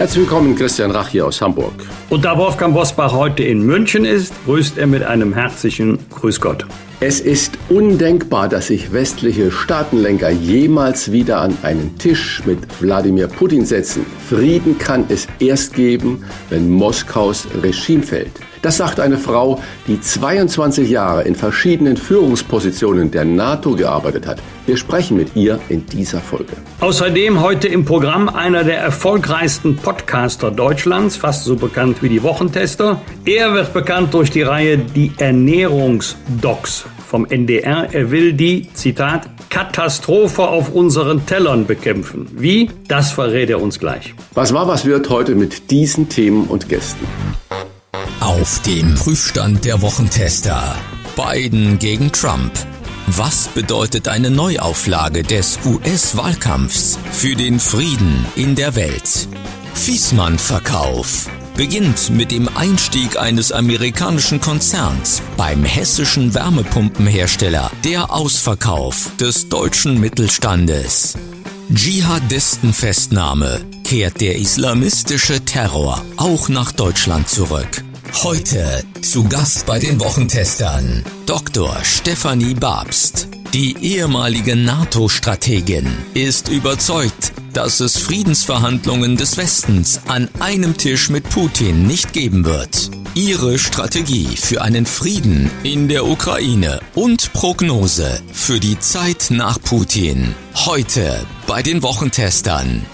Herzlich willkommen, Christian Rach hier aus Hamburg. Und da Wolfgang Bosbach heute in München ist, grüßt er mit einem herzlichen Grüß Gott. Es ist undenkbar, dass sich westliche Staatenlenker jemals wieder an einen Tisch mit Wladimir Putin setzen. Frieden kann es erst geben, wenn Moskaus Regime fällt. Das sagt eine Frau, die 22 Jahre in verschiedenen Führungspositionen der NATO gearbeitet hat. Wir sprechen mit ihr in dieser Folge. Außerdem heute im Programm einer der erfolgreichsten Podcaster Deutschlands, fast so bekannt wie die Wochentester. Er wird bekannt durch die Reihe Die Ernährungsdocs vom NDR. Er will die, Zitat, Katastrophe auf unseren Tellern bekämpfen. Wie? Das verrät er uns gleich. Was war, was wird heute mit diesen Themen und Gästen? Auf dem Prüfstand der Wochentester. Biden gegen Trump. Was bedeutet eine Neuauflage des US-Wahlkampfs für den Frieden in der Welt? Fiesmann-Verkauf beginnt mit dem Einstieg eines amerikanischen Konzerns beim hessischen Wärmepumpenhersteller, der Ausverkauf des deutschen Mittelstandes. Dschihadistenfestnahme kehrt der islamistische Terror auch nach Deutschland zurück. Heute zu Gast bei den Wochentestern Dr. Stefanie Babst. Die ehemalige NATO-Strategin ist überzeugt, dass es Friedensverhandlungen des Westens an einem Tisch mit Putin nicht geben wird. Ihre Strategie für einen Frieden in der Ukraine und Prognose für die Zeit nach Putin. Heute bei den Wochentestern.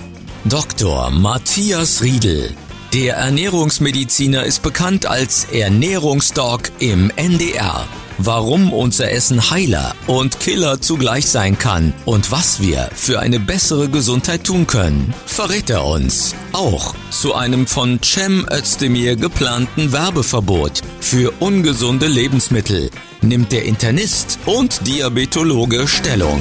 Dr. Matthias Riedel der Ernährungsmediziner ist bekannt als Ernährungsdog im NDR. Warum unser Essen Heiler und Killer zugleich sein kann und was wir für eine bessere Gesundheit tun können, verrät er uns. Auch zu einem von Cem Özdemir geplanten Werbeverbot für ungesunde Lebensmittel nimmt der Internist und Diabetologe Stellung.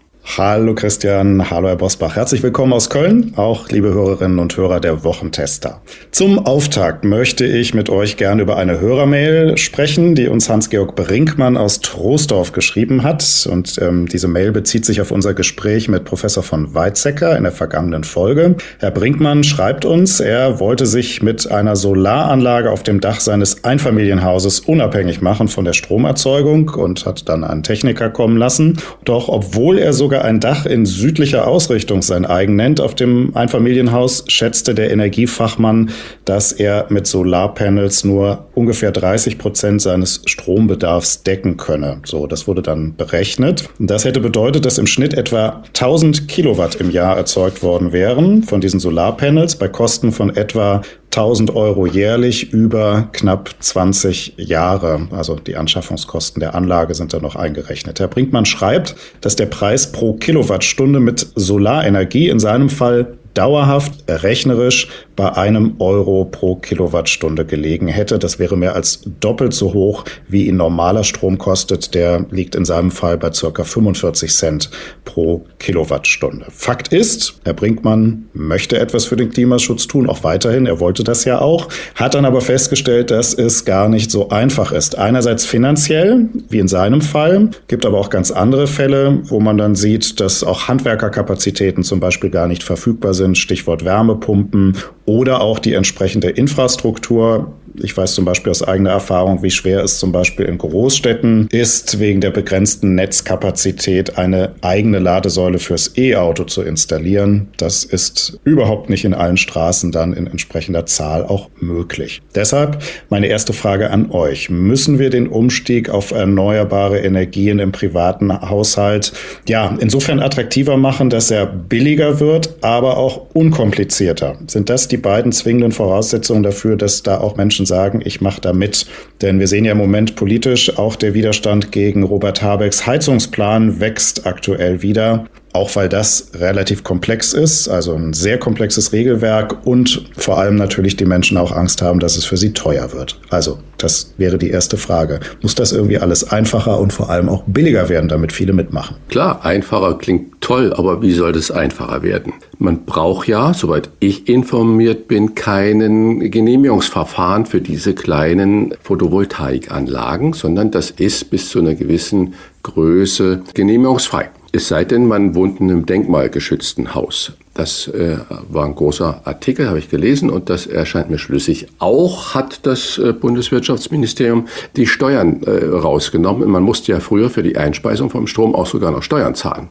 Hallo Christian, hallo Herr Bosbach. Herzlich willkommen aus Köln, auch liebe Hörerinnen und Hörer der Wochentester. Zum Auftakt möchte ich mit euch gerne über eine Hörermail sprechen, die uns Hans-Georg Brinkmann aus Troisdorf geschrieben hat. Und ähm, diese Mail bezieht sich auf unser Gespräch mit Professor von Weizsäcker in der vergangenen Folge. Herr Brinkmann schreibt uns, er wollte sich mit einer Solaranlage auf dem Dach seines Einfamilienhauses unabhängig machen von der Stromerzeugung und hat dann einen Techniker kommen lassen. Doch obwohl er so sogar ein Dach in südlicher Ausrichtung sein eigen nennt auf dem Einfamilienhaus, schätzte der Energiefachmann, dass er mit Solarpanels nur ungefähr 30 Prozent seines Strombedarfs decken könne. So, das wurde dann berechnet. Das hätte bedeutet, dass im Schnitt etwa 1000 Kilowatt im Jahr erzeugt worden wären von diesen Solarpanels bei Kosten von etwa 1000 Euro jährlich über knapp 20 Jahre. Also die Anschaffungskosten der Anlage sind da noch eingerechnet. Herr Brinkmann schreibt, dass der Preis pro Kilowattstunde mit Solarenergie in seinem Fall dauerhaft rechnerisch bei einem Euro pro Kilowattstunde gelegen hätte. Das wäre mehr als doppelt so hoch, wie ihn normaler Strom kostet. Der liegt in seinem Fall bei circa 45 Cent pro Kilowattstunde. Fakt ist, Herr Brinkmann möchte etwas für den Klimaschutz tun, auch weiterhin. Er wollte das ja auch, hat dann aber festgestellt, dass es gar nicht so einfach ist. Einerseits finanziell, wie in seinem Fall, gibt aber auch ganz andere Fälle, wo man dann sieht, dass auch Handwerkerkapazitäten zum Beispiel gar nicht verfügbar sind Stichwort Wärmepumpen oder auch die entsprechende Infrastruktur. Ich weiß zum Beispiel aus eigener Erfahrung, wie schwer es zum Beispiel in Großstädten ist, wegen der begrenzten Netzkapazität eine eigene Ladesäule fürs E-Auto zu installieren. Das ist überhaupt nicht in allen Straßen dann in entsprechender Zahl auch möglich. Deshalb meine erste Frage an euch. Müssen wir den Umstieg auf erneuerbare Energien im privaten Haushalt ja insofern attraktiver machen, dass er billiger wird, aber auch unkomplizierter? Sind das die beiden zwingenden Voraussetzungen dafür, dass da auch Menschen sagen, ich mache da mit. Denn wir sehen ja im Moment politisch, auch der Widerstand gegen Robert Habecks Heizungsplan wächst aktuell wieder. Auch weil das relativ komplex ist, also ein sehr komplexes Regelwerk und vor allem natürlich die Menschen auch Angst haben, dass es für sie teuer wird. Also das wäre die erste Frage. Muss das irgendwie alles einfacher und vor allem auch billiger werden, damit viele mitmachen? Klar, einfacher klingt toll, aber wie soll das einfacher werden? Man braucht ja, soweit ich informiert bin, keinen Genehmigungsverfahren für diese kleinen Photovoltaikanlagen, sondern das ist bis zu einer gewissen Größe genehmigungsfrei. Es sei denn, man wohnt in einem denkmalgeschützten Haus. Das äh, war ein großer Artikel, habe ich gelesen, und das erscheint mir schlüssig. Auch hat das äh, Bundeswirtschaftsministerium die Steuern äh, rausgenommen. Man musste ja früher für die Einspeisung vom Strom auch sogar noch Steuern zahlen.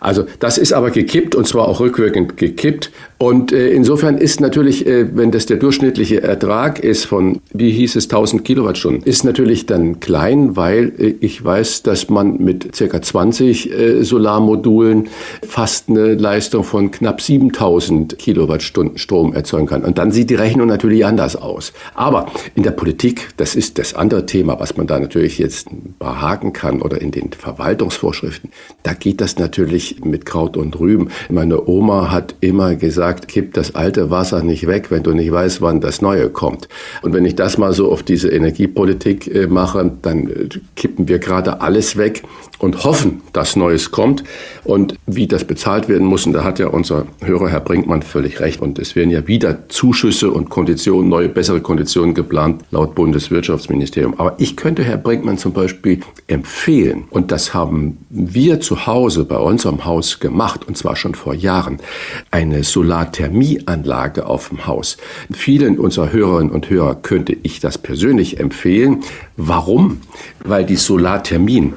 Also das ist aber gekippt und zwar auch rückwirkend gekippt. Und äh, insofern ist natürlich, äh, wenn das der durchschnittliche Ertrag ist von, wie hieß es, 1000 Kilowattstunden, ist natürlich dann klein, weil äh, ich weiß, dass man mit circa 20 äh, Solarmodulen fast eine Leistung von knapp 7000 Kilowattstunden Strom erzeugen kann. Und dann sieht die Rechnung natürlich anders aus. Aber in der Politik, das ist das andere Thema, was man da natürlich jetzt behaken kann oder in den Verwaltungsvorschriften, da geht das natürlich mit Kraut und Rüben. Meine Oma hat immer gesagt, kipp das alte Wasser nicht weg, wenn du nicht weißt, wann das neue kommt. Und wenn ich das mal so auf diese Energiepolitik äh, mache, dann äh, kippen wir gerade alles weg und hoffen, dass Neues kommt. Und wie das bezahlt werden muss, und da hat ja unser Hörer Herr Brinkmann völlig recht. Und es werden ja wieder Zuschüsse und Konditionen, neue, bessere Konditionen geplant, laut Bundeswirtschaftsministerium. Aber ich könnte Herr Brinkmann zum Beispiel empfehlen, und das haben wir zu Hause bei unserem Haus gemacht, und zwar schon vor Jahren, eine Solarthermieanlage auf dem Haus. Vielen unserer Hörerinnen und Hörer könnte ich das persönlich empfehlen. Warum? Weil die Solarthermie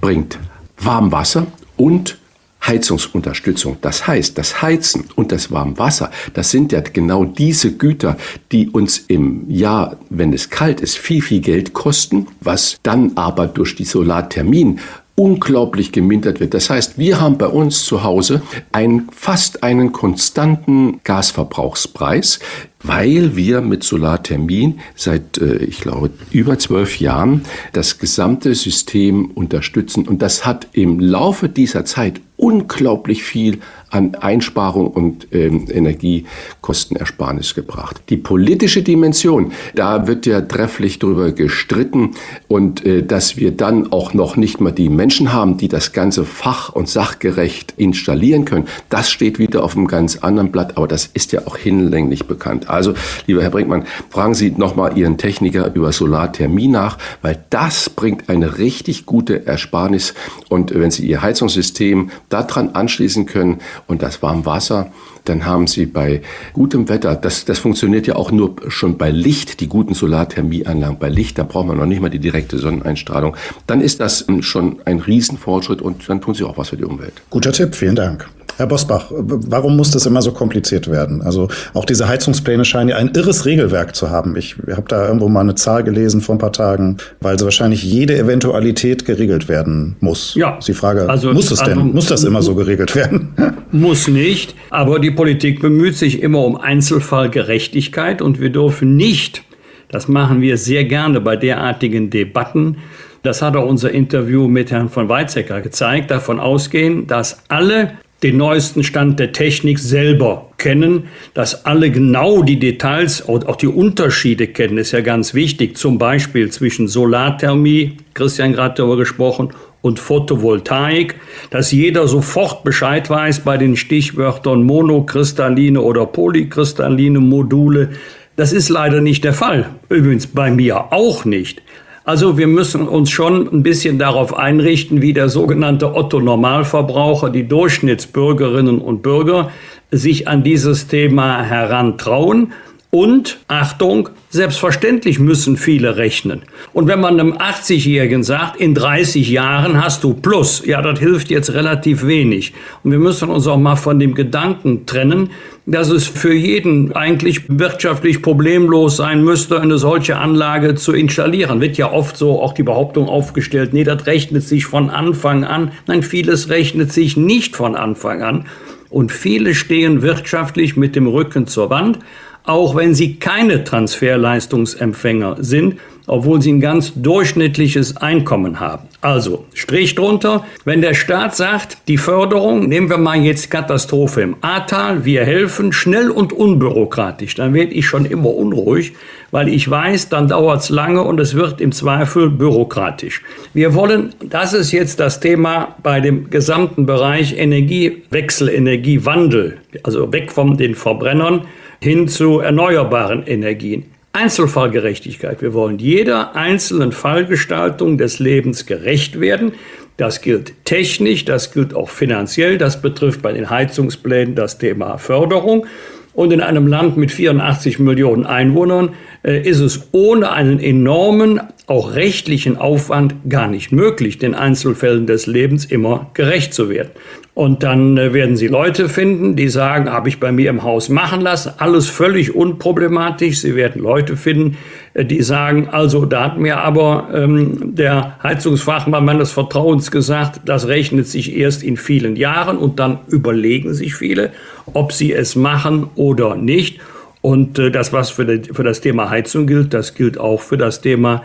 bringt Warmwasser und Heizungsunterstützung. Das heißt, das Heizen und das Warmwasser, das sind ja genau diese Güter, die uns im Jahr, wenn es kalt ist, viel, viel Geld kosten, was dann aber durch die Solarthermien unglaublich gemindert wird. Das heißt, wir haben bei uns zu Hause einen, fast einen konstanten Gasverbrauchspreis, weil wir mit Solarthermin seit, äh, ich glaube, über zwölf Jahren das gesamte System unterstützen. Und das hat im Laufe dieser Zeit unglaublich viel an Einsparung und ähm, Energiekostenersparnis gebracht. Die politische Dimension, da wird ja trefflich darüber gestritten und äh, dass wir dann auch noch nicht mal die Menschen haben, die das ganze fach- und sachgerecht installieren können, das steht wieder auf einem ganz anderen Blatt, aber das ist ja auch hinlänglich bekannt. Also, lieber Herr Brinkmann, fragen Sie nochmal Ihren Techniker über Solarthermie nach, weil das bringt eine richtig gute Ersparnis und wenn Sie Ihr Heizungssystem daran anschließen können und das Warmwasser, dann haben Sie bei gutem Wetter, das, das funktioniert ja auch nur schon bei Licht, die guten Solarthermieanlagen bei Licht, da braucht man noch nicht mal die direkte Sonneneinstrahlung, dann ist das schon ein Riesenfortschritt und dann tun Sie auch was für die Umwelt. Guter Tipp, vielen Dank. Herr Bosbach, warum muss das immer so kompliziert werden? Also auch diese Heizungspläne scheinen ja ein irres Regelwerk zu haben. Ich habe da irgendwo mal eine Zahl gelesen vor ein paar Tagen, weil so wahrscheinlich jede Eventualität geregelt werden muss. Ja. Ist die Frage, also, muss es denn? Also, muss das immer so geregelt werden? muss nicht, aber die Politik bemüht sich immer um Einzelfallgerechtigkeit und wir dürfen nicht, das machen wir sehr gerne bei derartigen Debatten, das hat auch unser Interview mit Herrn von Weizsäcker gezeigt, davon ausgehen, dass alle den neuesten Stand der Technik selber kennen, dass alle genau die Details und auch die Unterschiede kennen, ist ja ganz wichtig. Zum Beispiel zwischen Solarthermie, Christian gerade darüber gesprochen, und Photovoltaik, dass jeder sofort Bescheid weiß bei den Stichwörtern monokristalline oder polykristalline Module. Das ist leider nicht der Fall. Übrigens bei mir auch nicht. Also wir müssen uns schon ein bisschen darauf einrichten, wie der sogenannte Otto-Normalverbraucher, die Durchschnittsbürgerinnen und Bürger sich an dieses Thema herantrauen. Und Achtung, selbstverständlich müssen viele rechnen. Und wenn man einem 80-Jährigen sagt, in 30 Jahren hast du Plus, ja, das hilft jetzt relativ wenig. Und wir müssen uns auch mal von dem Gedanken trennen, dass es für jeden eigentlich wirtschaftlich problemlos sein müsste, eine solche Anlage zu installieren. Wird ja oft so auch die Behauptung aufgestellt, nee, das rechnet sich von Anfang an. Nein, vieles rechnet sich nicht von Anfang an. Und viele stehen wirtschaftlich mit dem Rücken zur Wand, auch wenn sie keine Transferleistungsempfänger sind, obwohl sie ein ganz durchschnittliches Einkommen haben. Also, Strich drunter, wenn der Staat sagt, die Förderung, nehmen wir mal jetzt Katastrophe im Ahrtal, wir helfen schnell und unbürokratisch, dann werde ich schon immer unruhig, weil ich weiß, dann dauert es lange und es wird im Zweifel bürokratisch. Wir wollen, das ist jetzt das Thema bei dem gesamten Bereich Energiewechsel, Energiewandel, also weg von den Verbrennern hin zu erneuerbaren Energien. Einzelfallgerechtigkeit. Wir wollen jeder einzelnen Fallgestaltung des Lebens gerecht werden. Das gilt technisch, das gilt auch finanziell, das betrifft bei den Heizungsplänen das Thema Förderung. Und in einem Land mit 84 Millionen Einwohnern äh, ist es ohne einen enormen, auch rechtlichen Aufwand gar nicht möglich, den Einzelfällen des Lebens immer gerecht zu werden. Und dann äh, werden Sie Leute finden, die sagen, habe ich bei mir im Haus machen lassen, alles völlig unproblematisch. Sie werden Leute finden, äh, die sagen, also da hat mir aber ähm, der Heizungsfachmann meines Vertrauens gesagt, das rechnet sich erst in vielen Jahren und dann überlegen sich viele, ob sie es machen oder nicht. Und äh, das, was für, die, für das Thema Heizung gilt, das gilt auch für das Thema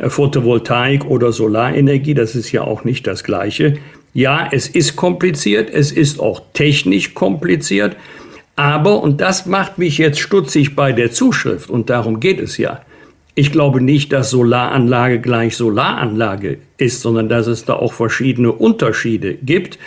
äh, Photovoltaik oder Solarenergie. Das ist ja auch nicht das Gleiche. Ja, es ist kompliziert, es ist auch technisch kompliziert, aber, und das macht mich jetzt stutzig bei der Zuschrift, und darum geht es ja, ich glaube nicht, dass Solaranlage gleich Solaranlage ist, sondern dass es da auch verschiedene Unterschiede gibt.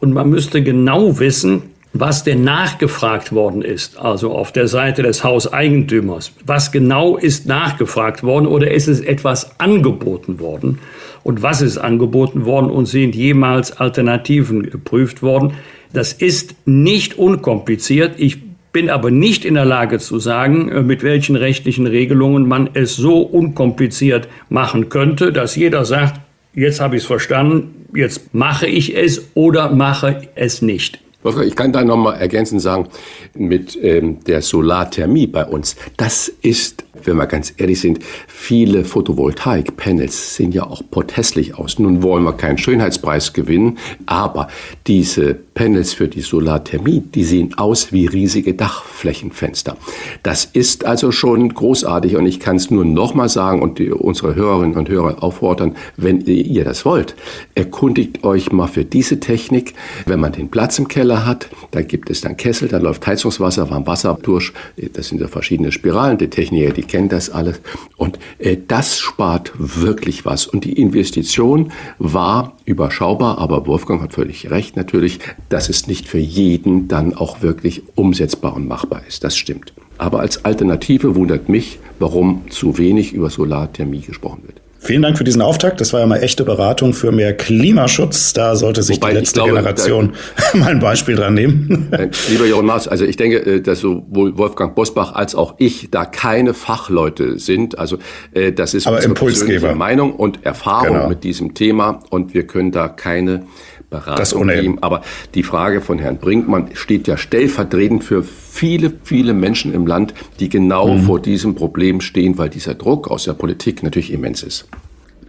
Und man müsste genau wissen, was denn nachgefragt worden ist, also auf der Seite des Hauseigentümers. Was genau ist nachgefragt worden oder ist es etwas angeboten worden? Und was ist angeboten worden und sind jemals Alternativen geprüft worden? Das ist nicht unkompliziert. Ich bin aber nicht in der Lage zu sagen, äh, mit welchen rechtlichen Regelungen man es so unkompliziert machen könnte, dass jeder sagt, jetzt habe ich es verstanden, jetzt mache ich es oder mache es nicht. Ich kann da nochmal ergänzend sagen, mit ähm, der Solarthermie bei uns, das ist wenn wir ganz ehrlich sind, viele Photovoltaik-Panels sehen ja auch potthässlich aus. Nun wollen wir keinen Schönheitspreis gewinnen, aber diese Panels für die Solarthermie, die sehen aus wie riesige Dachflächenfenster. Das ist also schon großartig und ich kann es nur nochmal sagen und die, unsere Hörerinnen und Hörer auffordern, wenn ihr das wollt, erkundigt euch mal für diese Technik. Wenn man den Platz im Keller hat, da gibt es dann Kessel, da läuft Heizungswasser, Warmwasser durch. Das sind ja verschiedene Spiralen. Die Techniker, die kennen das alles. Und äh, das spart wirklich was. Und die Investition war überschaubar, aber Wolfgang hat völlig recht natürlich, dass es nicht für jeden dann auch wirklich umsetzbar und machbar ist. Das stimmt. Aber als Alternative wundert mich, warum zu wenig über Solarthermie gesprochen wird. Vielen Dank für diesen Auftakt. Das war ja mal echte Beratung für mehr Klimaschutz. Da sollte sich Wobei die letzte glaube, Generation da, mal ein Beispiel dran nehmen. Äh, lieber Jochen Maas, also ich denke, äh, dass sowohl Wolfgang Bosbach als auch ich da keine Fachleute sind. Also äh, das ist Aber unsere Meinung und Erfahrung genau. mit diesem Thema und wir können da keine Beratung geben. Aber die Frage von Herrn Brinkmann steht ja stellvertretend für viele, viele Menschen im Land, die genau mhm. vor diesem Problem stehen, weil dieser Druck aus der Politik natürlich immens ist.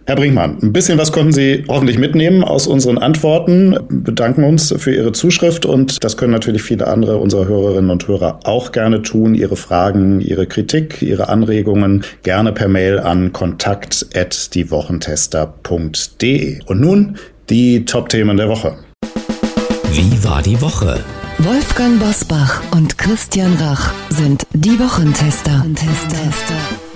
Herr Brinkmann, ein bisschen was konnten Sie hoffentlich mitnehmen aus unseren Antworten. Wir bedanken uns für Ihre Zuschrift und das können natürlich viele andere unserer Hörerinnen und Hörer auch gerne tun. Ihre Fragen, Ihre Kritik, Ihre Anregungen gerne per Mail an kontakt@diewochentester.de. Und nun die Top-Themen der Woche. Wie war die Woche? Wolfgang Bosbach und Christian Rach sind die Wochentester. Wochentester.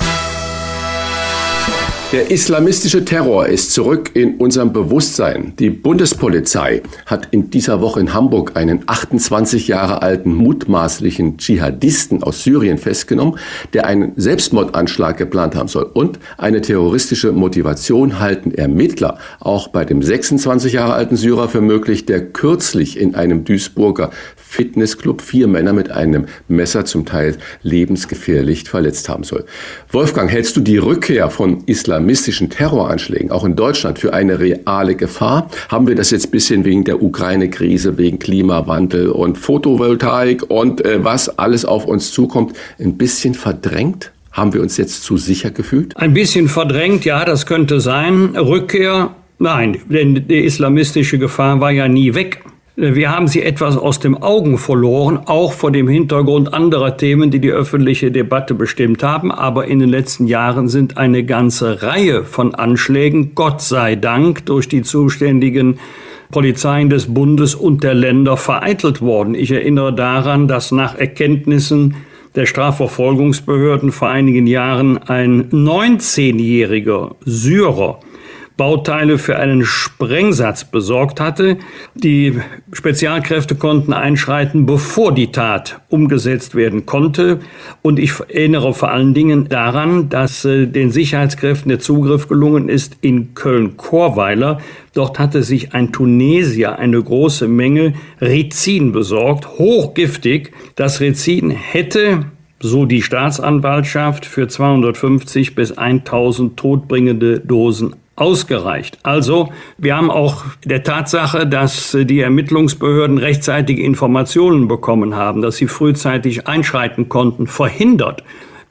Der islamistische Terror ist zurück in unserem Bewusstsein. Die Bundespolizei hat in dieser Woche in Hamburg einen 28 Jahre alten mutmaßlichen Dschihadisten aus Syrien festgenommen, der einen Selbstmordanschlag geplant haben soll. Und eine terroristische Motivation halten Ermittler auch bei dem 26 Jahre alten Syrer für möglich, der kürzlich in einem Duisburger Fitnessclub vier Männer mit einem Messer zum Teil lebensgefährlich verletzt haben soll. Wolfgang, hältst du die Rückkehr von islamistischen Terroranschlägen auch in Deutschland für eine reale Gefahr? Haben wir das jetzt bisschen wegen der Ukraine-Krise, wegen Klimawandel und Photovoltaik und äh, was alles auf uns zukommt, ein bisschen verdrängt? Haben wir uns jetzt zu sicher gefühlt? Ein bisschen verdrängt, ja, das könnte sein. Rückkehr, nein, denn die islamistische Gefahr war ja nie weg. Wir haben sie etwas aus dem Augen verloren, auch vor dem Hintergrund anderer Themen, die die öffentliche Debatte bestimmt haben. Aber in den letzten Jahren sind eine ganze Reihe von Anschlägen, Gott sei Dank, durch die zuständigen Polizeien des Bundes und der Länder vereitelt worden. Ich erinnere daran, dass nach Erkenntnissen der Strafverfolgungsbehörden vor einigen Jahren ein 19-jähriger Syrer Bauteile für einen Sprengsatz besorgt hatte. Die Spezialkräfte konnten einschreiten, bevor die Tat umgesetzt werden konnte. Und ich erinnere vor allen Dingen daran, dass äh, den Sicherheitskräften der Zugriff gelungen ist in Köln-Chorweiler. Dort hatte sich ein Tunesier eine große Menge Rizin besorgt, hochgiftig. Das Rizin hätte so die Staatsanwaltschaft für 250 bis 1000 todbringende Dosen ausgereicht. Also wir haben auch der Tatsache, dass die Ermittlungsbehörden rechtzeitige Informationen bekommen haben, dass sie frühzeitig einschreiten konnten, verhindert,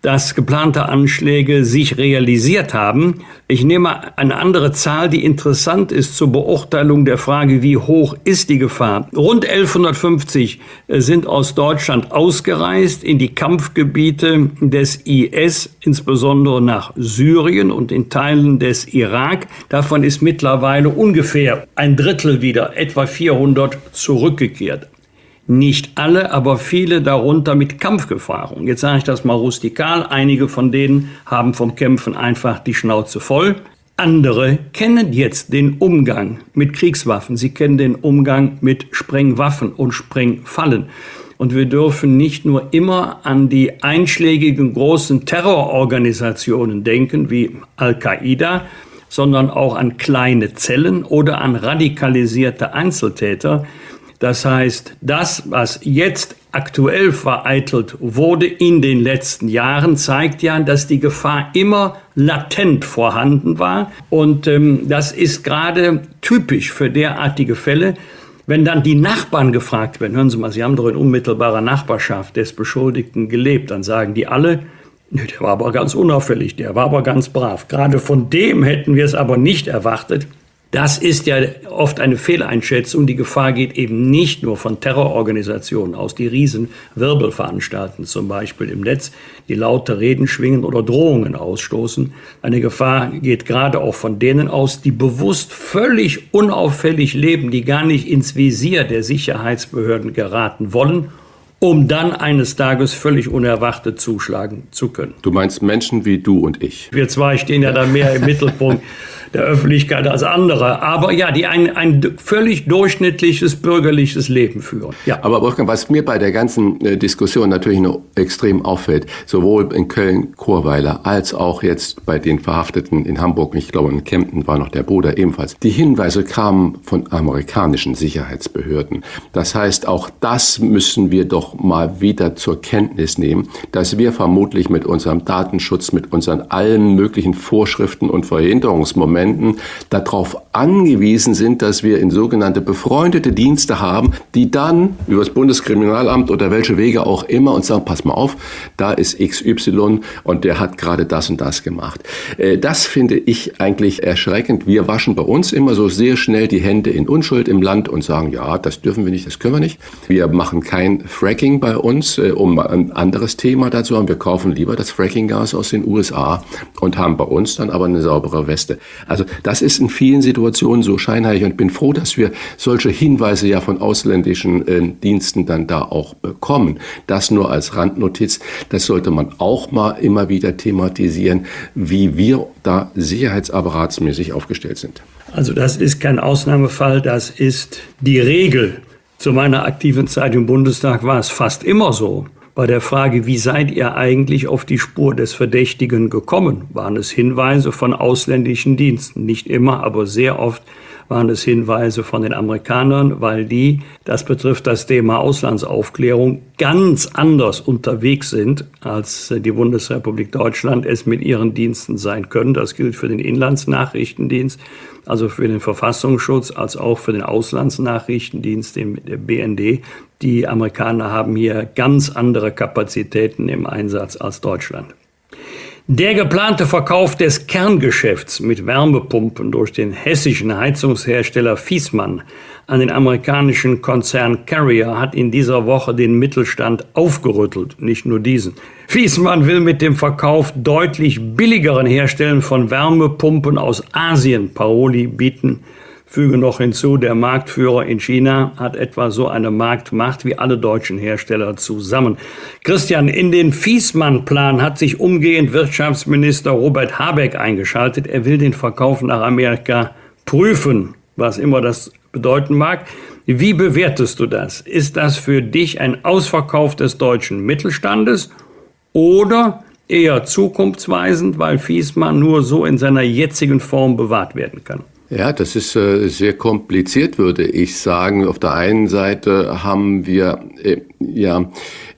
dass geplante Anschläge sich realisiert haben. Ich nehme eine andere Zahl, die interessant ist zur Beurteilung der Frage, wie hoch ist die Gefahr. Rund 1150 sind aus Deutschland ausgereist in die Kampfgebiete des IS, insbesondere nach Syrien und in Teilen des Irak. Davon ist mittlerweile ungefähr ein Drittel wieder, etwa 400, zurückgekehrt. Nicht alle, aber viele darunter mit Kampfgefahren. Jetzt sage ich das mal rustikal. Einige von denen haben vom Kämpfen einfach die Schnauze voll. Andere kennen jetzt den Umgang mit Kriegswaffen. Sie kennen den Umgang mit Sprengwaffen und Sprengfallen. Und wir dürfen nicht nur immer an die einschlägigen großen Terrororganisationen denken, wie Al-Qaida, sondern auch an kleine Zellen oder an radikalisierte Einzeltäter, das heißt, das, was jetzt aktuell vereitelt wurde in den letzten Jahren, zeigt ja, dass die Gefahr immer latent vorhanden war. Und ähm, das ist gerade typisch für derartige Fälle. Wenn dann die Nachbarn gefragt werden, hören Sie mal, Sie haben doch in unmittelbarer Nachbarschaft des Beschuldigten gelebt, dann sagen die alle, der war aber ganz unauffällig, der war aber ganz brav. Gerade von dem hätten wir es aber nicht erwartet. Das ist ja oft eine Fehleinschätzung. Die Gefahr geht eben nicht nur von Terrororganisationen aus, die Riesenwirbel veranstalten, zum Beispiel im Netz, die laute Reden schwingen oder Drohungen ausstoßen. Eine Gefahr geht gerade auch von denen aus, die bewusst völlig unauffällig leben, die gar nicht ins Visier der Sicherheitsbehörden geraten wollen um dann eines Tages völlig unerwartet zuschlagen zu können. Du meinst Menschen wie du und ich? Wir zwei stehen ja da mehr im Mittelpunkt der Öffentlichkeit als andere. Aber ja, die ein, ein völlig durchschnittliches bürgerliches Leben führen. Ja. Aber Wolfgang, was mir bei der ganzen äh, Diskussion natürlich noch extrem auffällt, sowohl in Köln-Chorweiler als auch jetzt bei den Verhafteten in Hamburg, ich glaube in Kempten war noch der Bruder ebenfalls, die Hinweise kamen von amerikanischen Sicherheitsbehörden. Das heißt, auch das müssen wir doch mal wieder zur Kenntnis nehmen, dass wir vermutlich mit unserem Datenschutz, mit unseren allen möglichen Vorschriften und Verhinderungsmomenten Konsumenten darauf angewiesen sind, dass wir in sogenannte befreundete Dienste haben, die dann über das Bundeskriminalamt oder welche Wege auch immer uns sagen, pass mal auf, da ist XY und der hat gerade das und das gemacht. Äh, das finde ich eigentlich erschreckend. Wir waschen bei uns immer so sehr schnell die Hände in Unschuld im Land und sagen, ja, das dürfen wir nicht, das können wir nicht. Wir machen kein Fracking bei uns, äh, um ein anderes Thema dazu haben. Wir kaufen lieber das Frackinggas aus den USA und haben bei uns dann aber eine saubere Weste. Also das ist in vielen Situationen so scheinheilig und bin froh, dass wir solche Hinweise ja von ausländischen äh, Diensten dann da auch bekommen. Das nur als Randnotiz. Das sollte man auch mal immer wieder thematisieren, wie wir da sicherheitsapparatsmäßig aufgestellt sind. Also das ist kein Ausnahmefall, das ist die Regel. Zu meiner aktiven Zeit im Bundestag war es fast immer so bei der Frage, wie seid ihr eigentlich auf die Spur des Verdächtigen gekommen, waren es Hinweise von ausländischen Diensten. Nicht immer, aber sehr oft waren es Hinweise von den Amerikanern, weil die, das betrifft das Thema Auslandsaufklärung, ganz anders unterwegs sind, als die Bundesrepublik Deutschland es mit ihren Diensten sein können. Das gilt für den Inlandsnachrichtendienst, also für den Verfassungsschutz, als auch für den Auslandsnachrichtendienst, den BND. Die Amerikaner haben hier ganz andere Kapazitäten im Einsatz als Deutschland. Der geplante Verkauf des Kerngeschäfts mit Wärmepumpen durch den hessischen Heizungshersteller Fiesmann an den amerikanischen Konzern Carrier hat in dieser Woche den Mittelstand aufgerüttelt, nicht nur diesen. Fiesmann will mit dem Verkauf deutlich billigeren Herstellen von Wärmepumpen aus Asien Paroli bieten Füge noch hinzu, der Marktführer in China hat etwa so eine Marktmacht wie alle deutschen Hersteller zusammen. Christian, in den Fiesmann-Plan hat sich umgehend Wirtschaftsminister Robert Habeck eingeschaltet. Er will den Verkauf nach Amerika prüfen, was immer das bedeuten mag. Wie bewertest du das? Ist das für dich ein Ausverkauf des deutschen Mittelstandes oder eher zukunftsweisend, weil Fiesmann nur so in seiner jetzigen Form bewahrt werden kann? Ja, das ist äh, sehr kompliziert, würde ich sagen. Auf der einen Seite haben wir äh, ja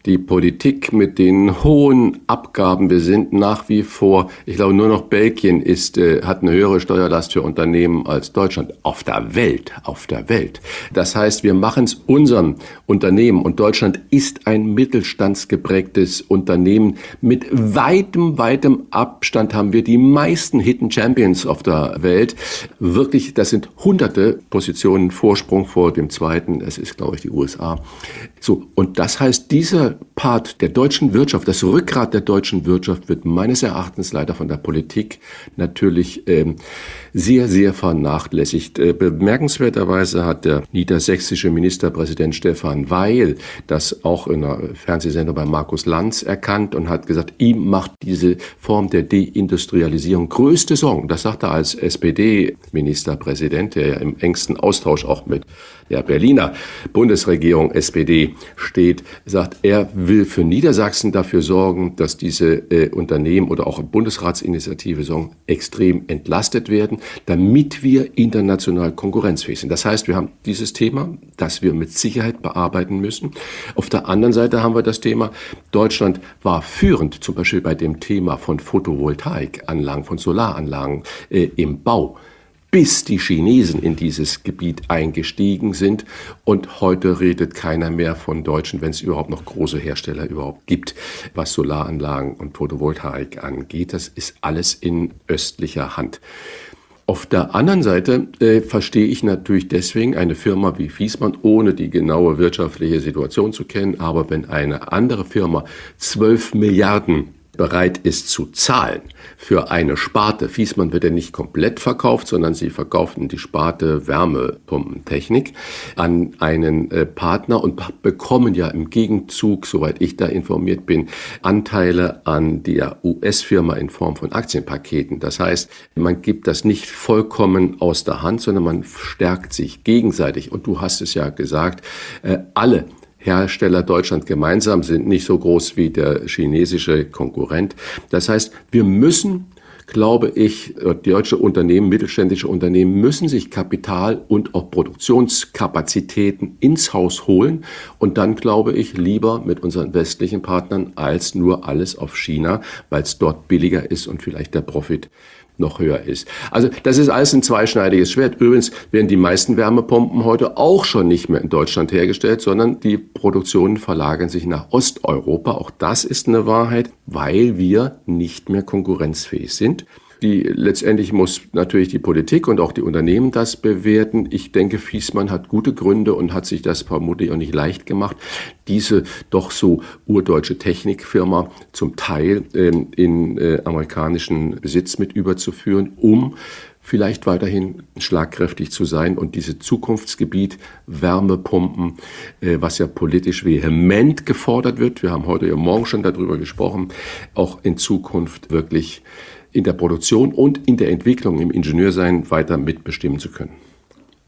die Politik mit den hohen Abgaben. Wir sind nach wie vor, ich glaube, nur noch Belgien ist, äh, hat eine höhere Steuerlast für Unternehmen als Deutschland auf der Welt, auf der Welt. Das heißt, wir machen es unseren Unternehmen und Deutschland ist ein mittelstandsgeprägtes Unternehmen. Mit weitem, weitem Abstand haben wir die meisten Hidden Champions auf der Welt. Wirklich, das sind hunderte Positionen Vorsprung vor dem zweiten. Es ist, glaube ich, die USA. So. Und das heißt, dieser Part der deutschen Wirtschaft, das Rückgrat der deutschen Wirtschaft wird meines Erachtens leider von der Politik natürlich ähm, sehr, sehr vernachlässigt. Äh, bemerkenswerterweise hat der niedersächsische Ministerpräsident Stefan Weil das auch in einer Fernsehsendung bei Markus Lanz erkannt und hat gesagt, ihm macht diese Form der Deindustrialisierung größte Sorgen. Das sagt er als SPD-Ministerpräsident, der ja im engsten Austausch auch mit der Berliner Bundesregierung SPD steht, sagt, er will für Niedersachsen dafür sorgen, dass diese äh, Unternehmen oder auch Bundesratsinitiative sorgen, extrem entlastet werden, damit wir international konkurrenzfähig sind. Das heißt, wir haben dieses Thema, das wir mit Sicherheit bearbeiten müssen. Auf der anderen Seite haben wir das Thema, Deutschland war führend, zum Beispiel bei dem Thema von Photovoltaikanlagen, von Solaranlagen äh, im Bau bis die Chinesen in dieses Gebiet eingestiegen sind. Und heute redet keiner mehr von Deutschen, wenn es überhaupt noch große Hersteller überhaupt gibt, was Solaranlagen und Photovoltaik angeht. Das ist alles in östlicher Hand. Auf der anderen Seite äh, verstehe ich natürlich deswegen eine Firma wie Fiesmann, ohne die genaue wirtschaftliche Situation zu kennen. Aber wenn eine andere Firma 12 Milliarden bereit ist zu zahlen für eine Sparte. Fiesmann wird ja nicht komplett verkauft, sondern sie verkauften die Sparte Wärmepumpentechnik an einen äh, Partner und bekommen ja im Gegenzug, soweit ich da informiert bin, Anteile an der US-Firma in Form von Aktienpaketen. Das heißt, man gibt das nicht vollkommen aus der Hand, sondern man stärkt sich gegenseitig. Und du hast es ja gesagt, äh, alle Hersteller Deutschland gemeinsam sind nicht so groß wie der chinesische Konkurrent. Das heißt, wir müssen glaube ich, deutsche Unternehmen, mittelständische Unternehmen müssen sich Kapital und auch Produktionskapazitäten ins Haus holen und dann glaube ich lieber mit unseren westlichen Partnern als nur alles auf China, weil es dort billiger ist und vielleicht der Profit noch höher ist. Also das ist alles ein zweischneidiges Schwert. Übrigens werden die meisten Wärmepumpen heute auch schon nicht mehr in Deutschland hergestellt, sondern die Produktionen verlagern sich nach Osteuropa. Auch das ist eine Wahrheit, weil wir nicht mehr konkurrenzfähig sind. Die, letztendlich muss natürlich die Politik und auch die Unternehmen das bewerten. Ich denke, Fiesmann hat gute Gründe und hat sich das vermutlich auch nicht leicht gemacht, diese doch so urdeutsche Technikfirma zum Teil äh, in äh, amerikanischen Besitz mit überzuführen, um vielleicht weiterhin schlagkräftig zu sein und diese Zukunftsgebiet Wärmepumpen, äh, was ja politisch vehement gefordert wird, wir haben heute ja morgen schon darüber gesprochen, auch in Zukunft wirklich in der Produktion und in der Entwicklung im Ingenieursein weiter mitbestimmen zu können.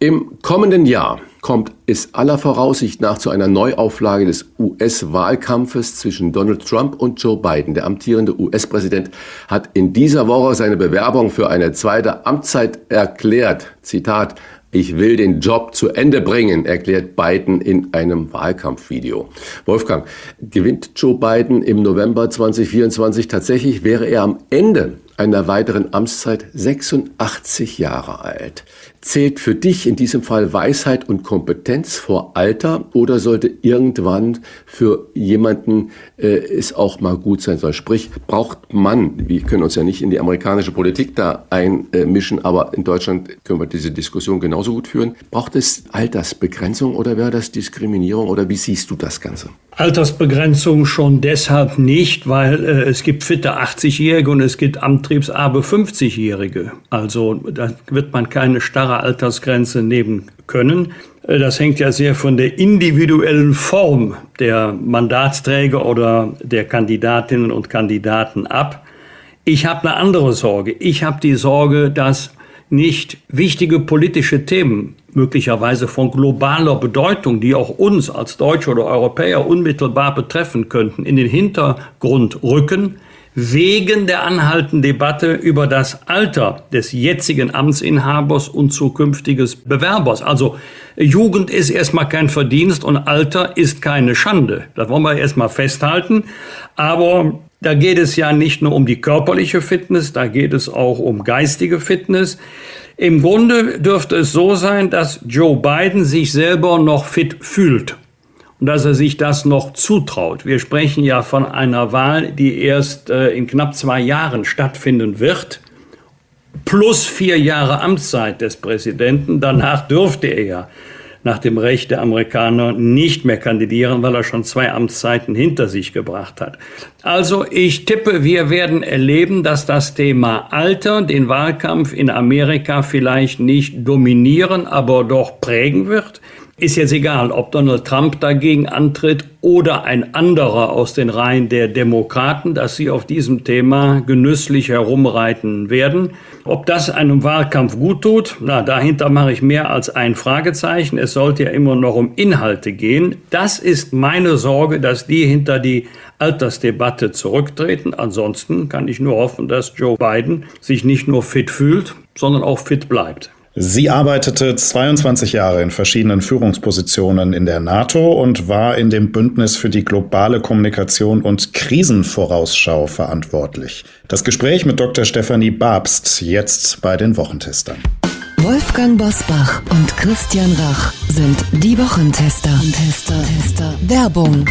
Im kommenden Jahr kommt es aller Voraussicht nach zu einer Neuauflage des US-Wahlkampfes zwischen Donald Trump und Joe Biden. Der amtierende US-Präsident hat in dieser Woche seine Bewerbung für eine zweite Amtszeit erklärt. Zitat, ich will den Job zu Ende bringen, erklärt Biden in einem Wahlkampfvideo. Wolfgang, gewinnt Joe Biden im November 2024 tatsächlich, wäre er am Ende einer weiteren Amtszeit 86 Jahre alt. Zählt für dich in diesem Fall Weisheit und Kompetenz vor Alter oder sollte irgendwann für jemanden äh, es auch mal gut sein soll? Sprich, braucht man, wir können uns ja nicht in die amerikanische Politik da einmischen, aber in Deutschland können wir diese Diskussion genauso gut führen. Braucht es Altersbegrenzung oder wäre das Diskriminierung oder wie siehst du das Ganze? Altersbegrenzung schon deshalb nicht, weil äh, es gibt fitte 80-Jährige und es gibt antriebsarbe 50-Jährige. Also da wird man keine starre Altersgrenze nehmen können. Äh, das hängt ja sehr von der individuellen Form der Mandatsträger oder der Kandidatinnen und Kandidaten ab. Ich habe eine andere Sorge. Ich habe die Sorge, dass nicht wichtige politische Themen möglicherweise von globaler Bedeutung, die auch uns als Deutsche oder Europäer unmittelbar betreffen könnten, in den Hintergrund rücken, wegen der anhaltenden Debatte über das Alter des jetzigen Amtsinhabers und zukünftiges Bewerbers. Also Jugend ist erstmal kein Verdienst und Alter ist keine Schande. Das wollen wir erstmal festhalten. Aber da geht es ja nicht nur um die körperliche Fitness, da geht es auch um geistige Fitness. Im Grunde dürfte es so sein, dass Joe Biden sich selber noch fit fühlt und dass er sich das noch zutraut. Wir sprechen ja von einer Wahl, die erst äh, in knapp zwei Jahren stattfinden wird, plus vier Jahre Amtszeit des Präsidenten. Danach dürfte er ja nach dem Recht der Amerikaner nicht mehr kandidieren, weil er schon zwei Amtszeiten hinter sich gebracht hat. Also ich tippe, wir werden erleben, dass das Thema Alter den Wahlkampf in Amerika vielleicht nicht dominieren, aber doch prägen wird. Ist jetzt egal, ob Donald Trump dagegen antritt oder ein anderer aus den Reihen der Demokraten, dass sie auf diesem Thema genüsslich herumreiten werden. Ob das einem Wahlkampf gut tut, na, dahinter mache ich mehr als ein Fragezeichen. Es sollte ja immer noch um Inhalte gehen. Das ist meine Sorge, dass die hinter die Altersdebatte zurücktreten. Ansonsten kann ich nur hoffen, dass Joe Biden sich nicht nur fit fühlt, sondern auch fit bleibt. Sie arbeitete 22 Jahre in verschiedenen Führungspositionen in der NATO und war in dem Bündnis für die globale Kommunikation und Krisenvorausschau verantwortlich. Das Gespräch mit Dr. Stefanie Babst jetzt bei den Wochentestern. Wolfgang Bosbach und Christian Rach sind die Wochentester. Tester, Tester. Werbung.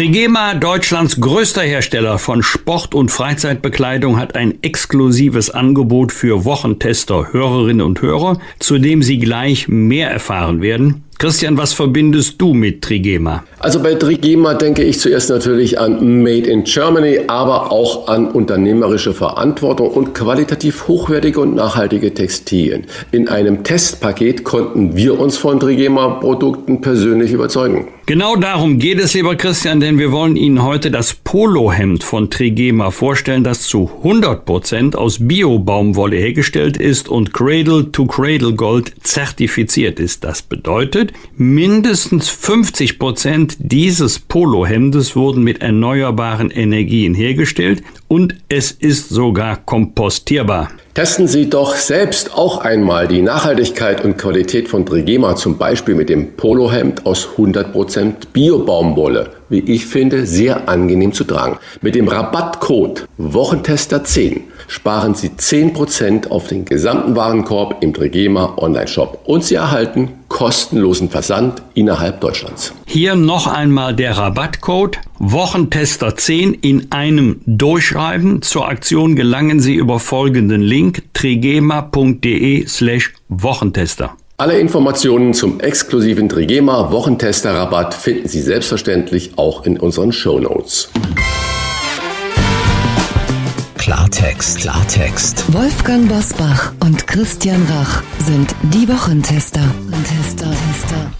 Trigema, Deutschlands größter Hersteller von Sport- und Freizeitbekleidung, hat ein exklusives Angebot für Wochentester, Hörerinnen und Hörer, zu dem Sie gleich mehr erfahren werden. Christian, was verbindest du mit Trigema? Also bei Trigema denke ich zuerst natürlich an Made in Germany, aber auch an unternehmerische Verantwortung und qualitativ hochwertige und nachhaltige Textilien. In einem Testpaket konnten wir uns von Trigema-Produkten persönlich überzeugen. Genau darum geht es, lieber Christian, denn wir wollen Ihnen heute das Polohemd von Trigema vorstellen, das zu 100% aus Bio-Baumwolle hergestellt ist und Cradle-to-Cradle Gold zertifiziert ist. Das bedeutet, mindestens 50% dieses Polohemdes wurden mit erneuerbaren Energien hergestellt und es ist sogar kompostierbar. Testen Sie doch selbst auch einmal die Nachhaltigkeit und Qualität von Trigema, zum Beispiel mit dem Polohemd aus 100% Bio-Baumwolle. Wie ich finde, sehr angenehm zu tragen. Mit dem Rabattcode Wochentester10 sparen Sie 10% auf den gesamten Warenkorb im Trigema Online-Shop und Sie erhalten kostenlosen Versand innerhalb Deutschlands. Hier noch einmal der Rabattcode Wochentester 10 in einem Durchschreiben. Zur Aktion gelangen Sie über folgenden Link trigema.de slash Wochentester. Alle Informationen zum exklusiven Trigema Wochentester Rabatt finden Sie selbstverständlich auch in unseren Show Notes. Klartext, Klartext. Wolfgang Bosbach und Christian Rach sind die Wochentester. Tester, Tester.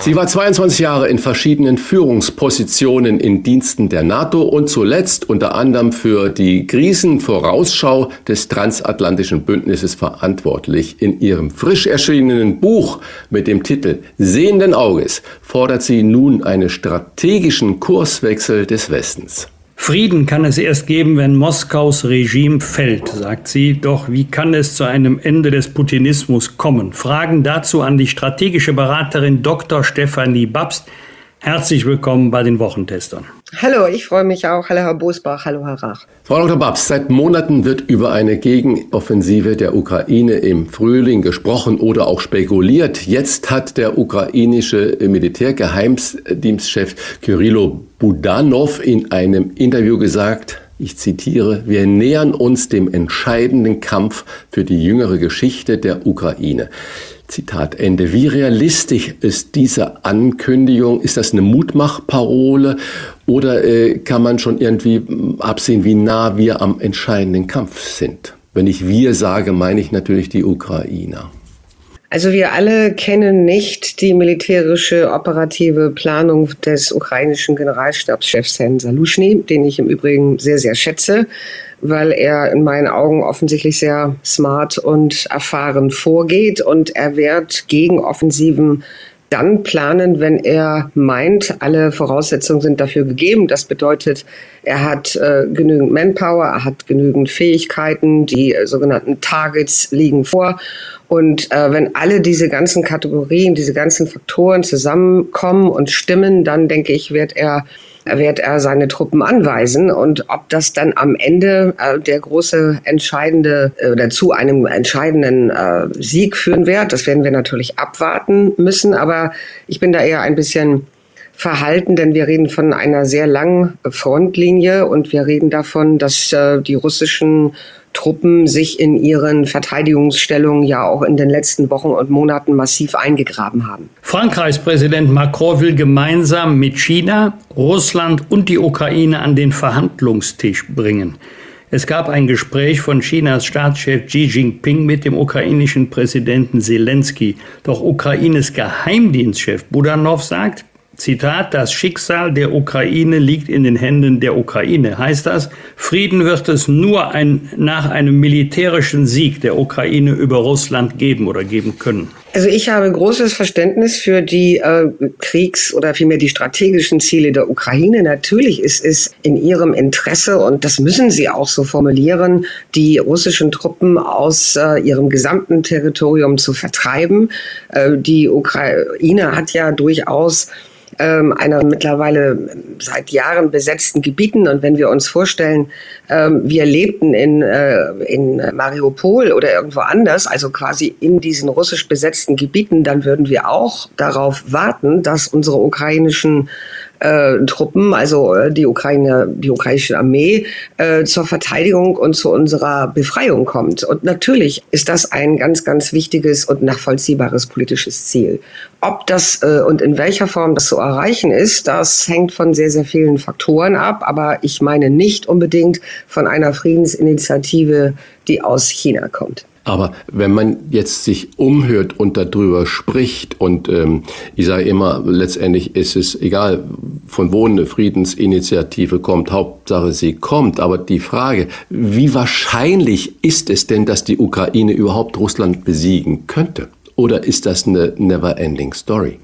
Sie war 22 Jahre in verschiedenen Führungspositionen in Diensten der NATO und zuletzt unter anderem für die Krisenvorausschau des transatlantischen Bündnisses verantwortlich. In ihrem frisch erschienenen Buch mit dem Titel Sehenden Auges fordert sie nun einen strategischen Kurswechsel des Westens. Frieden kann es erst geben, wenn Moskaus Regime fällt, sagt sie. Doch wie kann es zu einem Ende des Putinismus kommen? Fragen dazu an die strategische Beraterin Dr. Stefanie Babst. Herzlich willkommen bei den Wochentestern. Hallo, ich freue mich auch. Hallo Herr Bosbach, hallo Herr Rach. Frau Dr. Babs, seit Monaten wird über eine Gegenoffensive der Ukraine im Frühling gesprochen oder auch spekuliert. Jetzt hat der ukrainische Militärgeheimdienstchef Kyrillo Budanov in einem Interview gesagt, ich zitiere, wir nähern uns dem entscheidenden Kampf für die jüngere Geschichte der Ukraine. Zitat Ende. Wie realistisch ist diese Ankündigung? Ist das eine Mutmachparole oder äh, kann man schon irgendwie absehen, wie nah wir am entscheidenden Kampf sind? Wenn ich wir sage, meine ich natürlich die Ukrainer. Also wir alle kennen nicht die militärische operative Planung des ukrainischen Generalstabschefs Herrn Saluschny, den ich im Übrigen sehr, sehr schätze, weil er in meinen Augen offensichtlich sehr smart und erfahren vorgeht und er wird gegen Offensiven dann planen, wenn er meint, alle Voraussetzungen sind dafür gegeben. Das bedeutet, er hat äh, genügend Manpower, er hat genügend Fähigkeiten, die äh, sogenannten Targets liegen vor und äh, wenn alle diese ganzen Kategorien, diese ganzen Faktoren zusammenkommen und stimmen, dann denke ich, wird er wird er seine Truppen anweisen und ob das dann am Ende äh, der große entscheidende äh, oder zu einem entscheidenden äh, Sieg führen wird, das werden wir natürlich abwarten müssen. Aber ich bin da eher ein bisschen verhalten, denn wir reden von einer sehr langen Frontlinie und wir reden davon, dass äh, die russischen Truppen sich in ihren Verteidigungsstellungen ja auch in den letzten Wochen und Monaten massiv eingegraben haben. Frankreichs Präsident Macron will gemeinsam mit China, Russland und die Ukraine an den Verhandlungstisch bringen. Es gab ein Gespräch von Chinas Staatschef Xi Jinping mit dem ukrainischen Präsidenten Zelensky. Doch Ukraines Geheimdienstchef Budanov sagt, Zitat, das Schicksal der Ukraine liegt in den Händen der Ukraine. Heißt das, Frieden wird es nur ein, nach einem militärischen Sieg der Ukraine über Russland geben oder geben können? Also ich habe großes Verständnis für die äh, Kriegs- oder vielmehr die strategischen Ziele der Ukraine. Natürlich ist es in ihrem Interesse, und das müssen sie auch so formulieren, die russischen Truppen aus äh, ihrem gesamten Territorium zu vertreiben. Äh, die Ukraine hat ja durchaus ähm, einer mittlerweile seit Jahren besetzten Gebieten. Und wenn wir uns vorstellen, ähm, wir lebten in, äh, in Mariupol oder irgendwo anders, also quasi in diesen russisch besetzten Gebieten, dann würden wir auch darauf warten, dass unsere ukrainischen äh, Truppen, also äh, die Ukraine, die ukrainische Armee, äh, zur Verteidigung und zu unserer Befreiung kommt. Und natürlich ist das ein ganz, ganz wichtiges und nachvollziehbares politisches Ziel. Ob das äh, und in welcher Form das zu erreichen ist, das hängt von sehr, sehr vielen Faktoren ab. Aber ich meine nicht unbedingt von einer Friedensinitiative, die aus China kommt. Aber wenn man jetzt sich umhört und darüber spricht und ähm, ich sage immer, letztendlich ist es egal, von wo eine Friedensinitiative kommt, Hauptsache sie kommt. Aber die Frage, wie wahrscheinlich ist es denn, dass die Ukraine überhaupt Russland besiegen könnte? Oder ist das eine never-ending Story?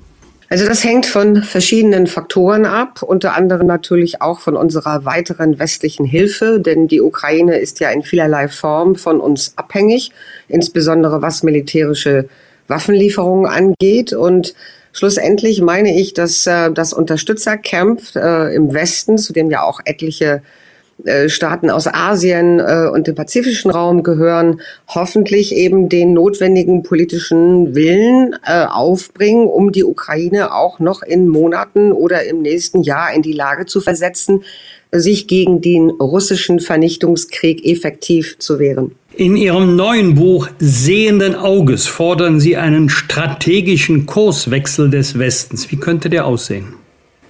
Also das hängt von verschiedenen Faktoren ab, unter anderem natürlich auch von unserer weiteren westlichen Hilfe, denn die Ukraine ist ja in vielerlei Form von uns abhängig, insbesondere was militärische Waffenlieferungen angeht. Und schlussendlich meine ich, dass äh, das Unterstützercamp äh, im Westen, zu dem ja auch etliche Staaten aus Asien äh, und dem pazifischen Raum gehören, hoffentlich eben den notwendigen politischen Willen äh, aufbringen, um die Ukraine auch noch in Monaten oder im nächsten Jahr in die Lage zu versetzen, sich gegen den russischen Vernichtungskrieg effektiv zu wehren. In Ihrem neuen Buch Sehenden Auges fordern Sie einen strategischen Kurswechsel des Westens. Wie könnte der aussehen?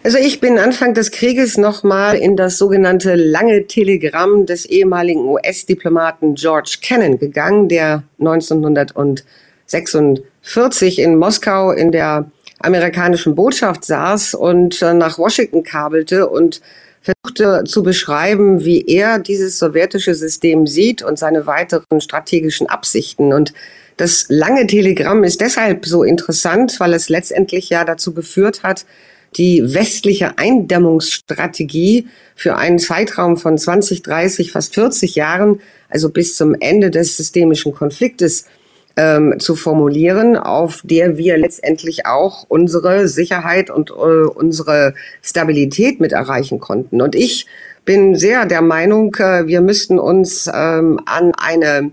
Also ich bin Anfang des Krieges nochmal in das sogenannte lange Telegramm des ehemaligen US-Diplomaten George Kennan gegangen, der 1946 in Moskau in der amerikanischen Botschaft saß und äh, nach Washington kabelte und versuchte zu beschreiben, wie er dieses sowjetische System sieht und seine weiteren strategischen Absichten. Und das lange Telegramm ist deshalb so interessant, weil es letztendlich ja dazu geführt hat, die westliche Eindämmungsstrategie für einen Zeitraum von 20, 30, fast 40 Jahren, also bis zum Ende des systemischen Konfliktes, ähm, zu formulieren, auf der wir letztendlich auch unsere Sicherheit und äh, unsere Stabilität mit erreichen konnten. Und ich bin sehr der Meinung, äh, wir müssten uns ähm, an eine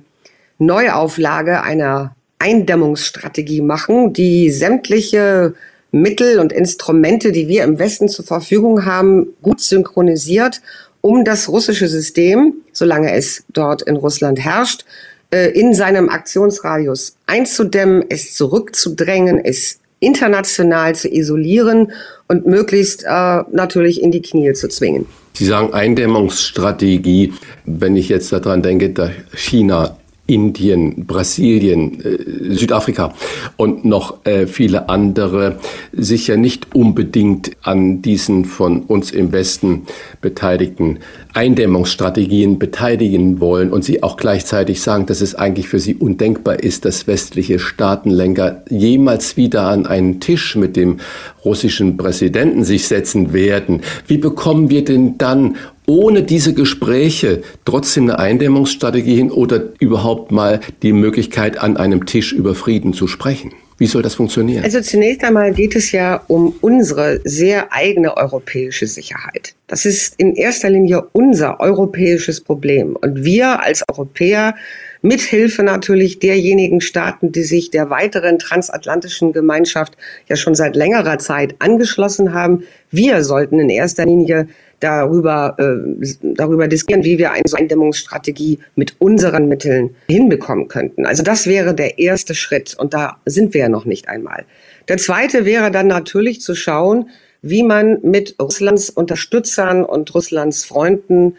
Neuauflage einer Eindämmungsstrategie machen, die sämtliche Mittel und Instrumente, die wir im Westen zur Verfügung haben, gut synchronisiert, um das russische System, solange es dort in Russland herrscht, äh, in seinem Aktionsradius einzudämmen, es zurückzudrängen, es international zu isolieren und möglichst äh, natürlich in die Knie zu zwingen. Sie sagen Eindämmungsstrategie. Wenn ich jetzt daran denke, dass China Indien, Brasilien, äh, Südafrika und noch äh, viele andere sich ja nicht unbedingt an diesen von uns im Westen beteiligten Eindämmungsstrategien beteiligen wollen und sie auch gleichzeitig sagen, dass es eigentlich für sie undenkbar ist, dass westliche Staatenlenker jemals wieder an einen Tisch mit dem russischen Präsidenten sich setzen werden. Wie bekommen wir denn dann ohne diese Gespräche trotzdem eine Eindämmungsstrategie hin oder überhaupt mal die Möglichkeit, an einem Tisch über Frieden zu sprechen? Wie soll das funktionieren? Also zunächst einmal geht es ja um unsere sehr eigene europäische Sicherheit. Das ist in erster Linie unser europäisches Problem. Und wir als Europäer mithilfe natürlich derjenigen Staaten, die sich der weiteren transatlantischen Gemeinschaft ja schon seit längerer Zeit angeschlossen haben, wir sollten in erster Linie darüber, äh, darüber diskutieren, wie wir eine Eindämmungsstrategie mit unseren Mitteln hinbekommen könnten. Also das wäre der erste Schritt und da sind wir ja noch nicht einmal. Der zweite wäre dann natürlich zu schauen, wie man mit Russlands Unterstützern und Russlands Freunden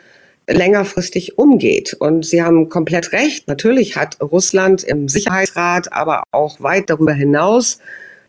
längerfristig umgeht. Und Sie haben komplett recht. Natürlich hat Russland im Sicherheitsrat, aber auch weit darüber hinaus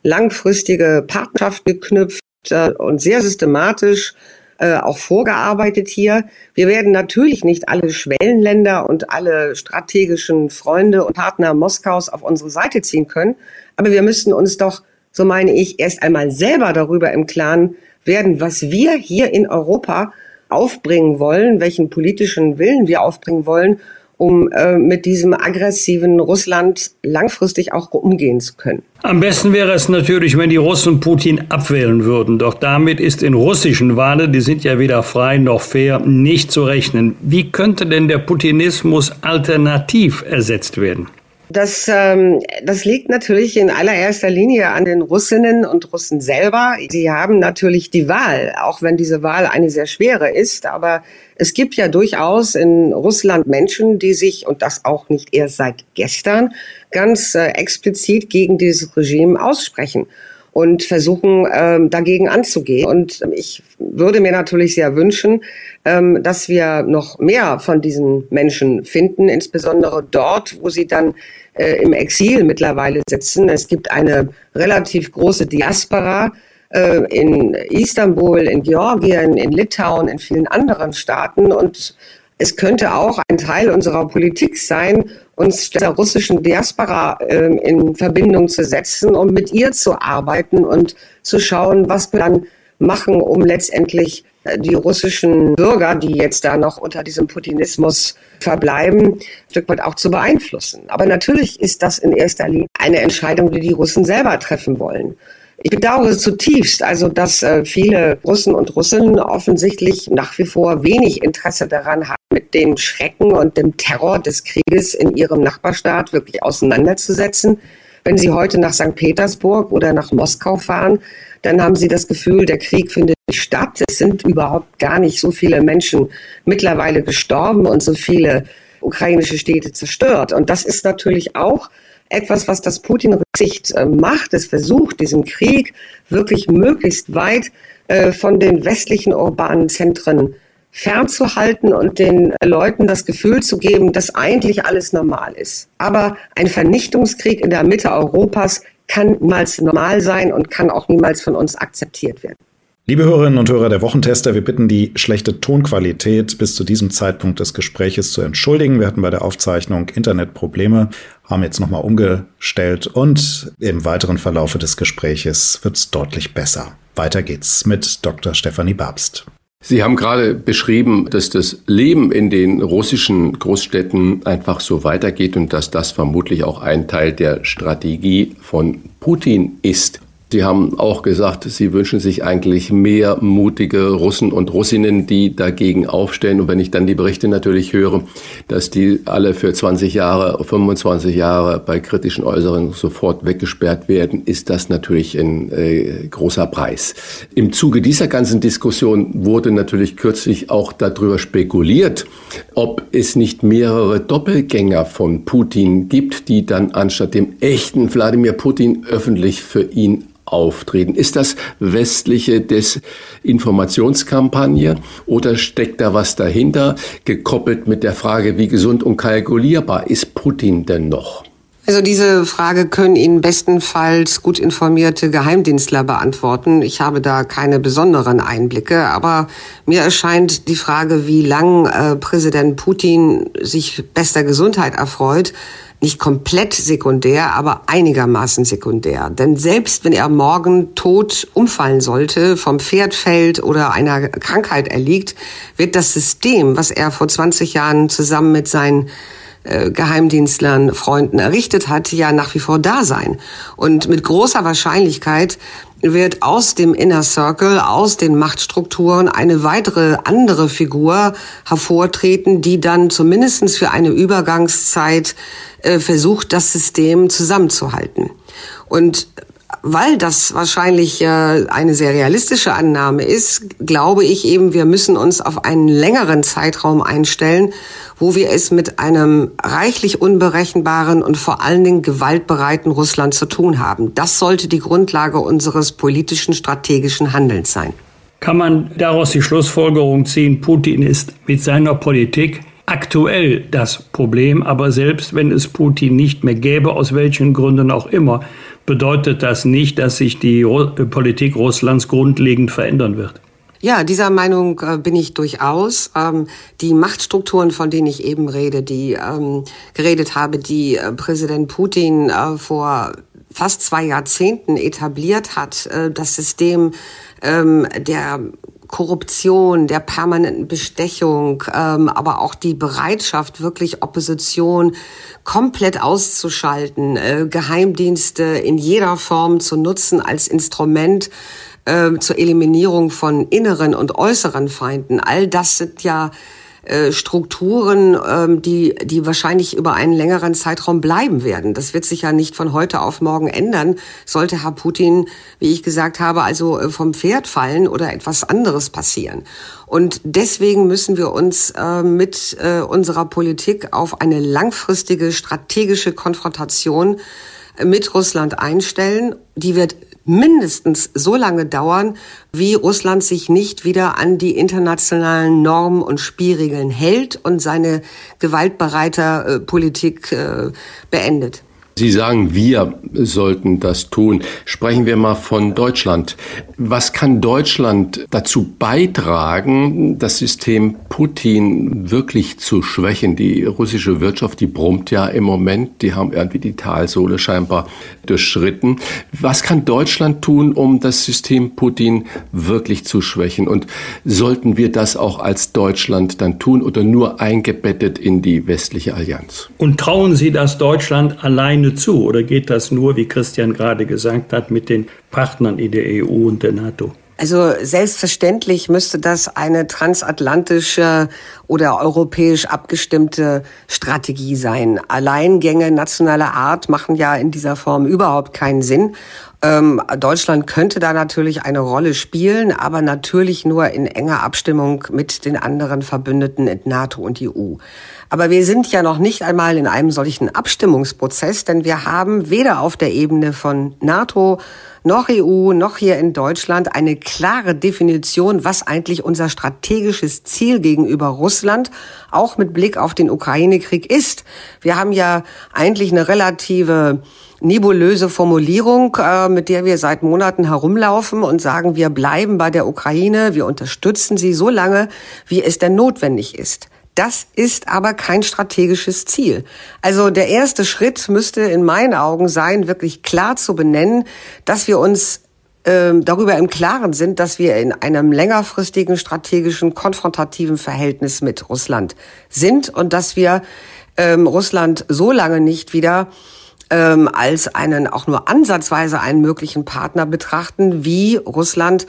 langfristige Partnerschaft geknüpft äh, und sehr systematisch äh, auch vorgearbeitet hier. Wir werden natürlich nicht alle Schwellenländer und alle strategischen Freunde und Partner Moskaus auf unsere Seite ziehen können, aber wir müssten uns doch, so meine ich, erst einmal selber darüber im Klaren werden, was wir hier in Europa aufbringen wollen, welchen politischen Willen wir aufbringen wollen um äh, mit diesem aggressiven Russland langfristig auch umgehen zu können. Am besten wäre es natürlich, wenn die Russen Putin abwählen würden. Doch damit ist in russischen Wahlen, die sind ja weder frei noch fair, nicht zu rechnen. Wie könnte denn der Putinismus alternativ ersetzt werden? Das, ähm, das liegt natürlich in allererster Linie an den Russinnen und Russen selber. Sie haben natürlich die Wahl, auch wenn diese Wahl eine sehr schwere ist. Aber es gibt ja durchaus in Russland Menschen, die sich, und das auch nicht erst seit gestern, ganz äh, explizit gegen dieses Regime aussprechen und versuchen, ähm, dagegen anzugehen. Und ich würde mir natürlich sehr wünschen, ähm, dass wir noch mehr von diesen Menschen finden, insbesondere dort, wo sie dann äh, im Exil mittlerweile sitzen. Es gibt eine relativ große Diaspora äh, in Istanbul, in Georgien, in Litauen, in vielen anderen Staaten und es könnte auch ein Teil unserer Politik sein, uns der russischen Diaspora äh, in Verbindung zu setzen, um mit ihr zu arbeiten und zu schauen, was wir dann machen, um letztendlich äh, die russischen Bürger, die jetzt da noch unter diesem Putinismus verbleiben, ein Stück weit auch zu beeinflussen. Aber natürlich ist das in erster Linie eine Entscheidung, die die Russen selber treffen wollen. Ich bedauere zutiefst, also dass äh, viele Russen und Russen offensichtlich nach wie vor wenig Interesse daran haben, mit dem Schrecken und dem Terror des Krieges in ihrem Nachbarstaat wirklich auseinanderzusetzen. Wenn Sie heute nach St. Petersburg oder nach Moskau fahren, dann haben Sie das Gefühl, der Krieg findet nicht statt. Es sind überhaupt gar nicht so viele Menschen mittlerweile gestorben und so viele ukrainische Städte zerstört. Und das ist natürlich auch etwas, was das Putin-Rücksicht äh, macht. Es versucht, diesen Krieg wirklich möglichst weit äh, von den westlichen urbanen Zentren fernzuhalten und den Leuten das Gefühl zu geben, dass eigentlich alles normal ist. Aber ein Vernichtungskrieg in der Mitte Europas kann niemals normal sein und kann auch niemals von uns akzeptiert werden. Liebe Hörerinnen und Hörer der Wochentester, wir bitten die schlechte Tonqualität bis zu diesem Zeitpunkt des Gespräches zu entschuldigen. Wir hatten bei der Aufzeichnung Internetprobleme, haben jetzt nochmal umgestellt und im weiteren Verlaufe des Gespräches wird es deutlich besser. Weiter geht's mit Dr. Stefanie Babst. Sie haben gerade beschrieben, dass das Leben in den russischen Großstädten einfach so weitergeht und dass das vermutlich auch ein Teil der Strategie von Putin ist. Sie haben auch gesagt, Sie wünschen sich eigentlich mehr mutige Russen und Russinnen, die dagegen aufstellen. Und wenn ich dann die Berichte natürlich höre, dass die alle für 20 Jahre, 25 Jahre bei kritischen Äußerungen sofort weggesperrt werden, ist das natürlich ein äh, großer Preis. Im Zuge dieser ganzen Diskussion wurde natürlich kürzlich auch darüber spekuliert, ob es nicht mehrere Doppelgänger von Putin gibt, die dann anstatt dem echten Wladimir Putin öffentlich für ihn auftreten? Ist das westliche Desinformationskampagne oder steckt da was dahinter, gekoppelt mit der Frage, wie gesund und kalkulierbar ist Putin denn noch? Also diese Frage können Ihnen bestenfalls gut informierte Geheimdienstler beantworten. Ich habe da keine besonderen Einblicke, aber mir erscheint die Frage, wie lang äh, Präsident Putin sich bester Gesundheit erfreut, nicht komplett sekundär, aber einigermaßen sekundär. Denn selbst wenn er morgen tot umfallen sollte, vom Pferd fällt oder einer Krankheit erliegt, wird das System, was er vor 20 Jahren zusammen mit seinen äh, Geheimdienstlern, Freunden errichtet hat, ja nach wie vor da sein. Und mit großer Wahrscheinlichkeit wird aus dem Inner Circle, aus den Machtstrukturen eine weitere andere Figur hervortreten, die dann zumindestens für eine Übergangszeit äh, versucht, das System zusammenzuhalten. Und weil das wahrscheinlich äh, eine sehr realistische Annahme ist, glaube ich eben, wir müssen uns auf einen längeren Zeitraum einstellen, wo wir es mit einem reichlich unberechenbaren und vor allen Dingen gewaltbereiten Russland zu tun haben. Das sollte die Grundlage unseres politischen, strategischen Handelns sein. Kann man daraus die Schlussfolgerung ziehen, Putin ist mit seiner Politik aktuell das Problem, aber selbst wenn es Putin nicht mehr gäbe, aus welchen Gründen auch immer, bedeutet das nicht, dass sich die Politik Russlands grundlegend verändern wird. Ja, dieser Meinung äh, bin ich durchaus. Ähm, die Machtstrukturen, von denen ich eben rede, die ähm, geredet habe, die äh, Präsident Putin äh, vor fast zwei Jahrzehnten etabliert hat, äh, das System ähm, der Korruption, der permanenten Bestechung, ähm, aber auch die Bereitschaft, wirklich Opposition komplett auszuschalten, äh, Geheimdienste in jeder Form zu nutzen als Instrument äh, zur Eliminierung von inneren und äußeren Feinden. All das sind ja Strukturen, ähm, die, die wahrscheinlich über einen längeren Zeitraum bleiben werden. Das wird sich ja nicht von heute auf morgen ändern, sollte Herr Putin, wie ich gesagt habe, also äh, vom Pferd fallen oder etwas anderes passieren. Und deswegen müssen wir uns äh, mit unserer Politik auf eine langfristige strategische Konfrontation mit Russland einstellen. Die wird mindestens so lange dauern, wie Russland sich nicht wieder an die internationalen Normen und Spielregeln hält und seine gewaltbereite äh, Politik äh, beendet. Sie sagen, wir sollten das tun. Sprechen wir mal von Deutschland. Was kann Deutschland dazu beitragen, das System Putin wirklich zu schwächen? Die russische Wirtschaft, die brummt ja im Moment. Die haben irgendwie die Talsohle scheinbar durchschritten. Was kann Deutschland tun, um das System Putin wirklich zu schwächen? Und sollten wir das auch als Deutschland dann tun oder nur eingebettet in die westliche Allianz? Und trauen Sie das Deutschland alleine zu? Oder geht das nur, wie Christian gerade gesagt hat, mit den Partnern in der EU und der NATO? Also selbstverständlich müsste das eine transatlantische oder europäisch abgestimmte Strategie sein. Alleingänge nationaler Art machen ja in dieser Form überhaupt keinen Sinn. Ähm, Deutschland könnte da natürlich eine Rolle spielen, aber natürlich nur in enger Abstimmung mit den anderen Verbündeten in NATO und EU. Aber wir sind ja noch nicht einmal in einem solchen Abstimmungsprozess, denn wir haben weder auf der Ebene von NATO noch EU noch hier in Deutschland eine klare Definition, was eigentlich unser strategisches Ziel gegenüber Russland, auch mit Blick auf den Ukraine-Krieg ist. Wir haben ja eigentlich eine relative nebulöse Formulierung, äh, mit der wir seit Monaten herumlaufen und sagen, wir bleiben bei der Ukraine, wir unterstützen sie so lange, wie es denn notwendig ist. Das ist aber kein strategisches Ziel. Also der erste Schritt müsste in meinen Augen sein, wirklich klar zu benennen, dass wir uns ähm, darüber im Klaren sind, dass wir in einem längerfristigen strategischen konfrontativen Verhältnis mit Russland sind und dass wir ähm, Russland so lange nicht wieder ähm, als einen auch nur ansatzweise einen möglichen Partner betrachten, wie Russland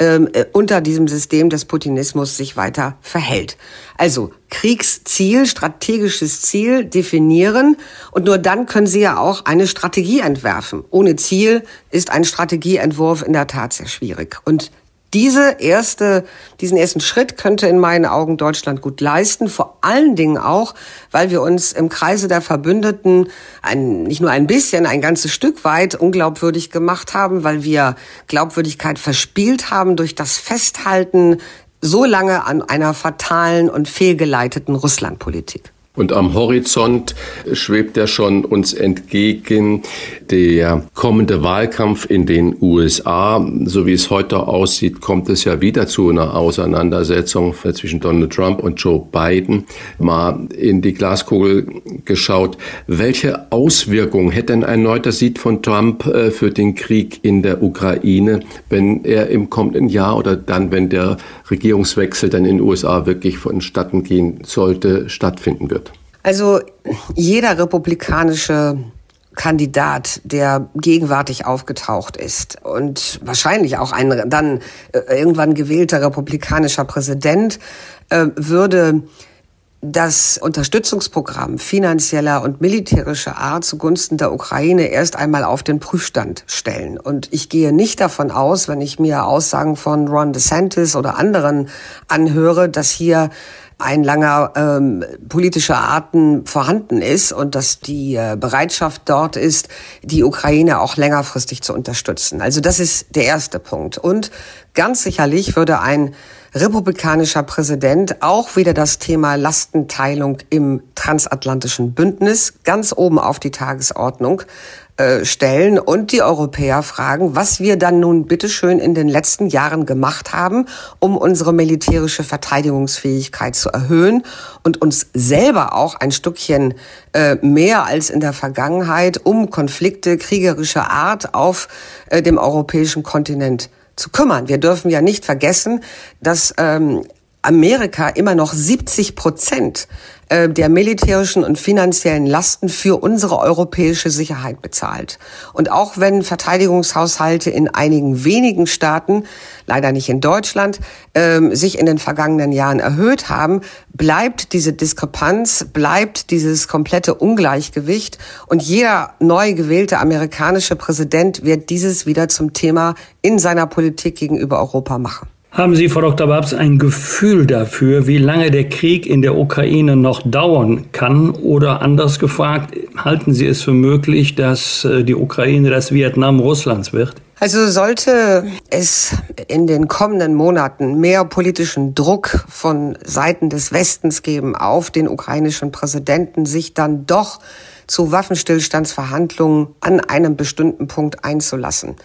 ähm, äh, unter diesem System des Putinismus sich weiter verhält. Also Kriegsziel, strategisches Ziel definieren und nur dann können Sie ja auch eine Strategie entwerfen. Ohne Ziel ist ein Strategieentwurf in der Tat sehr schwierig. Und diese erste, diesen ersten Schritt könnte in meinen Augen Deutschland gut leisten. Vor allen Dingen auch, weil wir uns im Kreise der Verbündeten ein, nicht nur ein bisschen, ein ganzes Stück weit unglaubwürdig gemacht haben, weil wir Glaubwürdigkeit verspielt haben durch das Festhalten so lange an einer fatalen und fehlgeleiteten Russlandpolitik. Und am Horizont schwebt ja schon uns entgegen der kommende Wahlkampf in den USA. So wie es heute aussieht, kommt es ja wieder zu einer Auseinandersetzung zwischen Donald Trump und Joe Biden. Mal in die Glaskugel geschaut. Welche Auswirkungen hätte ein erneuter Sieg von Trump äh, für den Krieg in der Ukraine, wenn er im kommenden Jahr oder dann, wenn der Regierungswechsel dann in den USA wirklich vonstatten gehen sollte, stattfinden wird? Also jeder republikanische Kandidat, der gegenwärtig aufgetaucht ist und wahrscheinlich auch ein dann äh, irgendwann gewählter republikanischer Präsident, äh, würde das Unterstützungsprogramm finanzieller und militärischer Art zugunsten der Ukraine erst einmal auf den Prüfstand stellen. Und ich gehe nicht davon aus, wenn ich mir Aussagen von Ron DeSantis oder anderen anhöre, dass hier ein langer ähm, politischer Arten vorhanden ist und dass die äh, Bereitschaft dort ist, die Ukraine auch längerfristig zu unterstützen. Also das ist der erste Punkt. Und ganz sicherlich würde ein republikanischer Präsident auch wieder das Thema Lastenteilung im transatlantischen Bündnis ganz oben auf die Tagesordnung äh, stellen und die Europäer fragen, was wir dann nun bitteschön in den letzten Jahren gemacht haben, um unsere militärische Verteidigungsfähigkeit zu erhöhen und uns selber auch ein Stückchen äh, mehr als in der Vergangenheit um Konflikte kriegerischer Art auf äh, dem europäischen Kontinent zu kümmern. Wir dürfen ja nicht vergessen, dass ähm, Amerika immer noch 70 Prozent äh, der militärischen und finanziellen Lasten für unsere europäische Sicherheit bezahlt. Und auch wenn Verteidigungshaushalte in einigen wenigen Staaten, leider nicht in Deutschland, ähm, sich in den vergangenen Jahren erhöht haben, bleibt diese Diskrepanz, bleibt dieses komplette Ungleichgewicht. Und jeder neu gewählte amerikanische Präsident wird dieses wieder zum Thema in seiner Politik gegenüber Europa machen. Haben Sie, Frau Dr. Babs, ein Gefühl dafür, wie lange der Krieg in der Ukraine noch dauern kann? Oder anders gefragt, halten Sie es für möglich, dass äh, die Ukraine das Vietnam Russlands wird? Also sollte es in den kommenden Monaten mehr politischen Druck von Seiten des Westens geben auf den ukrainischen Präsidenten, sich dann doch zu Waffenstillstandsverhandlungen an einem bestimmten Punkt einzulassen.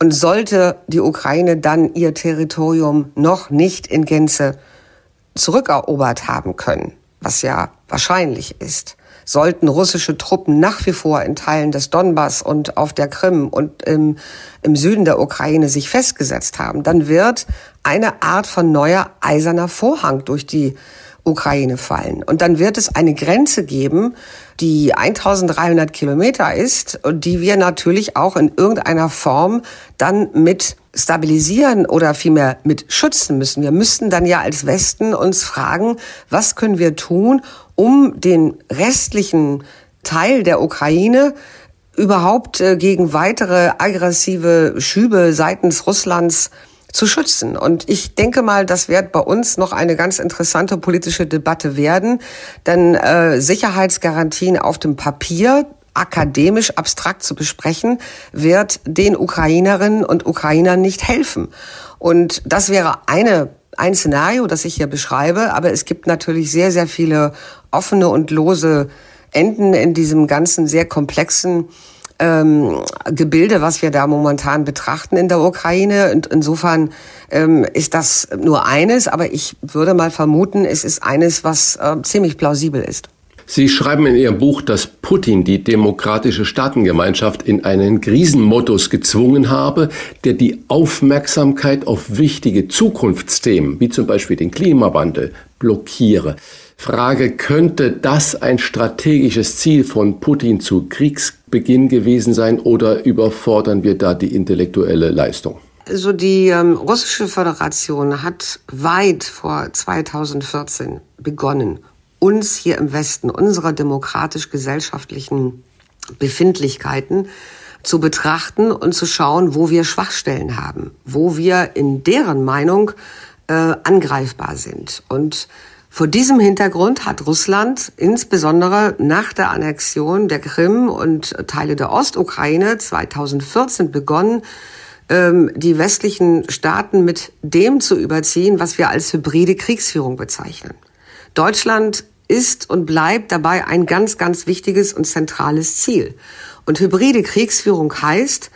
Und sollte die Ukraine dann ihr Territorium noch nicht in Gänze zurückerobert haben können, was ja wahrscheinlich ist, sollten russische Truppen nach wie vor in Teilen des Donbass und auf der Krim und im, im Süden der Ukraine sich festgesetzt haben, dann wird eine Art von neuer eiserner Vorhang durch die Ukraine fallen. Und dann wird es eine Grenze geben, die 1300 Kilometer ist und die wir natürlich auch in irgendeiner Form dann mit stabilisieren oder vielmehr mit schützen müssen. Wir müssten dann ja als Westen uns fragen, was können wir tun, um den restlichen Teil der Ukraine überhaupt äh, gegen weitere aggressive Schübe seitens Russlands zu schützen. Und ich denke mal, das wird bei uns noch eine ganz interessante politische Debatte werden, denn äh, Sicherheitsgarantien auf dem Papier akademisch abstrakt zu besprechen, wird den Ukrainerinnen und Ukrainern nicht helfen. Und das wäre eine ein Szenario, das ich hier beschreibe, aber es gibt natürlich sehr, sehr viele offene und lose Enden in diesem ganzen sehr komplexen ähm, Gebilde, was wir da momentan betrachten in der Ukraine. Und insofern ähm, ist das nur eines, aber ich würde mal vermuten, es ist eines, was äh, ziemlich plausibel ist. Sie schreiben in Ihrem Buch, dass Putin die demokratische Staatengemeinschaft in einen Krisenmodus gezwungen habe, der die Aufmerksamkeit auf wichtige Zukunftsthemen, wie zum Beispiel den Klimawandel, blockiere. Frage, könnte das ein strategisches Ziel von Putin zu Kriegsbeginn gewesen sein oder überfordern wir da die intellektuelle Leistung? Also die ähm, russische Föderation hat weit vor 2014 begonnen, uns hier im Westen, unserer demokratisch-gesellschaftlichen Befindlichkeiten zu betrachten und zu schauen, wo wir Schwachstellen haben, wo wir in deren Meinung äh, angreifbar sind. Und vor diesem Hintergrund hat Russland insbesondere nach der Annexion der Krim und Teile der Ostukraine 2014 begonnen, ähm, die westlichen Staaten mit dem zu überziehen, was wir als hybride Kriegsführung bezeichnen. Deutschland ist und bleibt dabei ein ganz, ganz wichtiges und zentrales Ziel. Und hybride Kriegsführung heißt,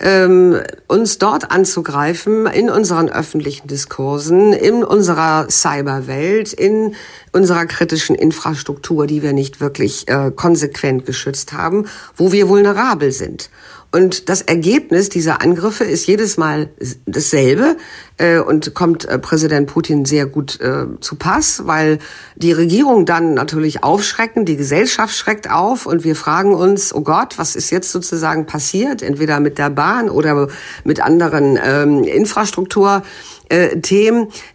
ähm, uns dort anzugreifen in unseren öffentlichen Diskursen, in unserer Cyberwelt, in unserer kritischen Infrastruktur, die wir nicht wirklich äh, konsequent geschützt haben, wo wir vulnerabel sind. Und das Ergebnis dieser Angriffe ist jedes Mal dasselbe äh, und kommt äh, Präsident Putin sehr gut äh, zu Pass, weil die Regierung dann natürlich aufschrecken, die Gesellschaft schreckt auf und wir fragen uns, oh Gott, was ist jetzt sozusagen passiert, entweder mit der Bahn oder mit anderen ähm, Infrastruktur. Äh,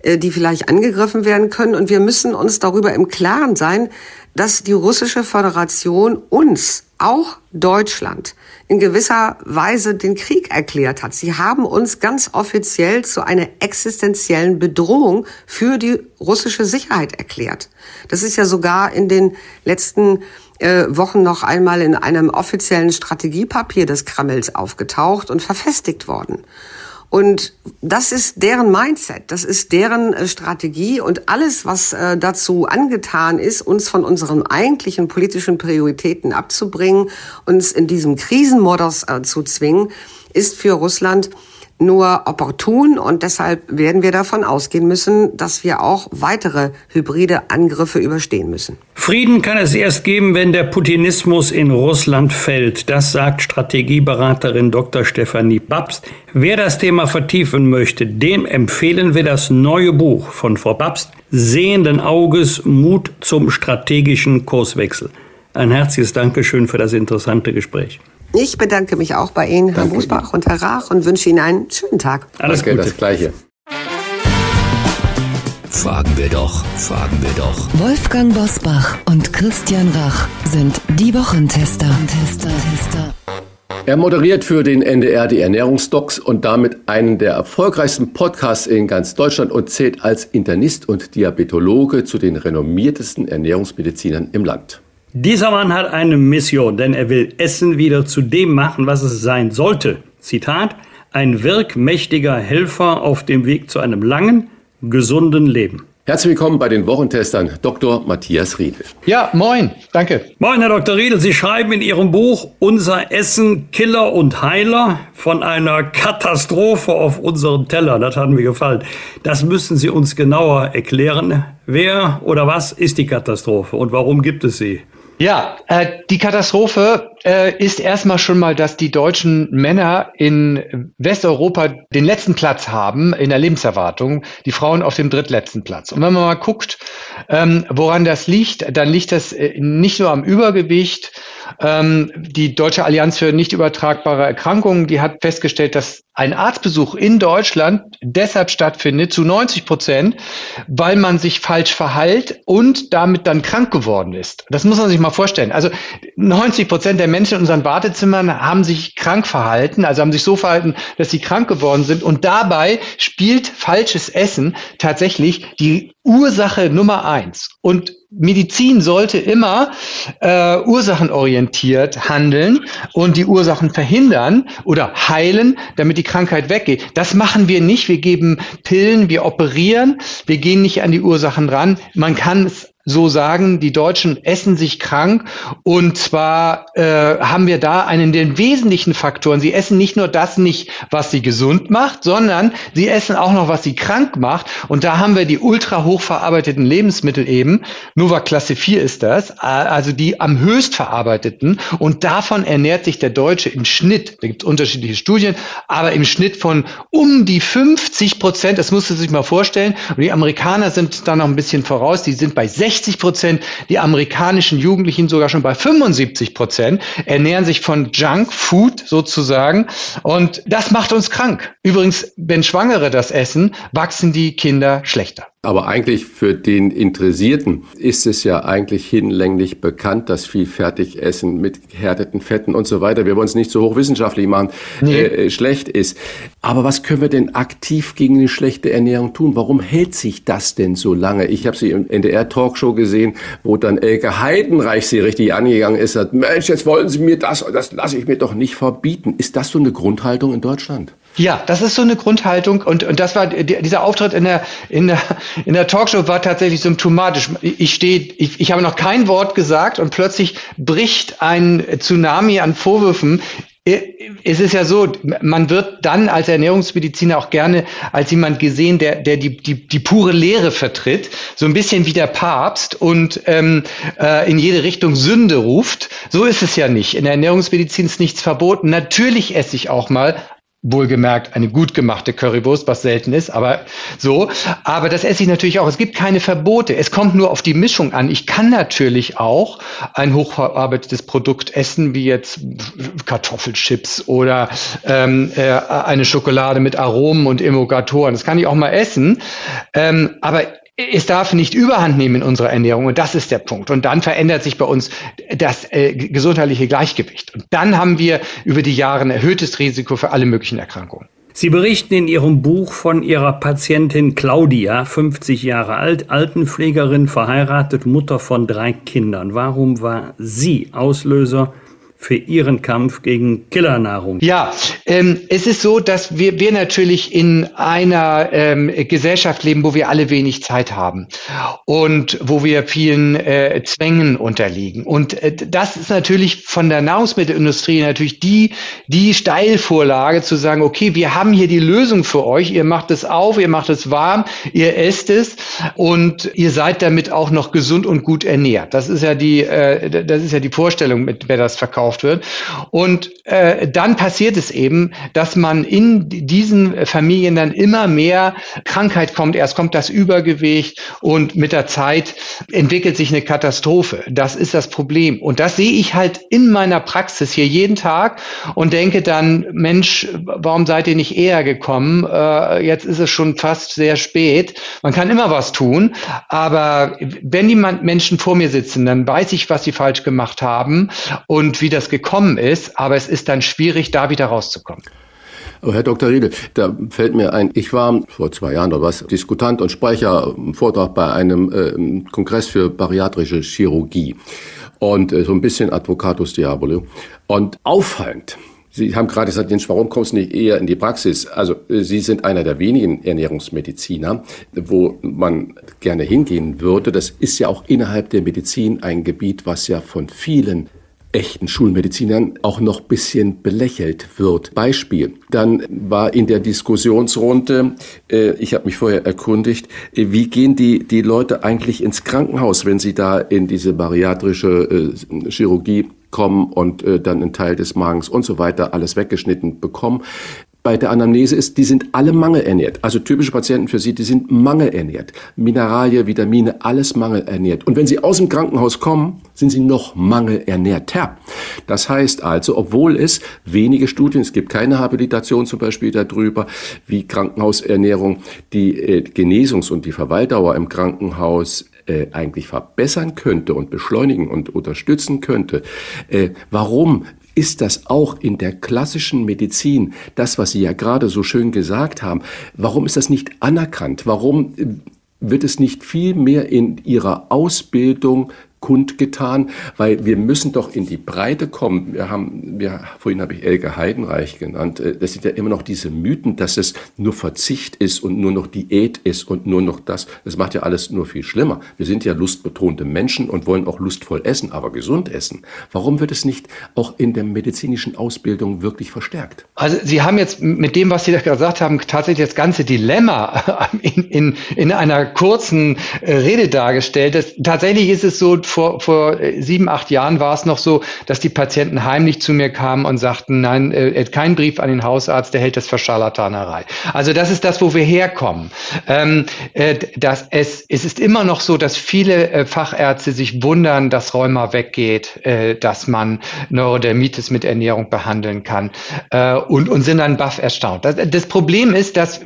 äh, die vielleicht angegriffen werden können. Und wir müssen uns darüber im Klaren sein, dass die russische Föderation uns, auch Deutschland, in gewisser Weise den Krieg erklärt hat. Sie haben uns ganz offiziell zu einer existenziellen Bedrohung für die russische Sicherheit erklärt. Das ist ja sogar in den letzten äh, Wochen noch einmal in einem offiziellen Strategiepapier des Kremls aufgetaucht und verfestigt worden. Und das ist deren Mindset, das ist deren äh, Strategie. Und alles, was äh, dazu angetan ist, uns von unseren eigentlichen politischen Prioritäten abzubringen, uns in diesem Krisenmodus äh, zu zwingen, ist für Russland nur opportun und deshalb werden wir davon ausgehen müssen, dass wir auch weitere hybride Angriffe überstehen müssen. Frieden kann es erst geben, wenn der Putinismus in Russland fällt. Das sagt Strategieberaterin Dr. Stefanie Babst. Wer das Thema vertiefen möchte, dem empfehlen wir das neue Buch von Frau Babst, Sehenden Auges, Mut zum strategischen Kurswechsel. Ein herzliches Dankeschön für das interessante Gespräch. Ich bedanke mich auch bei Ihnen, Herr Busbach und Herr Rach, und wünsche Ihnen einen schönen Tag. Alles Danke, Gute. das Gleiche. Fragen wir doch, fragen wir doch. Wolfgang Bosbach und Christian Rach sind die Wochentester. Tester, Tester. Er moderiert für den NDR die Ernährungsdocs und damit einen der erfolgreichsten Podcasts in ganz Deutschland und zählt als Internist und Diabetologe zu den renommiertesten Ernährungsmedizinern im Land. Dieser Mann hat eine Mission, denn er will Essen wieder zu dem machen, was es sein sollte. Zitat, ein wirkmächtiger Helfer auf dem Weg zu einem langen, gesunden Leben. Herzlich willkommen bei den Wochentestern Dr. Matthias Riedel. Ja, moin, danke. Moin, Herr Dr. Riedel. Sie schreiben in Ihrem Buch Unser Essen Killer und Heiler von einer Katastrophe auf unseren Teller. Das hat mir gefallen. Das müssen Sie uns genauer erklären. Wer oder was ist die Katastrophe und warum gibt es sie? Ja, äh, die Katastrophe äh, ist erstmal schon mal, dass die deutschen Männer in Westeuropa den letzten Platz haben in der Lebenserwartung, die Frauen auf dem drittletzten Platz. Und wenn man mal guckt, ähm, woran das liegt, dann liegt das äh, nicht nur am Übergewicht, ähm, die Deutsche Allianz für nicht übertragbare Erkrankungen, die hat festgestellt, dass ein Arztbesuch in Deutschland deshalb stattfindet zu 90 Prozent, weil man sich falsch verhält und damit dann krank geworden ist. Das muss man sich mal vorstellen. Also 90 Prozent der Menschen in unseren Wartezimmern haben sich krank verhalten, also haben sich so verhalten, dass sie krank geworden sind. Und dabei spielt falsches Essen tatsächlich die Ursache Nummer eins. Und Medizin sollte immer äh, ursachenorientiert handeln und die Ursachen verhindern oder heilen, damit die Krankheit weggeht. Das machen wir nicht. Wir geben Pillen, wir operieren, wir gehen nicht an die Ursachen ran. Man kann es so sagen, die Deutschen essen sich krank. Und zwar äh, haben wir da einen der wesentlichen Faktoren. Sie essen nicht nur das nicht, was sie gesund macht, sondern sie essen auch noch, was sie krank macht. Und da haben wir die ultra hochverarbeiteten Lebensmittel eben. Nova Klasse 4 ist das, also die am höchst verarbeiteten. Und davon ernährt sich der Deutsche im Schnitt, da gibt es unterschiedliche Studien, aber im Schnitt von um die 50 Prozent, das musst du sich mal vorstellen. Und die Amerikaner sind da noch ein bisschen voraus, die sind bei 60 60 Prozent, die amerikanischen Jugendlichen sogar schon bei 75 Prozent, ernähren sich von Junk Food sozusagen. Und das macht uns krank. Übrigens, wenn Schwangere das essen, wachsen die Kinder schlechter. Aber eigentlich für den Interessierten ist es ja eigentlich hinlänglich bekannt, dass viel Fertigessen mit gehärteten Fetten und so weiter, wir wollen es nicht so hochwissenschaftlich machen, nee. äh, schlecht ist. Aber was können wir denn aktiv gegen eine schlechte Ernährung tun? Warum hält sich das denn so lange? Ich habe sie im NDR-Talkshow gesehen, wo dann Elke Heidenreich sie richtig angegangen ist, sagt, Mensch, jetzt wollen Sie mir das, das lasse ich mir doch nicht verbieten. Ist das so eine Grundhaltung in Deutschland? Ja, das ist so eine Grundhaltung und, und das war dieser Auftritt in der, in der, in der Talkshow war tatsächlich symptomatisch. Ich stehe, ich, ich habe noch kein Wort gesagt und plötzlich bricht ein Tsunami an Vorwürfen es ist ja so, man wird dann als Ernährungsmediziner auch gerne als jemand gesehen, der, der die, die, die pure Lehre vertritt, so ein bisschen wie der Papst und ähm, äh, in jede Richtung Sünde ruft. So ist es ja nicht. In der Ernährungsmedizin ist nichts verboten. Natürlich esse ich auch mal Wohlgemerkt eine gut gemachte Currywurst, was selten ist, aber so. Aber das esse ich natürlich auch. Es gibt keine Verbote. Es kommt nur auf die Mischung an. Ich kann natürlich auch ein hochverarbeitetes Produkt essen, wie jetzt Kartoffelchips oder ähm, äh, eine Schokolade mit Aromen und Emulgatoren. Das kann ich auch mal essen. Ähm, aber es darf nicht überhand nehmen in unserer Ernährung und das ist der Punkt. Und dann verändert sich bei uns das äh, gesundheitliche Gleichgewicht. Und dann haben wir über die Jahre ein erhöhtes Risiko für alle möglichen Erkrankungen. Sie berichten in Ihrem Buch von Ihrer Patientin Claudia, 50 Jahre alt, Altenpflegerin, verheiratet, Mutter von drei Kindern. Warum war sie Auslöser für Ihren Kampf gegen Killernahrung? Ja, ähm, es ist so, dass wir, wir natürlich in einer ähm, Gesellschaft leben, wo wir alle wenig Zeit haben und wo wir vielen äh, Zwängen unterliegen. Und äh, das ist natürlich von der Nahrungsmittelindustrie natürlich die, die Steilvorlage zu sagen, okay, wir haben hier die Lösung für euch, ihr macht es auf, ihr macht es warm, ihr esst es und ihr seid damit auch noch gesund und gut ernährt. Das ist ja die, äh, das ist ja die Vorstellung, mit wer das verkauft verkauft wird. Und äh, dann passiert es eben, dass man in diesen Familien dann immer mehr Krankheit kommt. Erst kommt das Übergewicht und mit der Zeit entwickelt sich eine Katastrophe. Das ist das Problem. Und das sehe ich halt in meiner Praxis hier jeden Tag und denke dann, Mensch, warum seid ihr nicht eher gekommen? Äh, jetzt ist es schon fast sehr spät. Man kann immer was tun, aber wenn die Menschen vor mir sitzen, dann weiß ich, was sie falsch gemacht haben und wie das das gekommen ist, aber es ist dann schwierig, da wieder rauszukommen. Aber Herr Dr. Riedel, da fällt mir ein, ich war vor zwei Jahren oder was Diskutant und Sprecher im Vortrag bei einem äh, Kongress für bariatrische Chirurgie und äh, so ein bisschen Advocatus Diabolo. Und auffallend, Sie haben gerade gesagt, Jens, warum kommst du nicht eher in die Praxis? Also äh, Sie sind einer der wenigen Ernährungsmediziner, wo man gerne hingehen würde. Das ist ja auch innerhalb der Medizin ein Gebiet, was ja von vielen echten Schulmedizinern auch noch bisschen belächelt wird. Beispiel. Dann war in der Diskussionsrunde, äh, ich habe mich vorher erkundigt, äh, wie gehen die, die Leute eigentlich ins Krankenhaus, wenn sie da in diese bariatrische äh, Chirurgie kommen und äh, dann einen Teil des Magens und so weiter alles weggeschnitten bekommen bei der Anamnese ist, die sind alle mangelernährt. Also typische Patienten für Sie, die sind mangelernährt. Mineralien, Vitamine, alles mangelernährt. Und wenn Sie aus dem Krankenhaus kommen, sind Sie noch mangelernährter. Das heißt also, obwohl es wenige Studien, es gibt keine Habilitation zum Beispiel darüber, wie Krankenhausernährung die äh, Genesungs- und die Verweildauer im Krankenhaus äh, eigentlich verbessern könnte und beschleunigen und unterstützen könnte. Äh, warum ist das auch in der klassischen Medizin, das, was Sie ja gerade so schön gesagt haben, warum ist das nicht anerkannt? Warum äh, wird es nicht viel mehr in Ihrer Ausbildung kundgetan, weil wir müssen doch in die Breite kommen. Wir haben, wir, vorhin habe ich Elke Heidenreich genannt. Äh, das sind ja immer noch diese Mythen, dass es nur Verzicht ist und nur noch Diät ist und nur noch das. Das macht ja alles nur viel schlimmer. Wir sind ja lustbetonte Menschen und wollen auch lustvoll essen, aber gesund essen. Warum wird es nicht auch in der medizinischen Ausbildung wirklich verstärkt? Also Sie haben jetzt mit dem, was Sie da gesagt haben, tatsächlich das ganze Dilemma in, in, in einer kurzen äh, Rede dargestellt. Das, tatsächlich ist es so, vor, vor sieben, acht Jahren war es noch so, dass die Patienten heimlich zu mir kamen und sagten, nein, äh, kein Brief an den Hausarzt, der hält das für Scharlatanerei. Also das ist das, wo wir herkommen. Ähm, äh, dass es, es ist immer noch so, dass viele äh, Fachärzte sich wundern, dass Rheuma weggeht, äh, dass man Neurodermitis mit Ernährung behandeln kann äh, und, und sind dann baff erstaunt. Das, das Problem ist, dass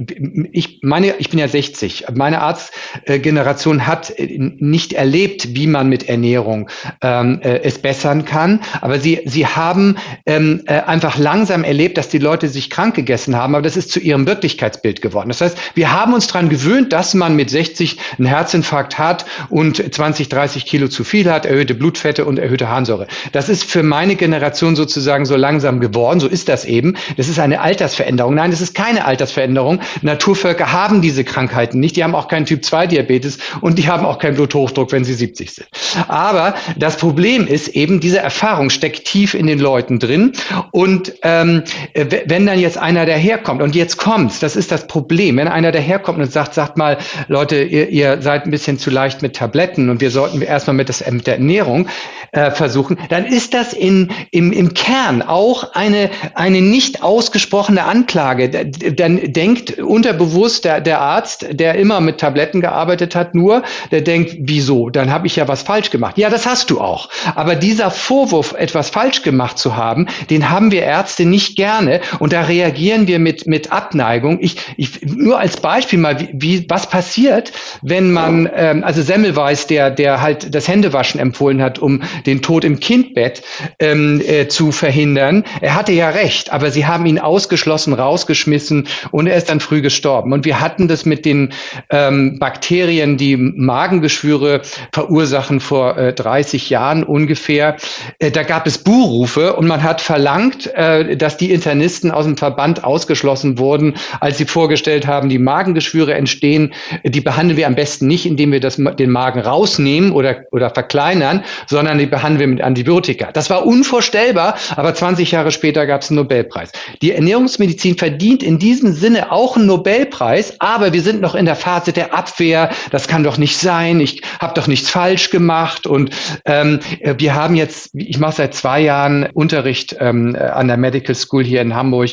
ich meine, ich bin ja 60, meine Arztgeneration hat nicht erlebt, wie man mit Ernährung ähm, äh, es bessern kann, aber sie, sie haben ähm, äh, einfach langsam erlebt, dass die Leute sich krank gegessen haben, aber das ist zu ihrem Wirklichkeitsbild geworden. Das heißt, wir haben uns daran gewöhnt, dass man mit 60 einen Herzinfarkt hat und 20, 30 Kilo zu viel hat, erhöhte Blutfette und erhöhte Harnsäure. Das ist für meine Generation sozusagen so langsam geworden. So ist das eben. Das ist eine Altersveränderung. Nein, das ist keine Altersveränderung. Naturvölker haben diese Krankheiten nicht. Die haben auch keinen Typ-2-Diabetes und die haben auch keinen Bluthochdruck, wenn sie 70 sind. Aber das Problem ist eben, diese Erfahrung steckt tief in den Leuten drin. Und ähm, wenn dann jetzt einer daherkommt, und jetzt kommt's, das ist das Problem, wenn einer daherkommt und sagt, sagt mal, Leute, ihr, ihr seid ein bisschen zu leicht mit Tabletten und wir sollten erstmal mit, das, mit der Ernährung äh, versuchen, dann ist das in, im, im Kern auch eine, eine nicht ausgesprochene Anklage. Dann denkt unterbewusst der, der Arzt, der immer mit Tabletten gearbeitet hat, nur, der denkt, wieso? Dann habe ich ja was falsch gemacht. Ja, das hast du auch. Aber dieser Vorwurf, etwas falsch gemacht zu haben, den haben wir Ärzte nicht gerne und da reagieren wir mit, mit Abneigung. Ich, ich, nur als Beispiel mal, wie, wie was passiert, wenn man, ähm, also Semmelweis, der, der halt das Händewaschen empfohlen hat, um den Tod im Kindbett ähm, äh, zu verhindern. Er hatte ja recht, aber sie haben ihn ausgeschlossen, rausgeschmissen und er ist dann früh gestorben. Und wir hatten das mit den ähm, Bakterien, die Magengeschwüre verursachen vor äh, 30 Jahren ungefähr. Äh, da gab es Buhrufe und man hat verlangt, äh, dass die Internisten aus dem Verband ausgeschlossen wurden, als sie vorgestellt haben, die Magengeschwüre entstehen. Die behandeln wir am besten nicht, indem wir das, den Magen rausnehmen oder, oder verkleinern, sondern die behandeln wir mit Antibiotika. Das war unvorstellbar, aber 20 Jahre später gab es einen Nobelpreis. Die Ernährungsmedizin verdient in diesem Sinne auch einen Nobelpreis, aber wir sind noch in der Phase der Abwehr. Das kann doch nicht sein. Ich habe doch nichts falsch gemacht. Und ähm, wir haben jetzt, ich mache seit zwei Jahren Unterricht ähm, an der Medical School hier in Hamburg.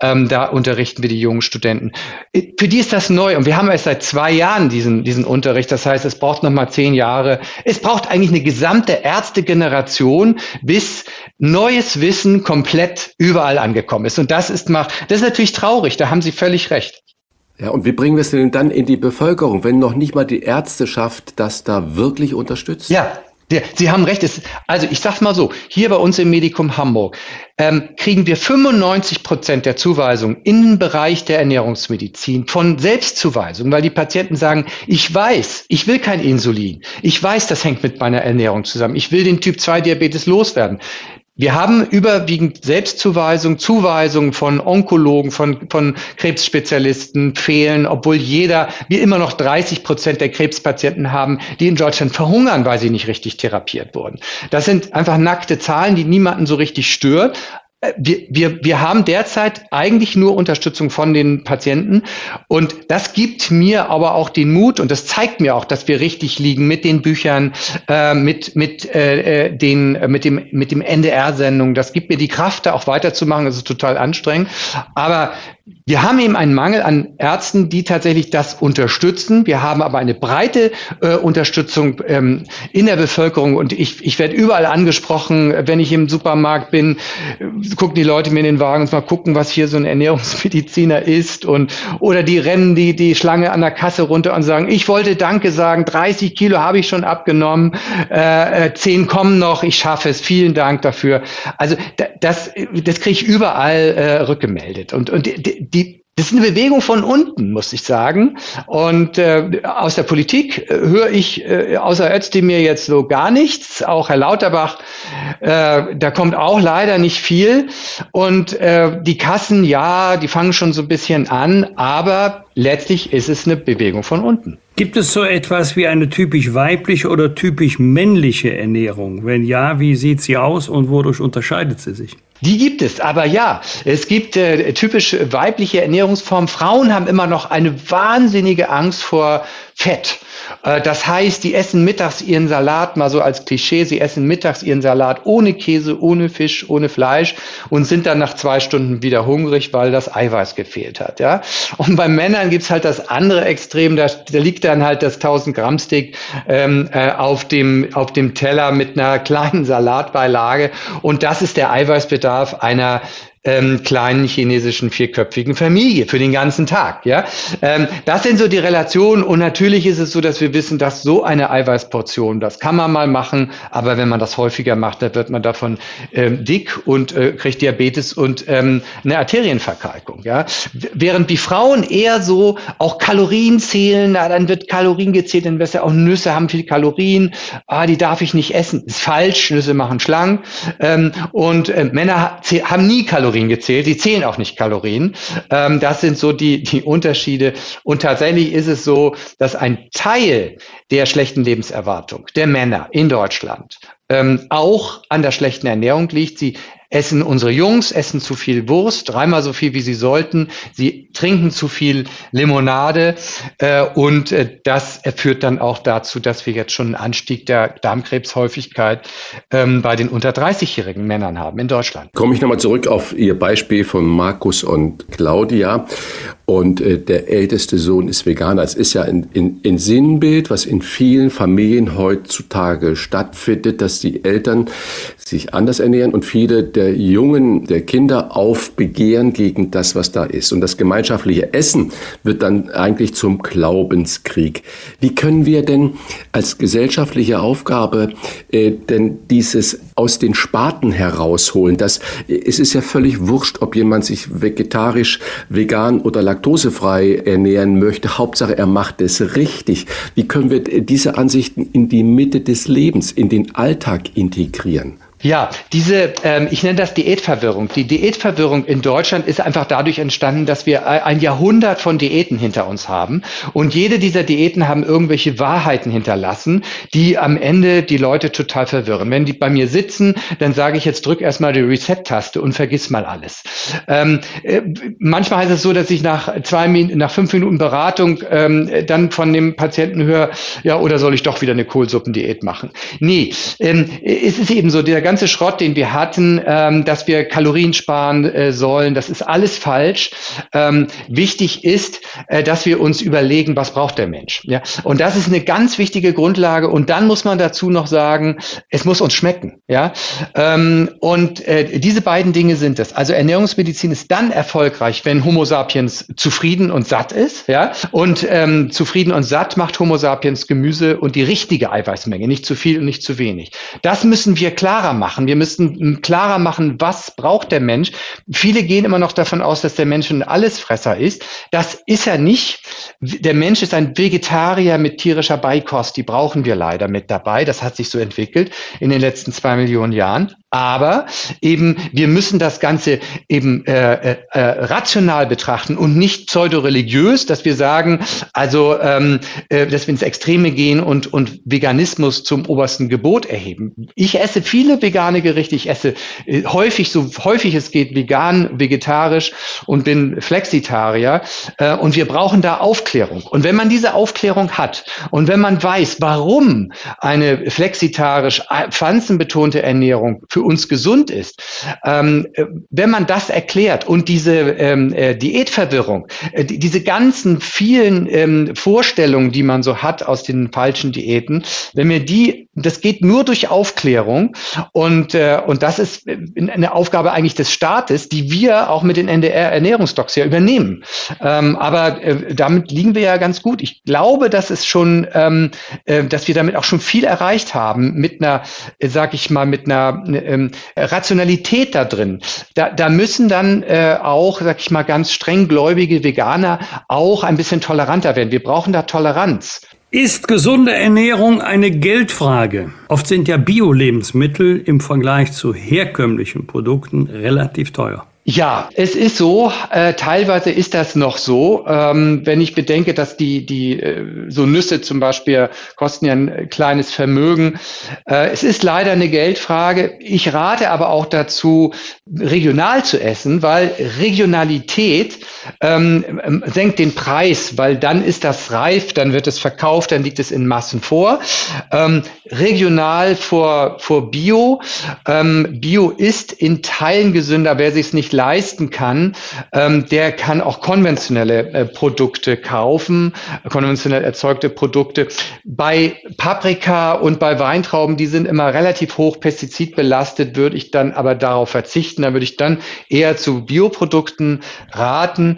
Ähm, da unterrichten wir die jungen Studenten. Für die ist das neu und wir haben erst seit zwei Jahren diesen, diesen Unterricht. Das heißt, es braucht noch mal zehn Jahre. Es braucht eigentlich eine gesamte Ärztegeneration, bis neues Wissen komplett überall angekommen ist. Und das ist mal, das ist natürlich traurig. Da haben Sie völlig recht. Ja, und wie bringen wir es denn dann in die Bevölkerung, wenn noch nicht mal die Ärzteschaft das da wirklich unterstützt? Ja, Sie haben recht. Also ich sage mal so, hier bei uns im Medikum Hamburg ähm, kriegen wir 95 Prozent der Zuweisungen in den Bereich der Ernährungsmedizin von Selbstzuweisung, weil die Patienten sagen, ich weiß, ich will kein Insulin. Ich weiß, das hängt mit meiner Ernährung zusammen. Ich will den Typ-2-Diabetes loswerden. Wir haben überwiegend Selbstzuweisung, Zuweisung von Onkologen, von, von Krebsspezialisten fehlen, obwohl jeder, wir immer noch 30 Prozent der Krebspatienten haben, die in Deutschland verhungern, weil sie nicht richtig therapiert wurden. Das sind einfach nackte Zahlen, die niemanden so richtig stört wir, wir, wir haben derzeit eigentlich nur Unterstützung von den Patienten und das gibt mir aber auch den Mut und das zeigt mir auch, dass wir richtig liegen mit den Büchern, äh, mit, mit, äh, äh den, äh, mit dem, mit dem NDR-Sendung. Das gibt mir die Kraft, da auch weiterzumachen. Das ist total anstrengend. Aber wir haben eben einen Mangel an Ärzten, die tatsächlich das unterstützen. Wir haben aber eine breite äh, Unterstützung ähm, in der Bevölkerung und ich, ich werde überall angesprochen, wenn ich im Supermarkt bin, äh, gucken die Leute mir in den Wagen und mal gucken, was hier so ein Ernährungsmediziner ist und oder die rennen die die Schlange an der Kasse runter und sagen, ich wollte Danke sagen, 30 Kilo habe ich schon abgenommen, äh, 10 äh, kommen noch, ich schaffe es, vielen Dank dafür. Also das, das kriege ich überall äh, rückgemeldet und und Das ist eine Bewegung von unten, muss ich sagen. Und äh, aus der Politik äh, höre ich äh, außer Özdemir jetzt so gar nichts. Auch Herr Lauterbach, äh, da kommt auch leider nicht viel. Und äh, die Kassen, ja, die fangen schon so ein bisschen an, aber letztlich ist es eine Bewegung von unten. Gibt es so etwas wie eine typisch weibliche oder typisch männliche Ernährung? Wenn ja, wie sieht sie aus und wodurch unterscheidet sie sich? Die gibt es, aber ja, es gibt äh, typisch weibliche Ernährungsformen. Frauen haben immer noch eine wahnsinnige Angst vor Fett. Äh, das heißt, die essen mittags ihren Salat, mal so als Klischee, sie essen mittags ihren Salat ohne Käse, ohne Fisch, ohne Fleisch und sind dann nach zwei Stunden wieder hungrig, weil das Eiweiß gefehlt hat. Ja? Und bei Männern gibt's halt das andere Extrem, da, da liegt dann halt das 1000 Gramm Steak ähm, äh, auf, dem, auf dem Teller mit einer kleinen Salatbeilage und das ist der Eiweißbedarf einer ähm, kleinen chinesischen vierköpfigen Familie für den ganzen Tag. Ja, ähm, das sind so die Relationen und natürlich ist es so, dass wir wissen, dass so eine Eiweißportion, das kann man mal machen, aber wenn man das häufiger macht, dann wird man davon ähm, dick und äh, kriegt Diabetes und ähm, eine Arterienverkalkung. Ja, während die Frauen eher so auch Kalorien zählen, na, dann wird Kalorien gezählt, dann besser auch Nüsse haben viel Kalorien, ah, die darf ich nicht essen, ist falsch, Nüsse machen schlank ähm, und äh, Männer haben nie Kalorien Kalorien gezählt. Sie zählen auch nicht Kalorien. Ähm, das sind so die, die Unterschiede. Und tatsächlich ist es so, dass ein Teil der schlechten Lebenserwartung der Männer in Deutschland ähm, auch an der schlechten Ernährung liegt. Sie essen unsere Jungs, essen zu viel Wurst, dreimal so viel, wie sie sollten. Sie trinken zu viel Limonade äh, und äh, das führt dann auch dazu, dass wir jetzt schon einen Anstieg der Darmkrebshäufigkeit ähm, bei den unter 30-jährigen Männern haben in Deutschland. Komme ich nochmal zurück auf Ihr Beispiel von Markus und Claudia. Und äh, der älteste Sohn ist Veganer. Es ist ja ein, Sinnbild, was in vielen Familien heutzutage stattfindet, dass die Eltern sich anders ernähren und viele der Jungen, der Kinder aufbegehren gegen das, was da ist. Und das gemeinschaftliche Essen wird dann eigentlich zum Glaubenskrieg. Wie können wir denn als gesellschaftliche Aufgabe äh, denn dieses aus den Spaten herausholen? Das, es ist ja völlig wurscht, ob jemand sich vegetarisch, vegan oder laktosefrei ernähren möchte. Hauptsache, er macht es richtig. Wie können wir diese Ansichten in die Mitte des Lebens, in den Alltag integrieren? Ja, diese, ähm, ich nenne das Diätverwirrung. Die Diätverwirrung in Deutschland ist einfach dadurch entstanden, dass wir ein Jahrhundert von Diäten hinter uns haben. Und jede dieser Diäten haben irgendwelche Wahrheiten hinterlassen, die am Ende die Leute total verwirren. Wenn die bei mir sitzen, dann sage ich jetzt drück erstmal die Reset-Taste und vergiss mal alles. Ähm, äh, manchmal heißt es so, dass ich nach zwei nach fünf Minuten Beratung ähm, dann von dem Patienten höre, ja, oder soll ich doch wieder eine Kohlsuppendiät machen? Nee, ähm, es ist eben so, der ganze ganze Schrott, den wir hatten, ähm, dass wir Kalorien sparen äh, sollen, das ist alles falsch. Ähm, wichtig ist, äh, dass wir uns überlegen, was braucht der Mensch. Ja? Und das ist eine ganz wichtige Grundlage. Und dann muss man dazu noch sagen, es muss uns schmecken. Ja? Ähm, und äh, diese beiden Dinge sind es. Also Ernährungsmedizin ist dann erfolgreich, wenn Homo sapiens zufrieden und satt ist. Ja? Und ähm, zufrieden und satt macht Homo sapiens Gemüse und die richtige Eiweißmenge, nicht zu viel und nicht zu wenig. Das müssen wir klarer machen machen. Wir müssen klarer machen, was braucht der Mensch. Viele gehen immer noch davon aus, dass der Mensch ein Allesfresser ist. Das ist er nicht. Der Mensch ist ein Vegetarier mit tierischer Beikost. Die brauchen wir leider mit dabei. Das hat sich so entwickelt in den letzten zwei Millionen Jahren. Aber eben, wir müssen das Ganze eben äh, äh, äh, rational betrachten und nicht pseudoreligiös, dass wir sagen, also, ähm, äh, dass wir ins Extreme gehen und, und Veganismus zum obersten Gebot erheben. Ich esse viele vegane Gerichte, ich esse äh, häufig, so häufig es geht, vegan, vegetarisch und bin Flexitarier. Äh, und wir brauchen da Aufklärung. Und wenn man diese Aufklärung hat und wenn man weiß, warum eine flexitarisch äh, pflanzenbetonte Ernährung für uns gesund ist, ähm, wenn man das erklärt und diese ähm, äh, Diätverwirrung, äh, die, diese ganzen vielen ähm, Vorstellungen, die man so hat aus den falschen Diäten, wenn wir die das geht nur durch Aufklärung und, äh, und das ist eine Aufgabe eigentlich des Staates, die wir auch mit den NDR-Ernährungsdocs ja übernehmen. Ähm, aber äh, damit liegen wir ja ganz gut. Ich glaube, dass es schon, ähm, äh, dass wir damit auch schon viel erreicht haben mit einer, äh, sag ich mal, mit einer äh, Rationalität da drin. Da, da müssen dann äh, auch, sag ich mal, ganz strenggläubige Veganer auch ein bisschen toleranter werden. Wir brauchen da Toleranz. Ist gesunde Ernährung eine Geldfrage? Oft sind ja Bio-Lebensmittel im Vergleich zu herkömmlichen Produkten relativ teuer. Ja, es ist so. Äh, teilweise ist das noch so. Ähm, wenn ich bedenke, dass die die äh, so Nüsse zum Beispiel kosten ja ein kleines Vermögen. Äh, es ist leider eine Geldfrage. Ich rate aber auch dazu, regional zu essen, weil Regionalität ähm, ähm, senkt den Preis, weil dann ist das reif, dann wird es verkauft, dann liegt es in Massen vor. Ähm, regional vor vor Bio. Ähm, Bio ist in Teilen gesünder. Wer sich es nicht leisten kann, ähm, der kann auch konventionelle äh, Produkte kaufen, konventionell erzeugte Produkte. Bei Paprika und bei Weintrauben, die sind immer relativ hoch pestizidbelastet, würde ich dann aber darauf verzichten. Da würde ich dann eher zu Bioprodukten raten.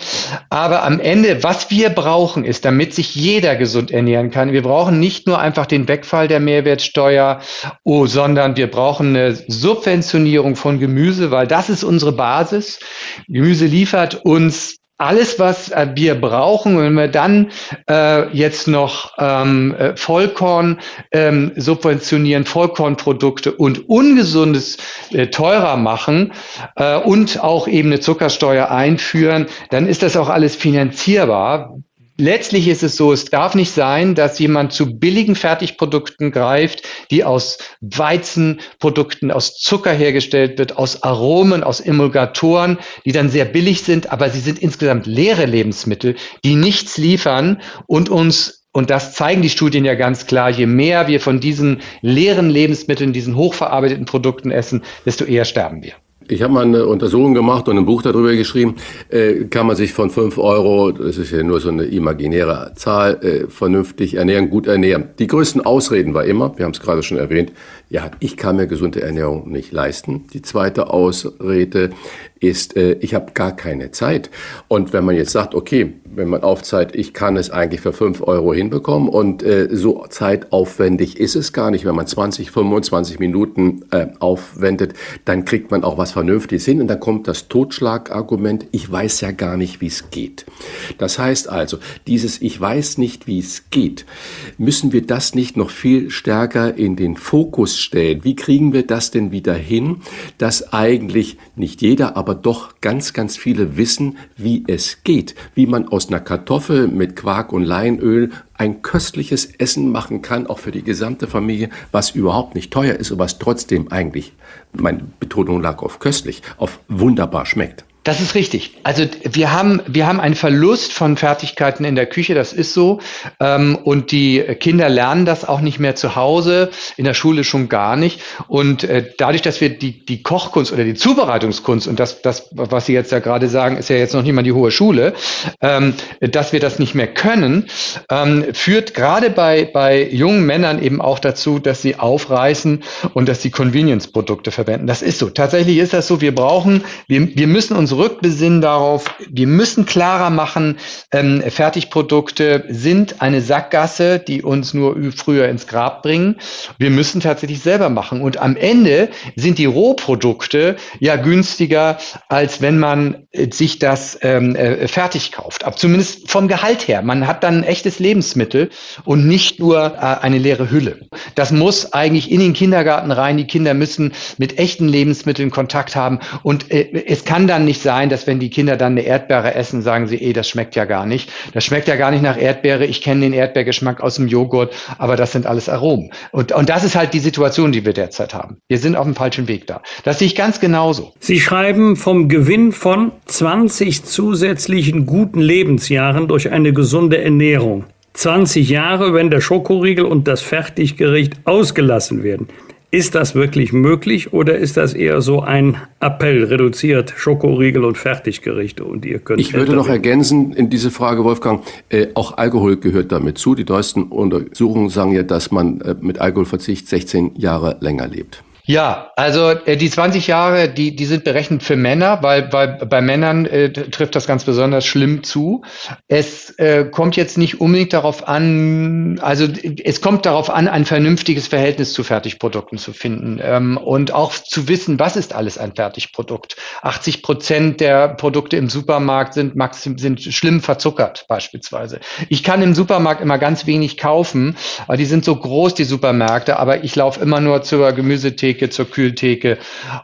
Aber am Ende, was wir brauchen, ist, damit sich jeder gesund ernähren kann, wir brauchen nicht nur einfach den Wegfall der Mehrwertsteuer, oh, sondern wir brauchen eine Subventionierung von Gemüse, weil das ist unsere Basis. Gemüse. Gemüse liefert uns alles, was äh, wir brauchen, wenn wir dann äh, jetzt noch ähm, äh, Vollkorn ähm, subventionieren, Vollkornprodukte und Ungesundes äh, teurer machen äh, und auch eben eine Zuckersteuer einführen, dann ist das auch alles finanzierbar. Letztlich ist es so, es darf nicht sein, dass jemand zu billigen Fertigprodukten greift, die aus Weizenprodukten, aus Zucker hergestellt wird, aus Aromen, aus Emulgatoren, die dann sehr billig sind, aber sie sind insgesamt leere Lebensmittel, die nichts liefern und uns und das zeigen die Studien ja ganz klar. Je mehr wir von diesen leeren Lebensmitteln, diesen hochverarbeiteten Produkten essen, desto eher sterben wir. Ich habe mal eine Untersuchung gemacht und ein Buch darüber geschrieben, äh, kann man sich von fünf Euro, das ist ja nur so eine imaginäre Zahl, äh, vernünftig ernähren, gut ernähren. Die größten Ausreden war immer, wir haben es gerade schon erwähnt, ja, ich kann mir gesunde Ernährung nicht leisten. Die zweite Ausrede ist, äh, ich habe gar keine Zeit. Und wenn man jetzt sagt, okay, wenn man aufzeigt, ich kann es eigentlich für fünf Euro hinbekommen und äh, so zeitaufwendig ist es gar nicht, wenn man 20, 25 Minuten äh, aufwendet, dann kriegt man auch was Vernünftiges hin und dann kommt das Totschlagargument, ich weiß ja gar nicht, wie es geht. Das heißt also, dieses Ich weiß nicht, wie es geht, müssen wir das nicht noch viel stärker in den Fokus stellen. Wie kriegen wir das denn wieder hin, dass eigentlich nicht jeder, aber doch ganz, ganz viele wissen, wie es geht, wie man aus einer Kartoffel mit Quark und Leinöl ein köstliches Essen machen kann, auch für die gesamte Familie, was überhaupt nicht teuer ist und was trotzdem eigentlich, meine Betonung lag auf köstlich, auf wunderbar schmeckt. Das ist richtig. Also wir haben, wir haben einen Verlust von Fertigkeiten in der Küche, das ist so. Ähm, und die Kinder lernen das auch nicht mehr zu Hause, in der Schule schon gar nicht. Und äh, dadurch, dass wir die, die Kochkunst oder die Zubereitungskunst, und das, das, was Sie jetzt ja gerade sagen, ist ja jetzt noch nicht mal die hohe Schule, ähm, dass wir das nicht mehr können, ähm, führt gerade bei, bei jungen Männern eben auch dazu, dass sie aufreißen und dass sie Convenience-Produkte verwenden. Das ist so. Tatsächlich ist das so. Wir brauchen, wir, wir müssen unsere zurückbesinnen darauf, wir müssen klarer machen, ähm, Fertigprodukte sind eine Sackgasse, die uns nur früher ins Grab bringen. Wir müssen tatsächlich selber machen. Und am Ende sind die Rohprodukte ja günstiger, als wenn man äh, sich das ähm, äh, fertig kauft. Aber zumindest vom Gehalt her. Man hat dann ein echtes Lebensmittel und nicht nur äh, eine leere Hülle. Das muss eigentlich in den Kindergarten rein. Die Kinder müssen mit echten Lebensmitteln Kontakt haben. Und äh, es kann dann nicht sein, dass wenn die Kinder dann eine Erdbeere essen, sagen sie, eh, das schmeckt ja gar nicht. Das schmeckt ja gar nicht nach Erdbeere. Ich kenne den Erdbeergeschmack aus dem Joghurt, aber das sind alles Aromen. Und, und das ist halt die Situation, die wir derzeit haben. Wir sind auf dem falschen Weg da. Das sehe ich ganz genauso. Sie schreiben vom Gewinn von 20 zusätzlichen guten Lebensjahren durch eine gesunde Ernährung. 20 Jahre, wenn der Schokoriegel und das Fertiggericht ausgelassen werden. Ist das wirklich möglich oder ist das eher so ein Appell, reduziert Schokoriegel und Fertiggerichte und ihr könnt. Ich würde noch ergänzen in diese Frage, Wolfgang, äh, auch Alkohol gehört damit zu. Die neuesten Untersuchungen sagen ja, dass man äh, mit Alkoholverzicht 16 Jahre länger lebt. Ja, also äh, die 20 Jahre, die, die sind berechnet für Männer, weil, weil bei Männern äh, trifft das ganz besonders schlimm zu. Es äh, kommt jetzt nicht unbedingt darauf an, also es kommt darauf an, ein vernünftiges Verhältnis zu Fertigprodukten zu finden ähm, und auch zu wissen, was ist alles ein Fertigprodukt. 80 Prozent der Produkte im Supermarkt sind, maxim, sind schlimm verzuckert beispielsweise. Ich kann im Supermarkt immer ganz wenig kaufen, weil die sind so groß, die Supermärkte, aber ich laufe immer nur zur Gemüsetheke Theke, zur Kühltheke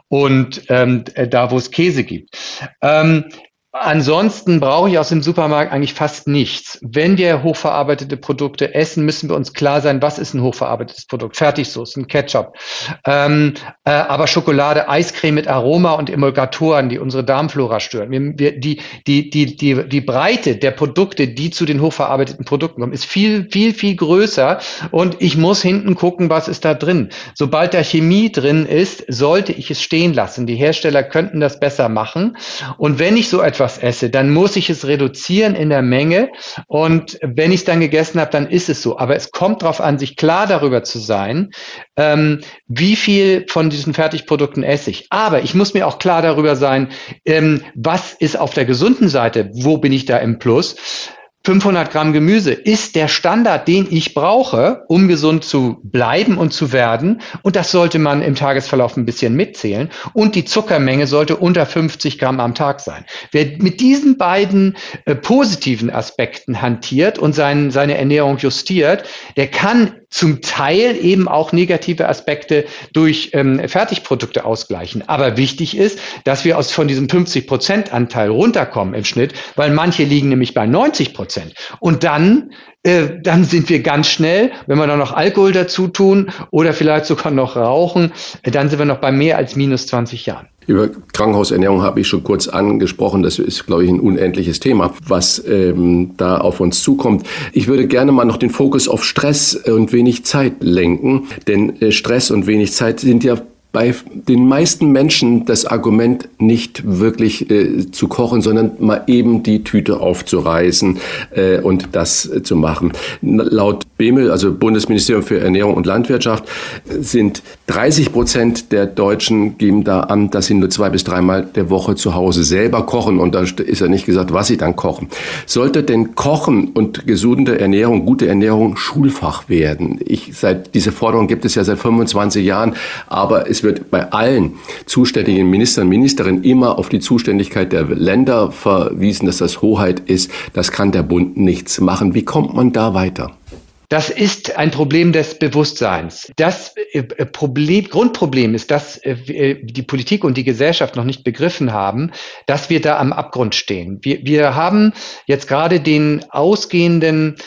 und ähm, da, wo es Käse gibt. Ähm, Ansonsten brauche ich aus dem Supermarkt eigentlich fast nichts. Wenn wir hochverarbeitete Produkte essen, müssen wir uns klar sein, was ist ein hochverarbeitetes Produkt? Fertigsoßen, Ketchup. Ähm, äh, aber Schokolade, Eiscreme mit Aroma und Emulgatoren, die unsere Darmflora stören. Wir, wir, die, die, die, die, die Breite der Produkte, die zu den hochverarbeiteten Produkten kommen, ist viel, viel, viel größer. Und ich muss hinten gucken, was ist da drin. Sobald da Chemie drin ist, sollte ich es stehen lassen. Die Hersteller könnten das besser machen. Und wenn ich so etwas etwas esse, dann muss ich es reduzieren in der Menge. Und wenn ich es dann gegessen habe, dann ist es so. Aber es kommt darauf an, sich klar darüber zu sein, ähm, wie viel von diesen Fertigprodukten esse ich. Aber ich muss mir auch klar darüber sein, ähm, was ist auf der gesunden Seite, wo bin ich da im Plus. 500 Gramm Gemüse ist der Standard, den ich brauche, um gesund zu bleiben und zu werden. Und das sollte man im Tagesverlauf ein bisschen mitzählen. Und die Zuckermenge sollte unter 50 Gramm am Tag sein. Wer mit diesen beiden äh, positiven Aspekten hantiert und sein, seine Ernährung justiert, der kann zum Teil eben auch negative Aspekte durch ähm, Fertigprodukte ausgleichen. Aber wichtig ist, dass wir aus von diesem 50 Prozent Anteil runterkommen im Schnitt, weil manche liegen nämlich bei 90 Prozent. Und dann äh, dann sind wir ganz schnell, wenn wir dann noch Alkohol dazu tun oder vielleicht sogar noch rauchen, dann sind wir noch bei mehr als minus 20 Jahren. Über Krankenhausernährung habe ich schon kurz angesprochen. Das ist, glaube ich, ein unendliches Thema, was ähm, da auf uns zukommt. Ich würde gerne mal noch den Fokus auf Stress und wenig Zeit lenken, denn äh, Stress und wenig Zeit sind ja bei den meisten Menschen das Argument nicht wirklich äh, zu kochen, sondern mal eben die Tüte aufzureißen äh, und das äh, zu machen. Laut BEMEL, also Bundesministerium für Ernährung und Landwirtschaft, sind 30 Prozent der Deutschen geben da an, dass sie nur zwei bis dreimal der Woche zu Hause selber kochen. Und da ist ja nicht gesagt, was sie dann kochen. Sollte denn Kochen und gesunde Ernährung, gute Ernährung Schulfach werden? Ich, seit, diese Forderung gibt es ja seit 25 Jahren, aber es wird bei allen zuständigen Ministern, Ministerinnen immer auf die Zuständigkeit der Länder verwiesen, dass das Hoheit ist. Das kann der Bund nichts machen. Wie kommt man da weiter? Das ist ein Problem des Bewusstseins. Das äh, Problem, Grundproblem ist, dass äh, die Politik und die Gesellschaft noch nicht begriffen haben, dass wir da am Abgrund stehen. Wir, wir haben jetzt gerade den ausgehenden äh,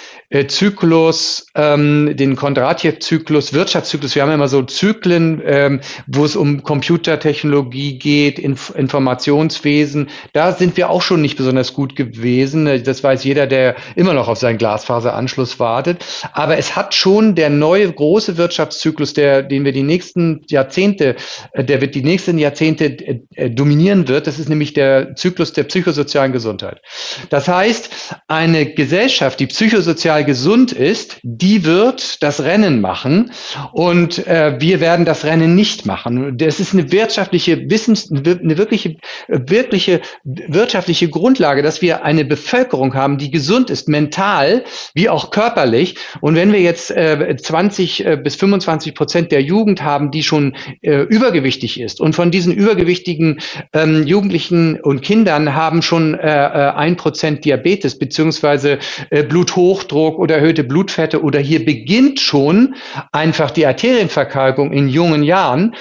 Zyklus, ähm, den Kondratjew-Zyklus, Wirtschaftszyklus. Wir haben immer so Zyklen, ähm, wo es um Computertechnologie geht, Inf Informationswesen. Da sind wir auch schon nicht besonders gut gewesen. Das weiß jeder, der immer noch auf seinen Glasfaseranschluss wartet. Aber es hat schon der neue große Wirtschaftszyklus, der, den wir die nächsten Jahrzehnte, äh, der wird die nächsten Jahrzehnte äh, äh, dominieren wird. Das ist nämlich der Zyklus der psychosozialen Gesundheit. Das heißt, eine Gesellschaft, die psychosozial gesund ist, die wird das Rennen machen und äh, wir werden das Rennen nicht machen. Das ist eine wirtschaftliche Wissens, eine wirkliche, wirkliche wirtschaftliche Grundlage, dass wir eine Bevölkerung haben, die gesund ist, mental wie auch körperlich. Und wenn wir jetzt äh, 20 äh, bis 25 Prozent der Jugend haben, die schon äh, übergewichtig ist und von diesen übergewichtigen ähm, Jugendlichen und Kindern haben schon äh, äh ein Prozent Diabetes beziehungsweise äh, Bluthochdruck oder erhöhte Blutfette oder hier beginnt schon einfach die Arterienverkalkung in jungen Jahren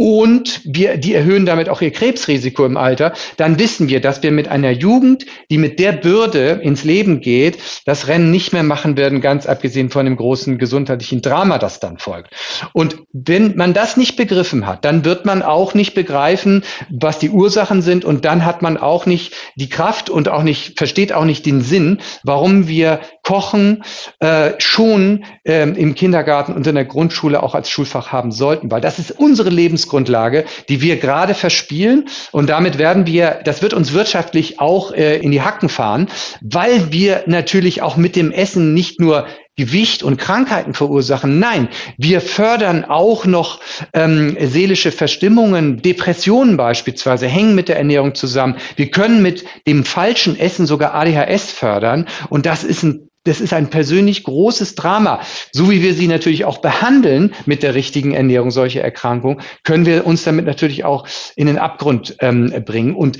und wir, die erhöhen damit auch ihr Krebsrisiko im Alter, dann wissen wir, dass wir mit einer Jugend, die mit der Bürde ins Leben geht, das Rennen nicht mehr machen werden, ganz abgesehen von dem großen gesundheitlichen Drama, das dann folgt. Und wenn man das nicht begriffen hat, dann wird man auch nicht begreifen, was die Ursachen sind und dann hat man auch nicht die Kraft und auch nicht, versteht auch nicht den Sinn, warum wir Kochen äh, schon äh, im Kindergarten und in der Grundschule auch als Schulfach haben sollten, weil das ist unsere Lebensgrundlage, die wir gerade verspielen und damit werden wir, das wird uns wirtschaftlich auch äh, in die Hacken fahren, weil wir natürlich auch mit dem Essen nicht nur Gewicht und Krankheiten verursachen. Nein, wir fördern auch noch ähm, seelische Verstimmungen, Depressionen beispielsweise, hängen mit der Ernährung zusammen. Wir können mit dem falschen Essen sogar ADHS fördern und das ist ein das ist ein persönlich großes Drama. So wie wir sie natürlich auch behandeln mit der richtigen Ernährung, solche Erkrankungen, können wir uns damit natürlich auch in den Abgrund ähm, bringen. Und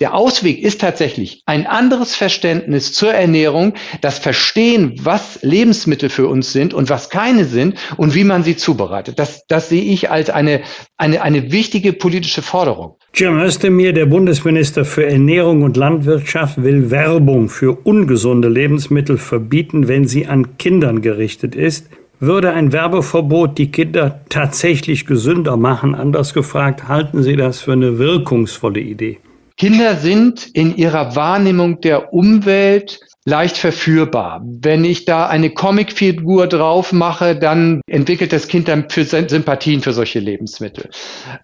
der Ausweg ist tatsächlich ein anderes Verständnis zur Ernährung, das Verstehen, was Lebensmittel für uns sind und was keine sind und wie man sie zubereitet. Das, das sehe ich als eine, eine, eine wichtige politische Forderung. Jim Özdemir, der Bundesminister für Ernährung und Landwirtschaft, will Werbung für ungesunde Lebensmittel verbieten, wenn sie an Kindern gerichtet ist. Würde ein Werbeverbot die Kinder tatsächlich gesünder machen? Anders gefragt, halten Sie das für eine wirkungsvolle Idee? Kinder sind in ihrer Wahrnehmung der Umwelt leicht verführbar. Wenn ich da eine Comicfigur drauf mache, dann entwickelt das Kind dann für Sympathien für solche Lebensmittel.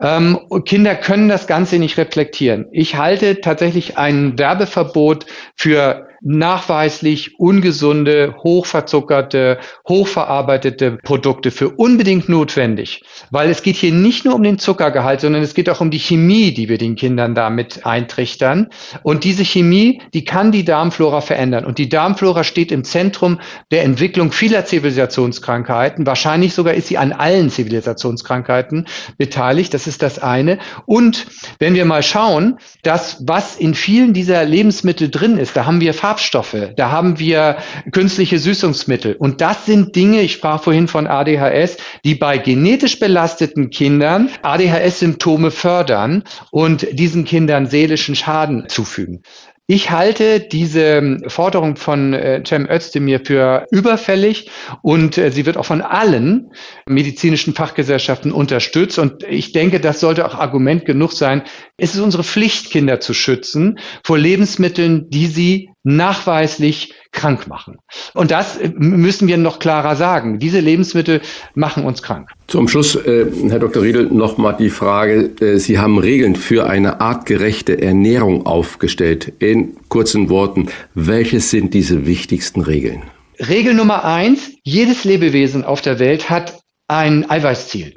Ähm, Kinder können das Ganze nicht reflektieren. Ich halte tatsächlich ein Werbeverbot für nachweislich ungesunde, hochverzuckerte, hochverarbeitete Produkte für unbedingt notwendig. Weil es geht hier nicht nur um den Zuckergehalt, sondern es geht auch um die Chemie, die wir den Kindern damit eintrichtern. Und diese Chemie, die kann die Darmflora verändern. Und die Darmflora steht im Zentrum der Entwicklung vieler Zivilisationskrankheiten. Wahrscheinlich sogar ist sie an allen Zivilisationskrankheiten beteiligt. Das ist das eine. Und wenn wir mal schauen, das, was in vielen dieser Lebensmittel drin ist, da haben wir Farbstoffe, da haben wir künstliche Süßungsmittel. Und das sind Dinge, ich sprach vorhin von ADHS, die bei genetisch belasteten Kindern ADHS-Symptome fördern und diesen Kindern seelischen Schaden zufügen. Ich halte diese Forderung von äh, Cem Özdemir für überfällig und äh, sie wird auch von allen medizinischen Fachgesellschaften unterstützt. Und ich denke, das sollte auch Argument genug sein. Es ist unsere Pflicht, Kinder zu schützen vor Lebensmitteln, die sie nachweislich krank machen. Und das äh, müssen wir noch klarer sagen. Diese Lebensmittel machen uns krank. Zum Schluss, äh, Herr Dr. Riedel, nochmal die Frage. Äh, Sie haben Regeln für eine artgerechte Ernährung aufgestellt. In kurzen Worten, welches sind diese wichtigsten Regeln? Regel Nummer eins, jedes Lebewesen auf der Welt hat ein Eiweißziel.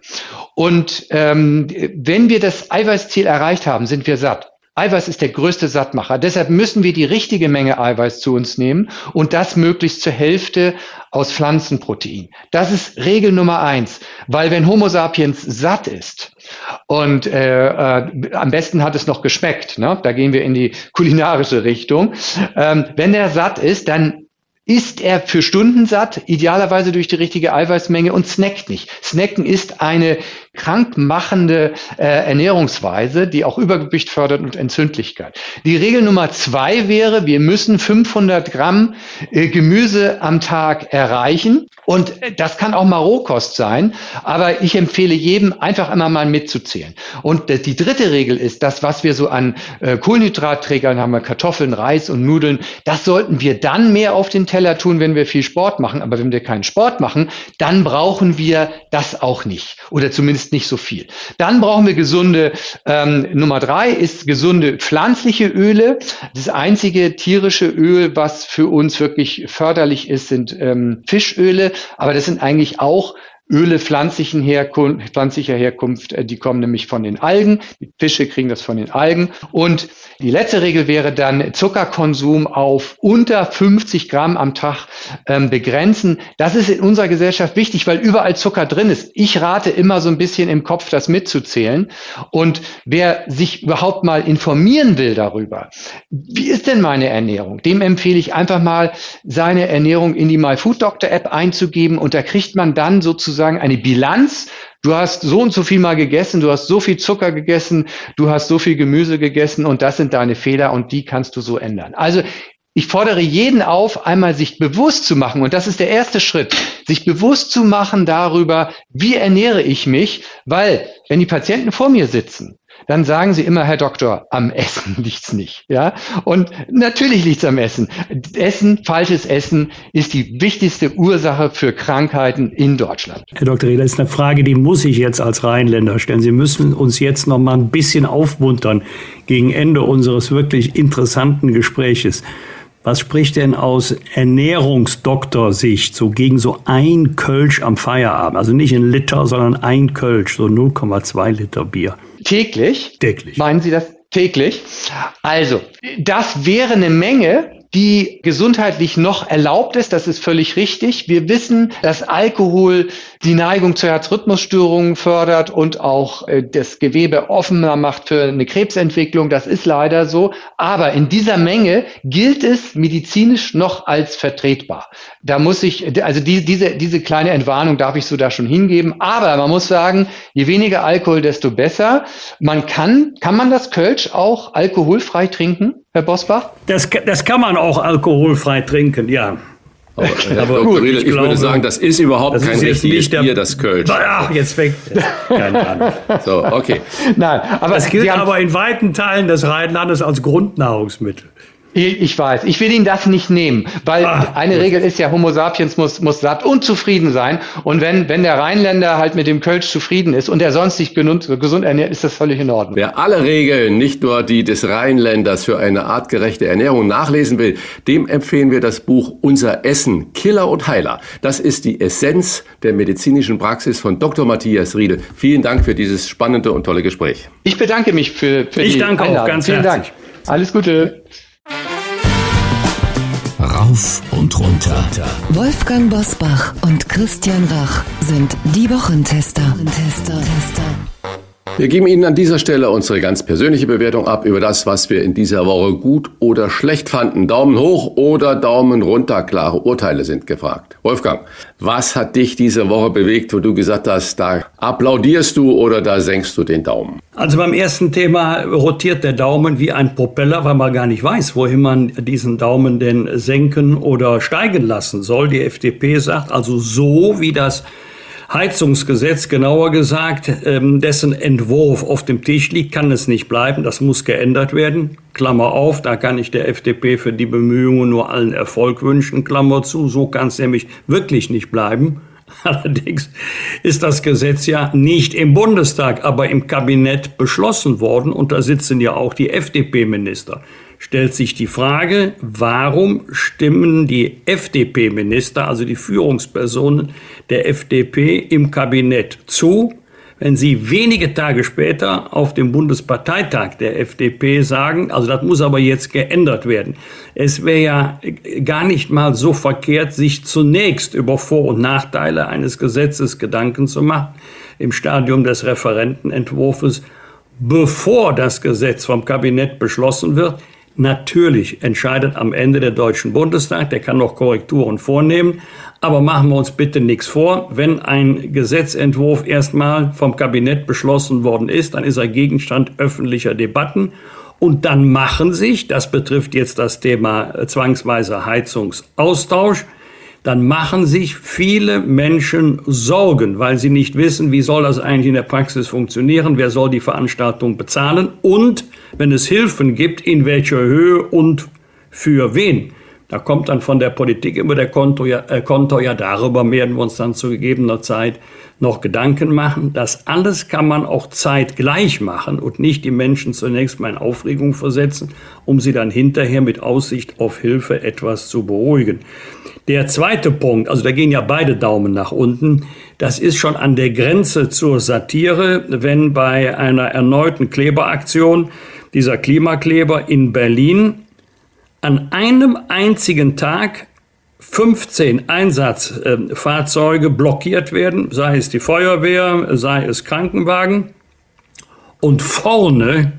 Und ähm, wenn wir das Eiweißziel erreicht haben, sind wir satt. Eiweiß ist der größte Sattmacher. Deshalb müssen wir die richtige Menge Eiweiß zu uns nehmen und das möglichst zur Hälfte aus Pflanzenprotein. Das ist Regel Nummer eins, weil wenn Homo sapiens satt ist und äh, äh, am besten hat es noch geschmeckt, ne? da gehen wir in die kulinarische Richtung, ähm, wenn er satt ist, dann ist er für Stunden satt, idealerweise durch die richtige Eiweißmenge und snackt nicht. Snacken ist eine krankmachende äh, Ernährungsweise, die auch Übergewicht fördert und Entzündlichkeit. Die Regel Nummer zwei wäre, wir müssen 500 Gramm äh, Gemüse am Tag erreichen. Und das kann auch mal Rohkost sein, aber ich empfehle jedem, einfach immer mal mitzuzählen. Und die dritte Regel ist, das, was wir so an äh, Kohlenhydratträgern haben, Kartoffeln, Reis und Nudeln, das sollten wir dann mehr auf den Teller tun, wenn wir viel Sport machen. Aber wenn wir keinen Sport machen, dann brauchen wir das auch nicht. Oder zumindest nicht so viel. Dann brauchen wir gesunde, ähm, Nummer drei ist gesunde pflanzliche Öle. Das einzige tierische Öl, was für uns wirklich förderlich ist, sind ähm, Fischöle. Aber das sind eigentlich auch Öle pflanzlichen Herkunft, pflanzlicher Herkunft, äh, die kommen nämlich von den Algen. Die Fische kriegen das von den Algen. Und die letzte Regel wäre dann Zuckerkonsum auf unter 50 Gramm am Tag ähm, begrenzen. Das ist in unserer Gesellschaft wichtig, weil überall Zucker drin ist. Ich rate immer so ein bisschen im Kopf, das mitzuzählen. Und wer sich überhaupt mal informieren will darüber, wie ist denn meine Ernährung, dem empfehle ich einfach mal, seine Ernährung in die My Food Doctor App einzugeben und da kriegt man dann sozusagen sozusagen eine Bilanz. Du hast so und so viel mal gegessen, du hast so viel Zucker gegessen, du hast so viel Gemüse gegessen und das sind deine Fehler und die kannst du so ändern. Also ich fordere jeden auf, einmal sich bewusst zu machen, und das ist der erste Schritt, sich bewusst zu machen darüber, wie ernähre ich mich, weil wenn die Patienten vor mir sitzen, dann sagen sie immer, Herr Doktor, am Essen liegt's nicht. Ja? Und natürlich liegt's am Essen. Essen, falsches Essen ist die wichtigste Ursache für Krankheiten in Deutschland. Herr Dr. Das ist eine Frage, die muss ich jetzt als Rheinländer stellen. Sie müssen uns jetzt noch mal ein bisschen aufmuntern gegen Ende unseres wirklich interessanten Gespräches. Was spricht denn aus Ernährungsdoktorsicht so gegen so ein Kölsch am Feierabend? Also nicht ein Liter, sondern ein Kölsch, so 0,2 Liter Bier. Täglich? Täglich. Meinen Sie das täglich? Also, das wäre eine Menge, die gesundheitlich noch erlaubt ist. Das ist völlig richtig. Wir wissen, dass Alkohol die Neigung zu Herzrhythmusstörungen fördert und auch äh, das Gewebe offener macht für eine Krebsentwicklung. Das ist leider so. Aber in dieser Menge gilt es medizinisch noch als vertretbar. Da muss ich, also die, diese, diese kleine Entwarnung darf ich so da schon hingeben. Aber man muss sagen, je weniger Alkohol, desto besser. Man kann, kann man das Kölsch auch alkoholfrei trinken? Herr Bosbach? Das, das kann man auch alkoholfrei trinken, ja. Aber, Herr aber Dr. Riedel, ich glaube, würde sagen, das ist überhaupt das kein ist richtiges Bier, das Kölsch. Ach, jetzt fängt keine Ahnung. So, okay. Nein, aber das gilt aber in weiten Teilen des Rheinlandes als Grundnahrungsmittel. Ich weiß, ich will Ihnen das nicht nehmen, weil ah, eine gut. Regel ist ja, Homo sapiens muss, muss satt und zufrieden sein. Und wenn, wenn der Rheinländer halt mit dem Kölsch zufrieden ist und er sonst sich gesund, gesund ernährt, ist das völlig in Ordnung. Wer alle Regeln, nicht nur die des Rheinländers für eine artgerechte Ernährung nachlesen will, dem empfehlen wir das Buch Unser Essen, Killer und Heiler. Das ist die Essenz der medizinischen Praxis von Dr. Matthias Riedel. Vielen Dank für dieses spannende und tolle Gespräch. Ich bedanke mich für, für ich die Ich danke Einladung. auch ganz Vielen herzlich. Dank. Alles Gute. Rauf und runter. Wolfgang Bosbach und Christian Rach sind die Wochentester. Tester. Wir geben Ihnen an dieser Stelle unsere ganz persönliche Bewertung ab über das, was wir in dieser Woche gut oder schlecht fanden. Daumen hoch oder Daumen runter. Klare Urteile sind gefragt. Wolfgang, was hat dich diese Woche bewegt, wo du gesagt hast, da applaudierst du oder da senkst du den Daumen? Also beim ersten Thema rotiert der Daumen wie ein Propeller, weil man gar nicht weiß, wohin man diesen Daumen denn senken oder steigen lassen soll. Die FDP sagt also so, wie das Heizungsgesetz, genauer gesagt, ähm, dessen Entwurf auf dem Tisch liegt, kann es nicht bleiben. Das muss geändert werden. Klammer auf, da kann ich der FDP für die Bemühungen nur allen Erfolg wünschen. Klammer zu, so kann es nämlich wirklich nicht bleiben. Allerdings ist das Gesetz ja nicht im Bundestag, aber im Kabinett beschlossen worden und da sitzen ja auch die FDP-Minister stellt sich die Frage, warum stimmen die FDP-Minister, also die Führungspersonen der FDP im Kabinett zu, wenn sie wenige Tage später auf dem Bundesparteitag der FDP sagen, also das muss aber jetzt geändert werden. Es wäre ja gar nicht mal so verkehrt, sich zunächst über Vor- und Nachteile eines Gesetzes Gedanken zu machen im Stadium des Referentenentwurfs, bevor das Gesetz vom Kabinett beschlossen wird. Natürlich entscheidet am Ende der Deutschen Bundestag, der kann noch Korrekturen vornehmen, aber machen wir uns bitte nichts vor. Wenn ein Gesetzentwurf erstmal vom Kabinett beschlossen worden ist, dann ist er Gegenstand öffentlicher Debatten und dann machen sich, das betrifft jetzt das Thema zwangsweiser Heizungsaustausch, dann machen sich viele Menschen Sorgen, weil sie nicht wissen, wie soll das eigentlich in der Praxis funktionieren, wer soll die Veranstaltung bezahlen und wenn es Hilfen gibt, in welcher Höhe und für wen. Da kommt dann von der Politik immer der Konto äh, Konto ja darüber werden wir uns dann zu gegebener Zeit noch Gedanken machen. Das alles kann man auch zeitgleich machen und nicht die Menschen zunächst mal in Aufregung versetzen, um sie dann hinterher mit Aussicht auf Hilfe etwas zu beruhigen. Der zweite Punkt, also da gehen ja beide Daumen nach unten, das ist schon an der Grenze zur Satire, wenn bei einer erneuten Kleberaktion dieser Klimakleber in Berlin an einem einzigen Tag 15 Einsatzfahrzeuge blockiert werden, sei es die Feuerwehr, sei es Krankenwagen. Und vorne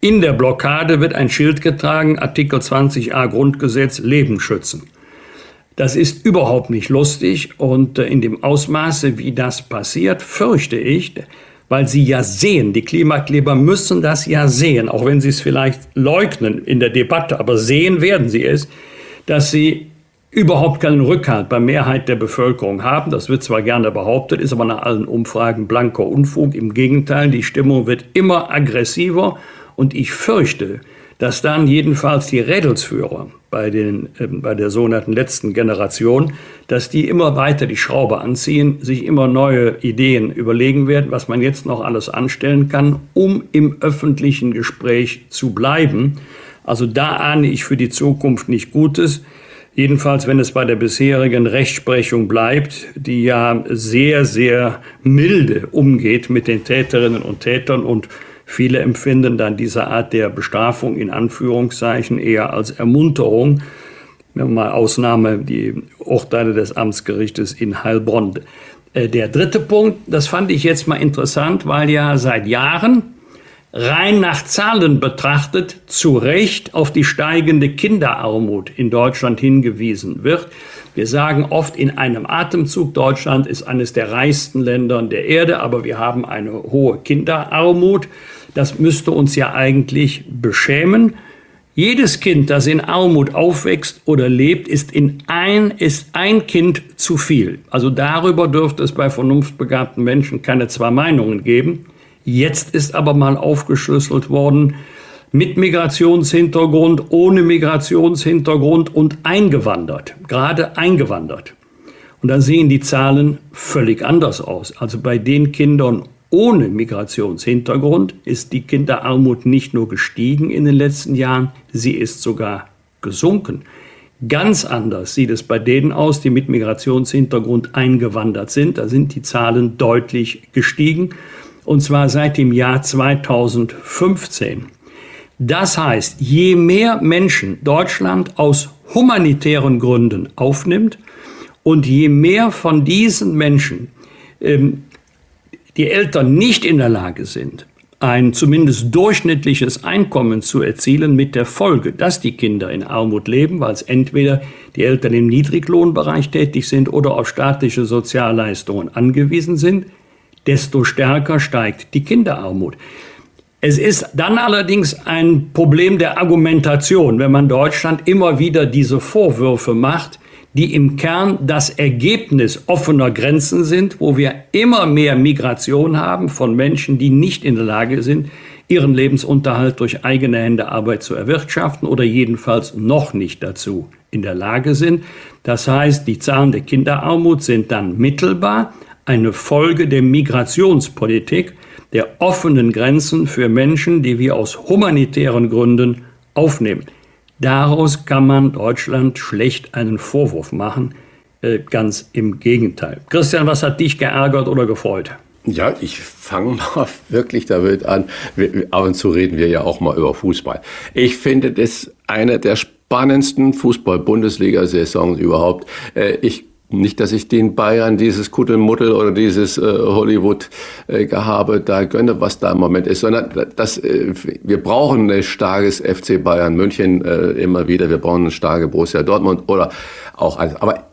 in der Blockade wird ein Schild getragen, Artikel 20a Grundgesetz, Leben schützen. Das ist überhaupt nicht lustig und äh, in dem Ausmaße, wie das passiert, fürchte ich, weil sie ja sehen, die Klimakleber müssen das ja sehen, auch wenn sie es vielleicht leugnen in der Debatte, aber sehen werden sie es, dass sie überhaupt keinen Rückhalt bei Mehrheit der Bevölkerung haben. Das wird zwar gerne behauptet, ist aber nach allen Umfragen blanker Unfug. Im Gegenteil, die Stimmung wird immer aggressiver und ich fürchte, dass dann jedenfalls die Rädelsführer bei, den, äh, bei der sogenannten letzten Generation, dass die immer weiter die Schraube anziehen, sich immer neue Ideen überlegen werden, was man jetzt noch alles anstellen kann, um im öffentlichen Gespräch zu bleiben. Also da ahne ich für die Zukunft nicht Gutes. Jedenfalls, wenn es bei der bisherigen Rechtsprechung bleibt, die ja sehr, sehr milde umgeht mit den Täterinnen und Tätern und viele empfinden dann diese Art der Bestrafung in Anführungszeichen eher als Ermunterung. Mal Ausnahme die Urteile des Amtsgerichtes in Heilbronn. Äh, der dritte Punkt, das fand ich jetzt mal interessant, weil ja seit Jahren rein nach Zahlen betrachtet zu Recht auf die steigende Kinderarmut in Deutschland hingewiesen wird. Wir sagen oft in einem Atemzug, Deutschland ist eines der reichsten Länder der Erde, aber wir haben eine hohe Kinderarmut. Das müsste uns ja eigentlich beschämen. Jedes Kind, das in Armut aufwächst oder lebt, ist, in ein, ist ein Kind zu viel. Also darüber dürfte es bei vernunftbegabten Menschen keine zwei Meinungen geben. Jetzt ist aber mal aufgeschlüsselt worden, mit Migrationshintergrund, ohne Migrationshintergrund und eingewandert, gerade eingewandert. Und dann sehen die Zahlen völlig anders aus. Also bei den Kindern ohne Migrationshintergrund ist die Kinderarmut nicht nur gestiegen in den letzten Jahren, sie ist sogar gesunken. Ganz anders sieht es bei denen aus, die mit Migrationshintergrund eingewandert sind. Da sind die Zahlen deutlich gestiegen und zwar seit dem Jahr 2015. Das heißt, je mehr Menschen Deutschland aus humanitären Gründen aufnimmt und je mehr von diesen Menschen ähm, die Eltern nicht in der Lage sind, ein zumindest durchschnittliches Einkommen zu erzielen, mit der Folge, dass die Kinder in Armut leben, weil es entweder die Eltern im Niedriglohnbereich tätig sind oder auf staatliche Sozialleistungen angewiesen sind, desto stärker steigt die Kinderarmut. Es ist dann allerdings ein Problem der Argumentation, wenn man Deutschland immer wieder diese Vorwürfe macht, die im Kern das Ergebnis offener Grenzen sind, wo wir immer mehr Migration haben von Menschen, die nicht in der Lage sind, ihren Lebensunterhalt durch eigene Hände Arbeit zu erwirtschaften oder jedenfalls noch nicht dazu in der Lage sind. Das heißt, die Zahlen der Kinderarmut sind dann mittelbar, eine Folge der Migrationspolitik, der offenen Grenzen für Menschen, die wir aus humanitären Gründen aufnehmen. Daraus kann man Deutschland schlecht einen Vorwurf machen, äh, ganz im Gegenteil. Christian, was hat dich geärgert oder gefreut? Ja, ich fange mal wirklich damit an. Ab und zu reden wir ja auch mal über Fußball. Ich finde das eine der spannendsten Fußball-Bundesliga-Saisons überhaupt. Äh, ich nicht, dass ich den Bayern dieses Kuddelmuddel oder dieses äh, Hollywood-Gehabe äh, da gönne, was da im Moment ist, sondern dass äh, wir brauchen ein starkes FC Bayern München äh, immer wieder, wir brauchen eine starke Borussia Dortmund oder auch alles. Aber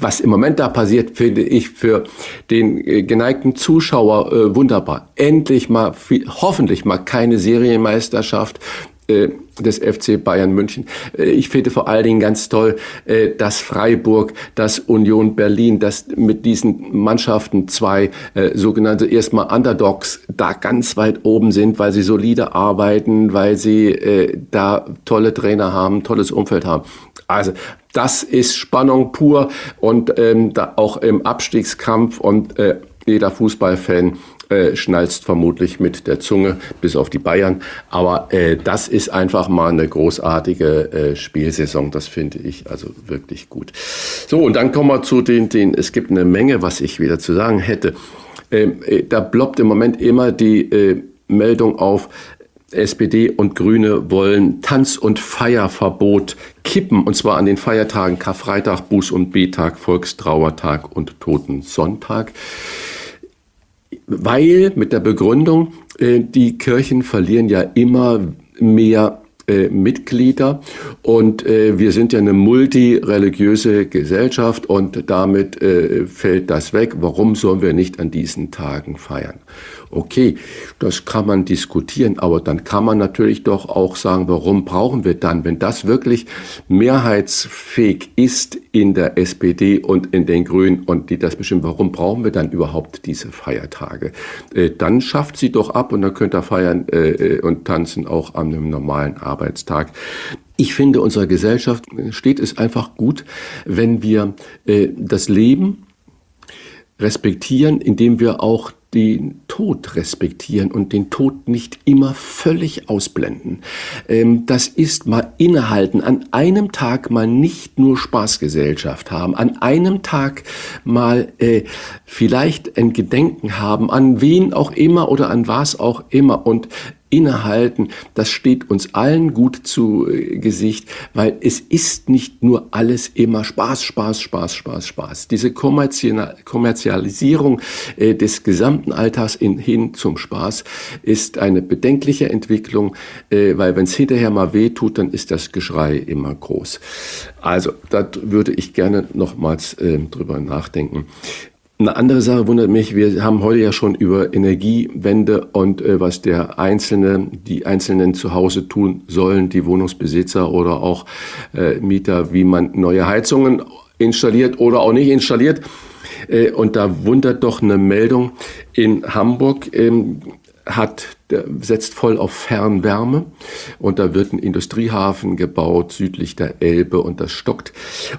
was im Moment da passiert, finde ich für den äh, geneigten Zuschauer äh, wunderbar. Endlich mal, hoffentlich mal keine Serienmeisterschaft, äh, des FC Bayern München. Äh, ich finde vor allen Dingen ganz toll, äh, dass Freiburg, dass Union Berlin, dass mit diesen Mannschaften zwei sogenannte erstmal Underdogs da ganz weit oben sind, weil sie solide arbeiten, weil sie da tolle Trainer haben, tolles Umfeld haben. Also das ist Spannung pur und ähm, da auch im Abstiegskampf und äh, jeder Fußballfan äh, schnalzt vermutlich mit der Zunge bis auf die Bayern. Aber äh, das ist einfach mal eine großartige äh, Spielsaison. Das finde ich also wirklich gut. So, und dann kommen wir zu den, den es gibt eine Menge, was ich wieder zu sagen hätte. Ähm, äh, da bloppt im Moment immer die äh, Meldung auf, SPD und Grüne wollen Tanz- und Feierverbot kippen, und zwar an den Feiertagen Karfreitag, Buß- und B-Tag, Volkstrauertag und Totensonntag weil mit der Begründung, äh, die Kirchen verlieren ja immer mehr äh, Mitglieder und äh, wir sind ja eine multireligiöse Gesellschaft und damit fällt das weg. Warum sollen wir nicht an diesen Tagen feiern? Okay, das kann man diskutieren, aber dann kann man natürlich doch auch sagen, warum brauchen wir dann, wenn das wirklich mehrheitsfähig ist in der SPD und in den Grünen und die das bestimmen, warum brauchen wir dann überhaupt diese Feiertage? Äh, dann schafft sie doch ab und dann könnt ihr feiern äh, äh, und tanzen auch an einem normalen Arbeitstag. Ich finde, unserer Gesellschaft steht es einfach gut, wenn wir das Leben respektieren, indem wir auch den Tod respektieren und den Tod nicht immer völlig ausblenden. Ähm, das ist mal innehalten, an einem Tag mal nicht nur Spaßgesellschaft haben, an einem Tag mal äh, vielleicht ein Gedenken haben, an wen auch immer oder an was auch immer und innehalten, das steht uns allen gut zu äh, Gesicht, weil es ist nicht nur alles immer Spaß, Spaß, Spaß, Spaß, Spaß. Diese Kommerzialisierung äh, des gesamten Alltags in, hin zum Spaß ist eine bedenkliche Entwicklung, äh, weil wenn es hinterher mal weh tut, dann ist das Geschrei immer groß. Also, da würde ich gerne nochmals drüber nachdenken. Eine andere Sache wundert mich, wir haben heute ja schon über Energiewende und äh, was der Einzelne, die Einzelnen zu Hause tun sollen, die Wohnungsbesitzer oder auch äh, Mieter, wie man neue Heizungen installiert oder auch nicht installiert. Äh, und da wundert doch eine Meldung in Hamburg. Hat, setzt voll auf Fernwärme und da wird ein Industriehafen gebaut südlich der Elbe und das stockt.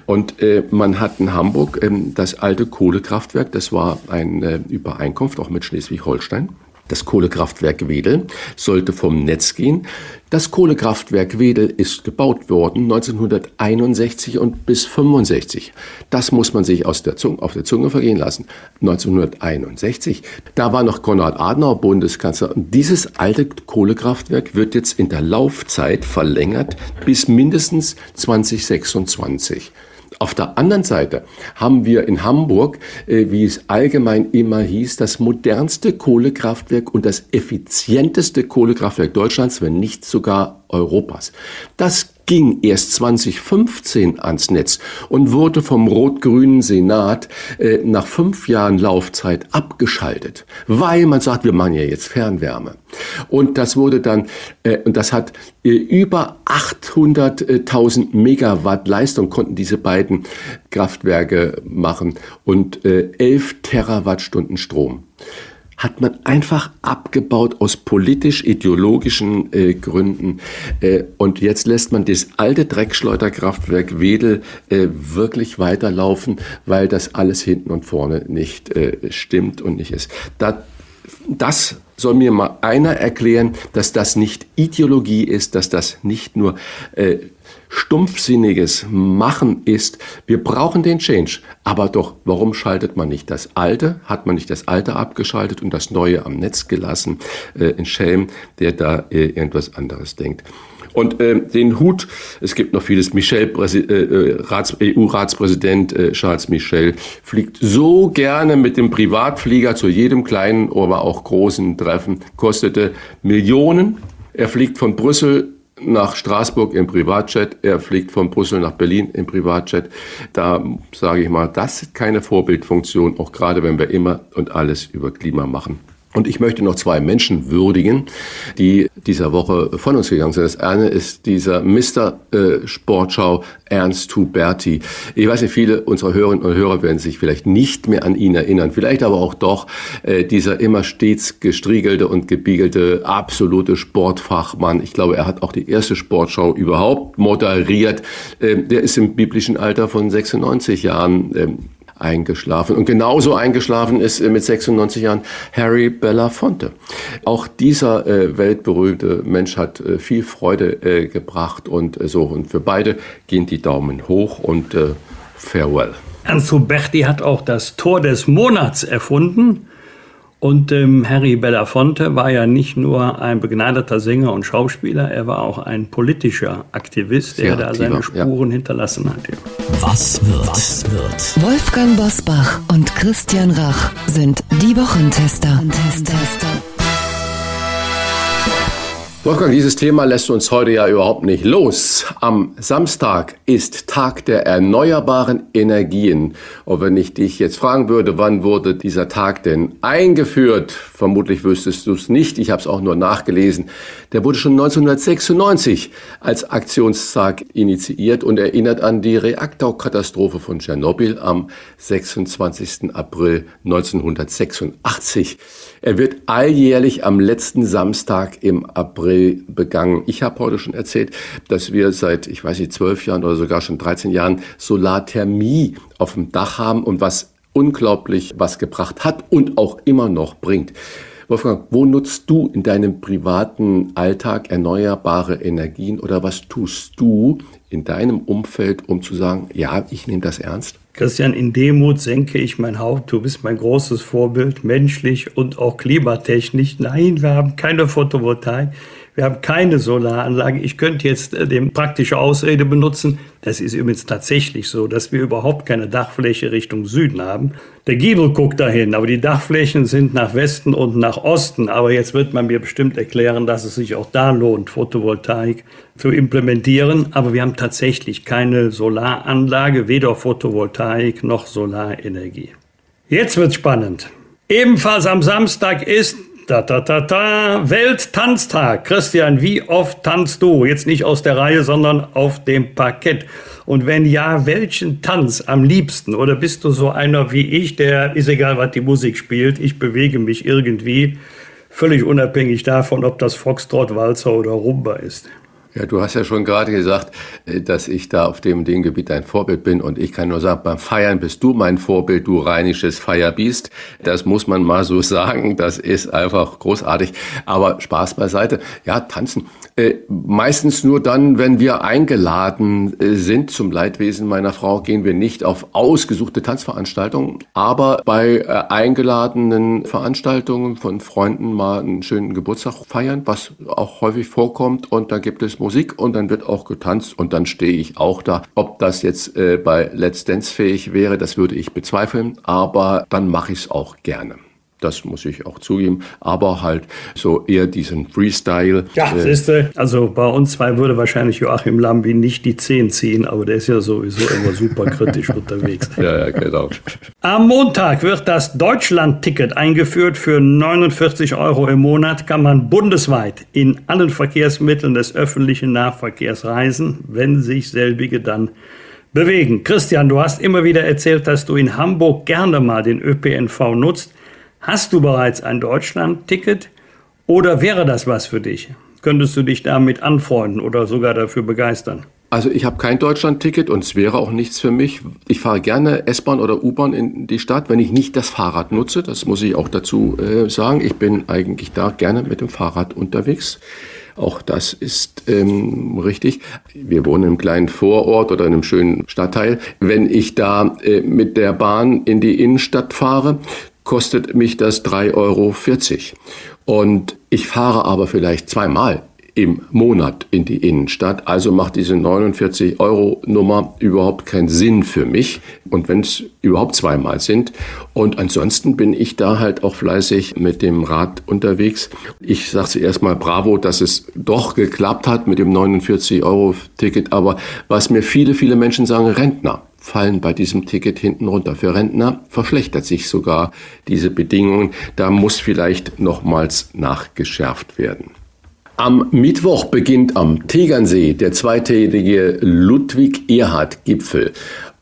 Und äh, man hat in Hamburg ähm, das alte Kohlekraftwerk, das war eine Übereinkunft auch mit Schleswig-Holstein. Das Kohlekraftwerk Wedel sollte vom Netz gehen. Das Kohlekraftwerk Wedel ist gebaut worden 1961 und bis 65. Das muss man sich aus der Zunge, auf der Zunge vergehen lassen. 1961, da war noch Konrad Adenauer Bundeskanzler. Und dieses alte Kohlekraftwerk wird jetzt in der Laufzeit verlängert bis mindestens 2026. Auf der anderen Seite haben wir in Hamburg, äh, wie es allgemein immer hieß, das modernste Kohlekraftwerk und das effizienteste Kohlekraftwerk Deutschlands, wenn nicht sogar Europas. Das ging erst 2015 ans Netz und wurde vom rot-grünen Senat äh, nach fünf Jahren Laufzeit abgeschaltet, weil man sagt, wir machen ja jetzt Fernwärme. Und das wurde dann, äh, und das hat äh, über 800.000 Megawatt Leistung konnten diese beiden Kraftwerke machen und äh, 11 Terawattstunden Strom hat man einfach abgebaut aus politisch-ideologischen äh, Gründen. Äh, und jetzt lässt man das alte Dreckschleuderkraftwerk Wedel äh, wirklich weiterlaufen, weil das alles hinten und vorne nicht äh, stimmt und nicht ist. Da, das soll mir mal einer erklären, dass das nicht Ideologie ist, dass das nicht nur äh, stumpfsinniges Machen ist, wir brauchen den Change. Aber doch, warum schaltet man nicht das Alte? Hat man nicht das Alte abgeschaltet und das Neue am Netz gelassen? Äh, ein Schelm, der da äh, irgendwas anderes denkt. Und äh, den Hut, es gibt noch vieles, Michel, äh, EU-Ratspräsident äh, Charles Michel, fliegt so gerne mit dem Privatflieger zu jedem kleinen, aber auch großen Treffen, kostete Millionen. Er fliegt von Brüssel nach Straßburg im Privatjet, er fliegt von Brüssel nach Berlin im Privatjet. Da sage ich mal, das ist keine Vorbildfunktion, auch gerade wenn wir immer und alles über Klima machen. Und ich möchte noch zwei Menschen würdigen, die dieser Woche von uns gegangen sind. Das eine ist dieser Mr. Äh, Sportschau Ernst Huberti. Ich weiß nicht, viele unserer Hörerinnen und Hörer werden sich vielleicht nicht mehr an ihn erinnern, vielleicht aber auch doch äh, dieser immer stets gestriegelte und gebiegelte absolute Sportfachmann. Ich glaube, er hat auch die erste Sportschau überhaupt moderiert. Äh, der ist im biblischen Alter von 96 Jahren ähm, eingeschlafen. Und genauso eingeschlafen ist mit 96 Jahren Harry Belafonte. Auch dieser äh, weltberühmte Mensch hat äh, viel Freude äh, gebracht und äh, so. Und für beide gehen die Daumen hoch und äh, farewell. Ernst Huberti hat auch das Tor des Monats erfunden. Und ähm, Harry Belafonte war ja nicht nur ein begnadeter Sänger und Schauspieler, er war auch ein politischer Aktivist, der da seine Spuren ja. hinterlassen hat. Ja. Was wird? Was wird? Wolfgang Bosbach und Christian Rach sind die Wochentester. Wolfgang, dieses Thema lässt uns heute ja überhaupt nicht los. Am Samstag ist Tag der erneuerbaren Energien. Und wenn ich dich jetzt fragen würde, wann wurde dieser Tag denn eingeführt? Vermutlich wüsstest du es nicht. Ich habe es auch nur nachgelesen. Der wurde schon 1996 als Aktionstag initiiert und erinnert an die Reaktorkatastrophe von Tschernobyl am 26. April 1986. Er wird alljährlich am letzten Samstag im April begangen. Ich habe heute schon erzählt, dass wir seit, ich weiß nicht, zwölf Jahren oder sogar schon 13 Jahren Solarthermie auf dem Dach haben und was unglaublich was gebracht hat und auch immer noch bringt. Wolfgang, wo nutzt du in deinem privaten Alltag erneuerbare Energien oder was tust du in deinem Umfeld, um zu sagen, ja, ich nehme das ernst? Christian, in Demut senke ich mein Haupt. Du bist mein großes Vorbild, menschlich und auch klimatechnisch. Nein, wir haben keine Photovoltaik. Wir haben keine Solaranlage. Ich könnte jetzt äh, die praktische Ausrede benutzen. Das ist übrigens tatsächlich so, dass wir überhaupt keine Dachfläche Richtung Süden haben. Der Giebel guckt dahin, aber die Dachflächen sind nach Westen und nach Osten. Aber jetzt wird man mir bestimmt erklären, dass es sich auch da lohnt, Photovoltaik zu implementieren. Aber wir haben tatsächlich keine Solaranlage, weder Photovoltaik noch Solarenergie. Jetzt wird spannend. Ebenfalls am Samstag ist da, da, da, da. Welttanztag. Christian, wie oft tanzt du? Jetzt nicht aus der Reihe, sondern auf dem Parkett. Und wenn ja, welchen Tanz am liebsten? Oder bist du so einer wie ich, der ist egal, was die Musik spielt, ich bewege mich irgendwie, völlig unabhängig davon, ob das Foxtrot, Walzer oder Rumba ist? Ja, du hast ja schon gerade gesagt, äh, dass ich da auf dem, dem Gebiet ein Vorbild bin und ich kann nur sagen, beim Feiern bist du mein Vorbild, du rheinisches Feierbiest. Das muss man mal so sagen, das ist einfach großartig. Aber Spaß beiseite. Ja, tanzen. Äh, meistens nur dann, wenn wir eingeladen äh, sind zum Leidwesen meiner Frau, gehen wir nicht auf ausgesuchte Tanzveranstaltungen, aber bei äh, eingeladenen Veranstaltungen von Freunden mal einen schönen Geburtstag feiern, was auch häufig vorkommt und da gibt es Musik und dann wird auch getanzt und dann stehe ich auch da. Ob das jetzt äh, bei Let's Dance fähig wäre, das würde ich bezweifeln, aber dann mache ich es auch gerne. Das muss ich auch zugeben, aber halt so eher diesen Freestyle. Ja, äh, siehste, also bei uns zwei würde wahrscheinlich Joachim Lambi nicht die Zehen ziehen, aber der ist ja sowieso immer super kritisch unterwegs. Ja, ja, genau. Am Montag wird das Deutschland-Ticket eingeführt. Für 49 Euro im Monat kann man bundesweit in allen Verkehrsmitteln des öffentlichen Nahverkehrs reisen, wenn sich selbige dann bewegen. Christian, du hast immer wieder erzählt, dass du in Hamburg gerne mal den ÖPNV nutzt. Hast du bereits ein Deutschland-Ticket oder wäre das was für dich? Könntest du dich damit anfreunden oder sogar dafür begeistern? Also ich habe kein Deutschland-Ticket und es wäre auch nichts für mich. Ich fahre gerne S-Bahn oder U-Bahn in die Stadt, wenn ich nicht das Fahrrad nutze. Das muss ich auch dazu äh, sagen. Ich bin eigentlich da gerne mit dem Fahrrad unterwegs. Auch das ist ähm, richtig. Wir wohnen im kleinen Vorort oder in einem schönen Stadtteil. Wenn ich da äh, mit der Bahn in die Innenstadt fahre, kostet mich das 3,40 Euro. Und ich fahre aber vielleicht zweimal im Monat in die Innenstadt. Also macht diese 49 Euro Nummer überhaupt keinen Sinn für mich. Und wenn es überhaupt zweimal sind. Und ansonsten bin ich da halt auch fleißig mit dem Rad unterwegs. Ich sage zuerst mal bravo, dass es doch geklappt hat mit dem 49 Euro Ticket. Aber was mir viele, viele Menschen sagen, Rentner fallen bei diesem Ticket hinten runter. Für Rentner verschlechtert sich sogar diese Bedingungen. Da muss vielleicht nochmals nachgeschärft werden. Am Mittwoch beginnt am Tegernsee der zweitägige Ludwig-Erhard-Gipfel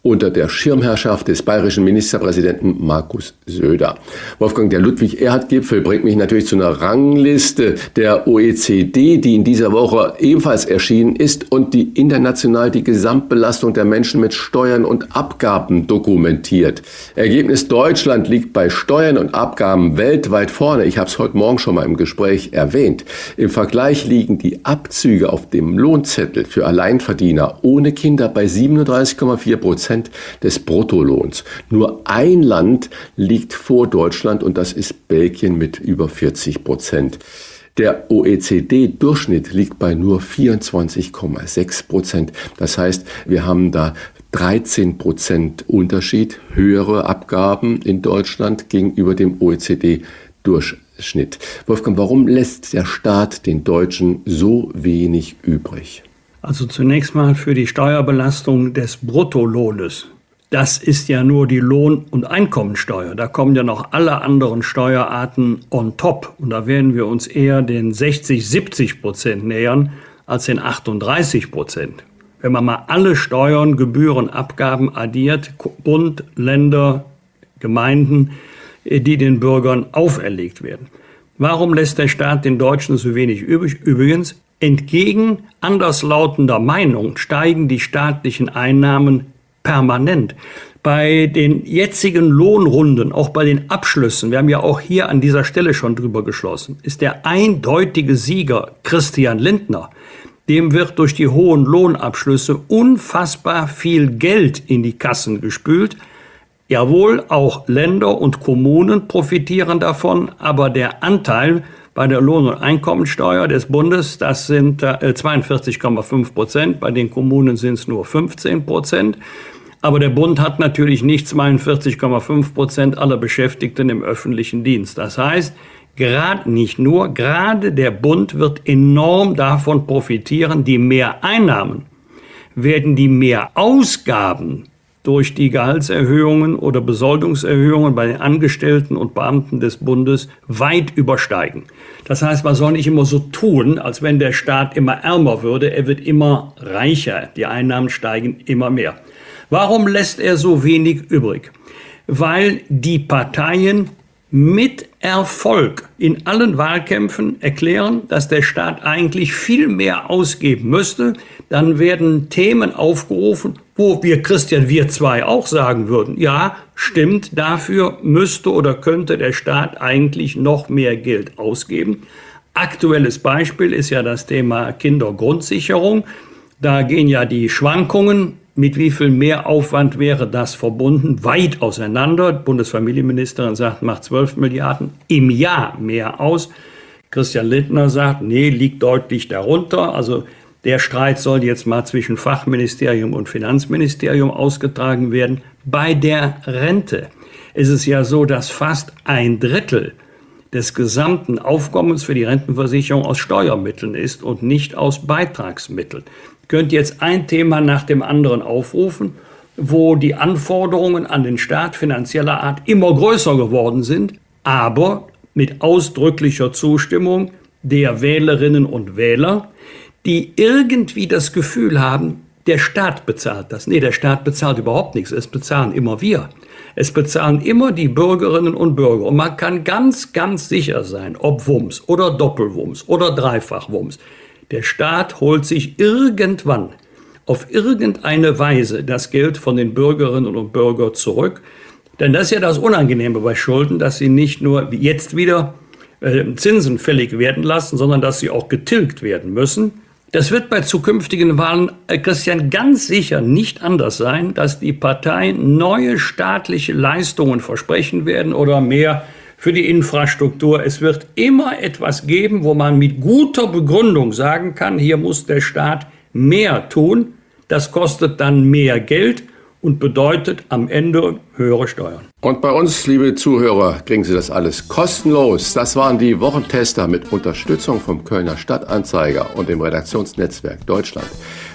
unter der Schirmherrschaft des bayerischen Ministerpräsidenten Markus Söder. Wolfgang, der Ludwig-Erhard-Gipfel bringt mich natürlich zu einer Rangliste der OECD, die in dieser Woche ebenfalls erschienen ist und die international die Gesamtbelastung der Menschen mit Steuern und Abgaben dokumentiert. Ergebnis Deutschland liegt bei Steuern und Abgaben weltweit vorne. Ich habe es heute Morgen schon mal im Gespräch erwähnt. Im Vergleich liegen die Abzüge auf dem Lohnzettel für Alleinverdiener ohne Kinder bei 37,4 Prozent Prozent des Bruttolohns. Nur ein Land liegt vor Deutschland und das ist Belgien mit über 40 Prozent. Der OECD-Durchschnitt liegt bei nur 24,6 Prozent. Das heißt, wir haben da 13 Prozent Unterschied, höhere Abgaben in Deutschland gegenüber dem OECD. Durchschnitt. Wolfgang, warum lässt der Staat den Deutschen so wenig übrig? Also zunächst mal für die Steuerbelastung des Bruttolohnes. Das ist ja nur die Lohn- und Einkommensteuer. Da kommen ja noch alle anderen Steuerarten on top. Und da werden wir uns eher den 60, 70 Prozent nähern als den 38 Prozent. Wenn man mal alle Steuern, Gebühren, Abgaben addiert, Bund, Länder, Gemeinden, die den Bürgern auferlegt werden. Warum lässt der Staat den Deutschen so wenig übrig? Übrigens, entgegen anderslautender Meinung steigen die staatlichen Einnahmen permanent. Bei den jetzigen Lohnrunden, auch bei den Abschlüssen, wir haben ja auch hier an dieser Stelle schon drüber geschlossen, ist der eindeutige Sieger Christian Lindner. Dem wird durch die hohen Lohnabschlüsse unfassbar viel Geld in die Kassen gespült. Jawohl, auch Länder und Kommunen profitieren davon, aber der Anteil bei der Lohn- und Einkommensteuer des Bundes, das sind 42,5 äh, Prozent, bei den Kommunen sind es nur 15 Prozent. Aber der Bund hat natürlich nicht 42,5 Prozent aller Beschäftigten im öffentlichen Dienst. Das heißt, gerade nicht nur, gerade der Bund wird enorm davon profitieren, die Mehreinnahmen werden die Mehrausgaben durch die Gehaltserhöhungen oder Besoldungserhöhungen bei den Angestellten und Beamten des Bundes weit übersteigen. Das heißt, man soll nicht immer so tun, als wenn der Staat immer ärmer würde. Er wird immer reicher. Die Einnahmen steigen immer mehr. Warum lässt er so wenig übrig? Weil die Parteien mit Erfolg in allen Wahlkämpfen erklären, dass der Staat eigentlich viel mehr ausgeben müsste. Dann werden Themen aufgerufen, wo wir Christian, wir zwei auch sagen würden, ja, stimmt, dafür müsste oder könnte der Staat eigentlich noch mehr Geld ausgeben. Aktuelles Beispiel ist ja das Thema Kindergrundsicherung. Da gehen ja die Schwankungen mit wie viel Mehraufwand wäre das verbunden? Weit auseinander. Bundesfamilienministerin sagt, macht 12 Milliarden im Jahr mehr aus. Christian Lindner sagt, nee, liegt deutlich darunter. Also der Streit soll jetzt mal zwischen Fachministerium und Finanzministerium ausgetragen werden. Bei der Rente ist es ja so, dass fast ein Drittel des gesamten Aufkommens für die Rentenversicherung aus Steuermitteln ist und nicht aus Beitragsmitteln könnt jetzt ein Thema nach dem anderen aufrufen, wo die Anforderungen an den Staat finanzieller Art immer größer geworden sind, aber mit ausdrücklicher Zustimmung der Wählerinnen und Wähler, die irgendwie das Gefühl haben, der Staat bezahlt das. Nee, der Staat bezahlt überhaupt nichts. Es bezahlen immer wir. Es bezahlen immer die Bürgerinnen und Bürger. Und man kann ganz, ganz sicher sein, ob Wumms oder Doppelwumms oder Dreifachwumms. Der Staat holt sich irgendwann auf irgendeine Weise das Geld von den Bürgerinnen und Bürgern zurück. Denn das ist ja das Unangenehme bei Schulden, dass sie nicht nur jetzt wieder äh, Zinsen fällig werden lassen, sondern dass sie auch getilgt werden müssen. Das wird bei zukünftigen Wahlen, äh, Christian, ganz sicher nicht anders sein, dass die Parteien neue staatliche Leistungen versprechen werden oder mehr für die Infrastruktur. Es wird immer etwas geben, wo man mit guter Begründung sagen kann, hier muss der Staat mehr tun. Das kostet dann mehr Geld und bedeutet am Ende höhere Steuern. Und bei uns, liebe Zuhörer, kriegen Sie das alles kostenlos. Das waren die Wochentester mit Unterstützung vom Kölner Stadtanzeiger und dem Redaktionsnetzwerk Deutschland.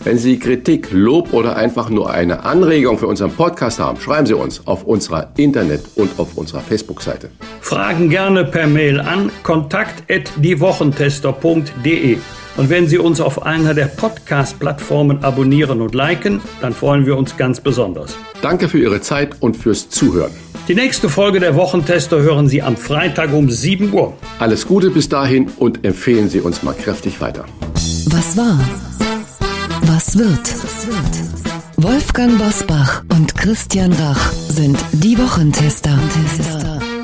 Wenn Sie Kritik, Lob oder einfach nur eine Anregung für unseren Podcast haben, schreiben Sie uns auf unserer Internet- und auf unserer Facebook-Seite. Fragen gerne per Mail an kontakt.diewochentester.de. Und wenn Sie uns auf einer der Podcast-Plattformen abonnieren und liken, dann freuen wir uns ganz besonders. Danke für Ihre Zeit und fürs Zuhören. Die nächste Folge der Wochentester hören Sie am Freitag um 7 Uhr. Alles Gute bis dahin und empfehlen Sie uns mal kräftig weiter. Was war? Was wird? Wolfgang Bosbach und Christian Rach sind die Wochentester.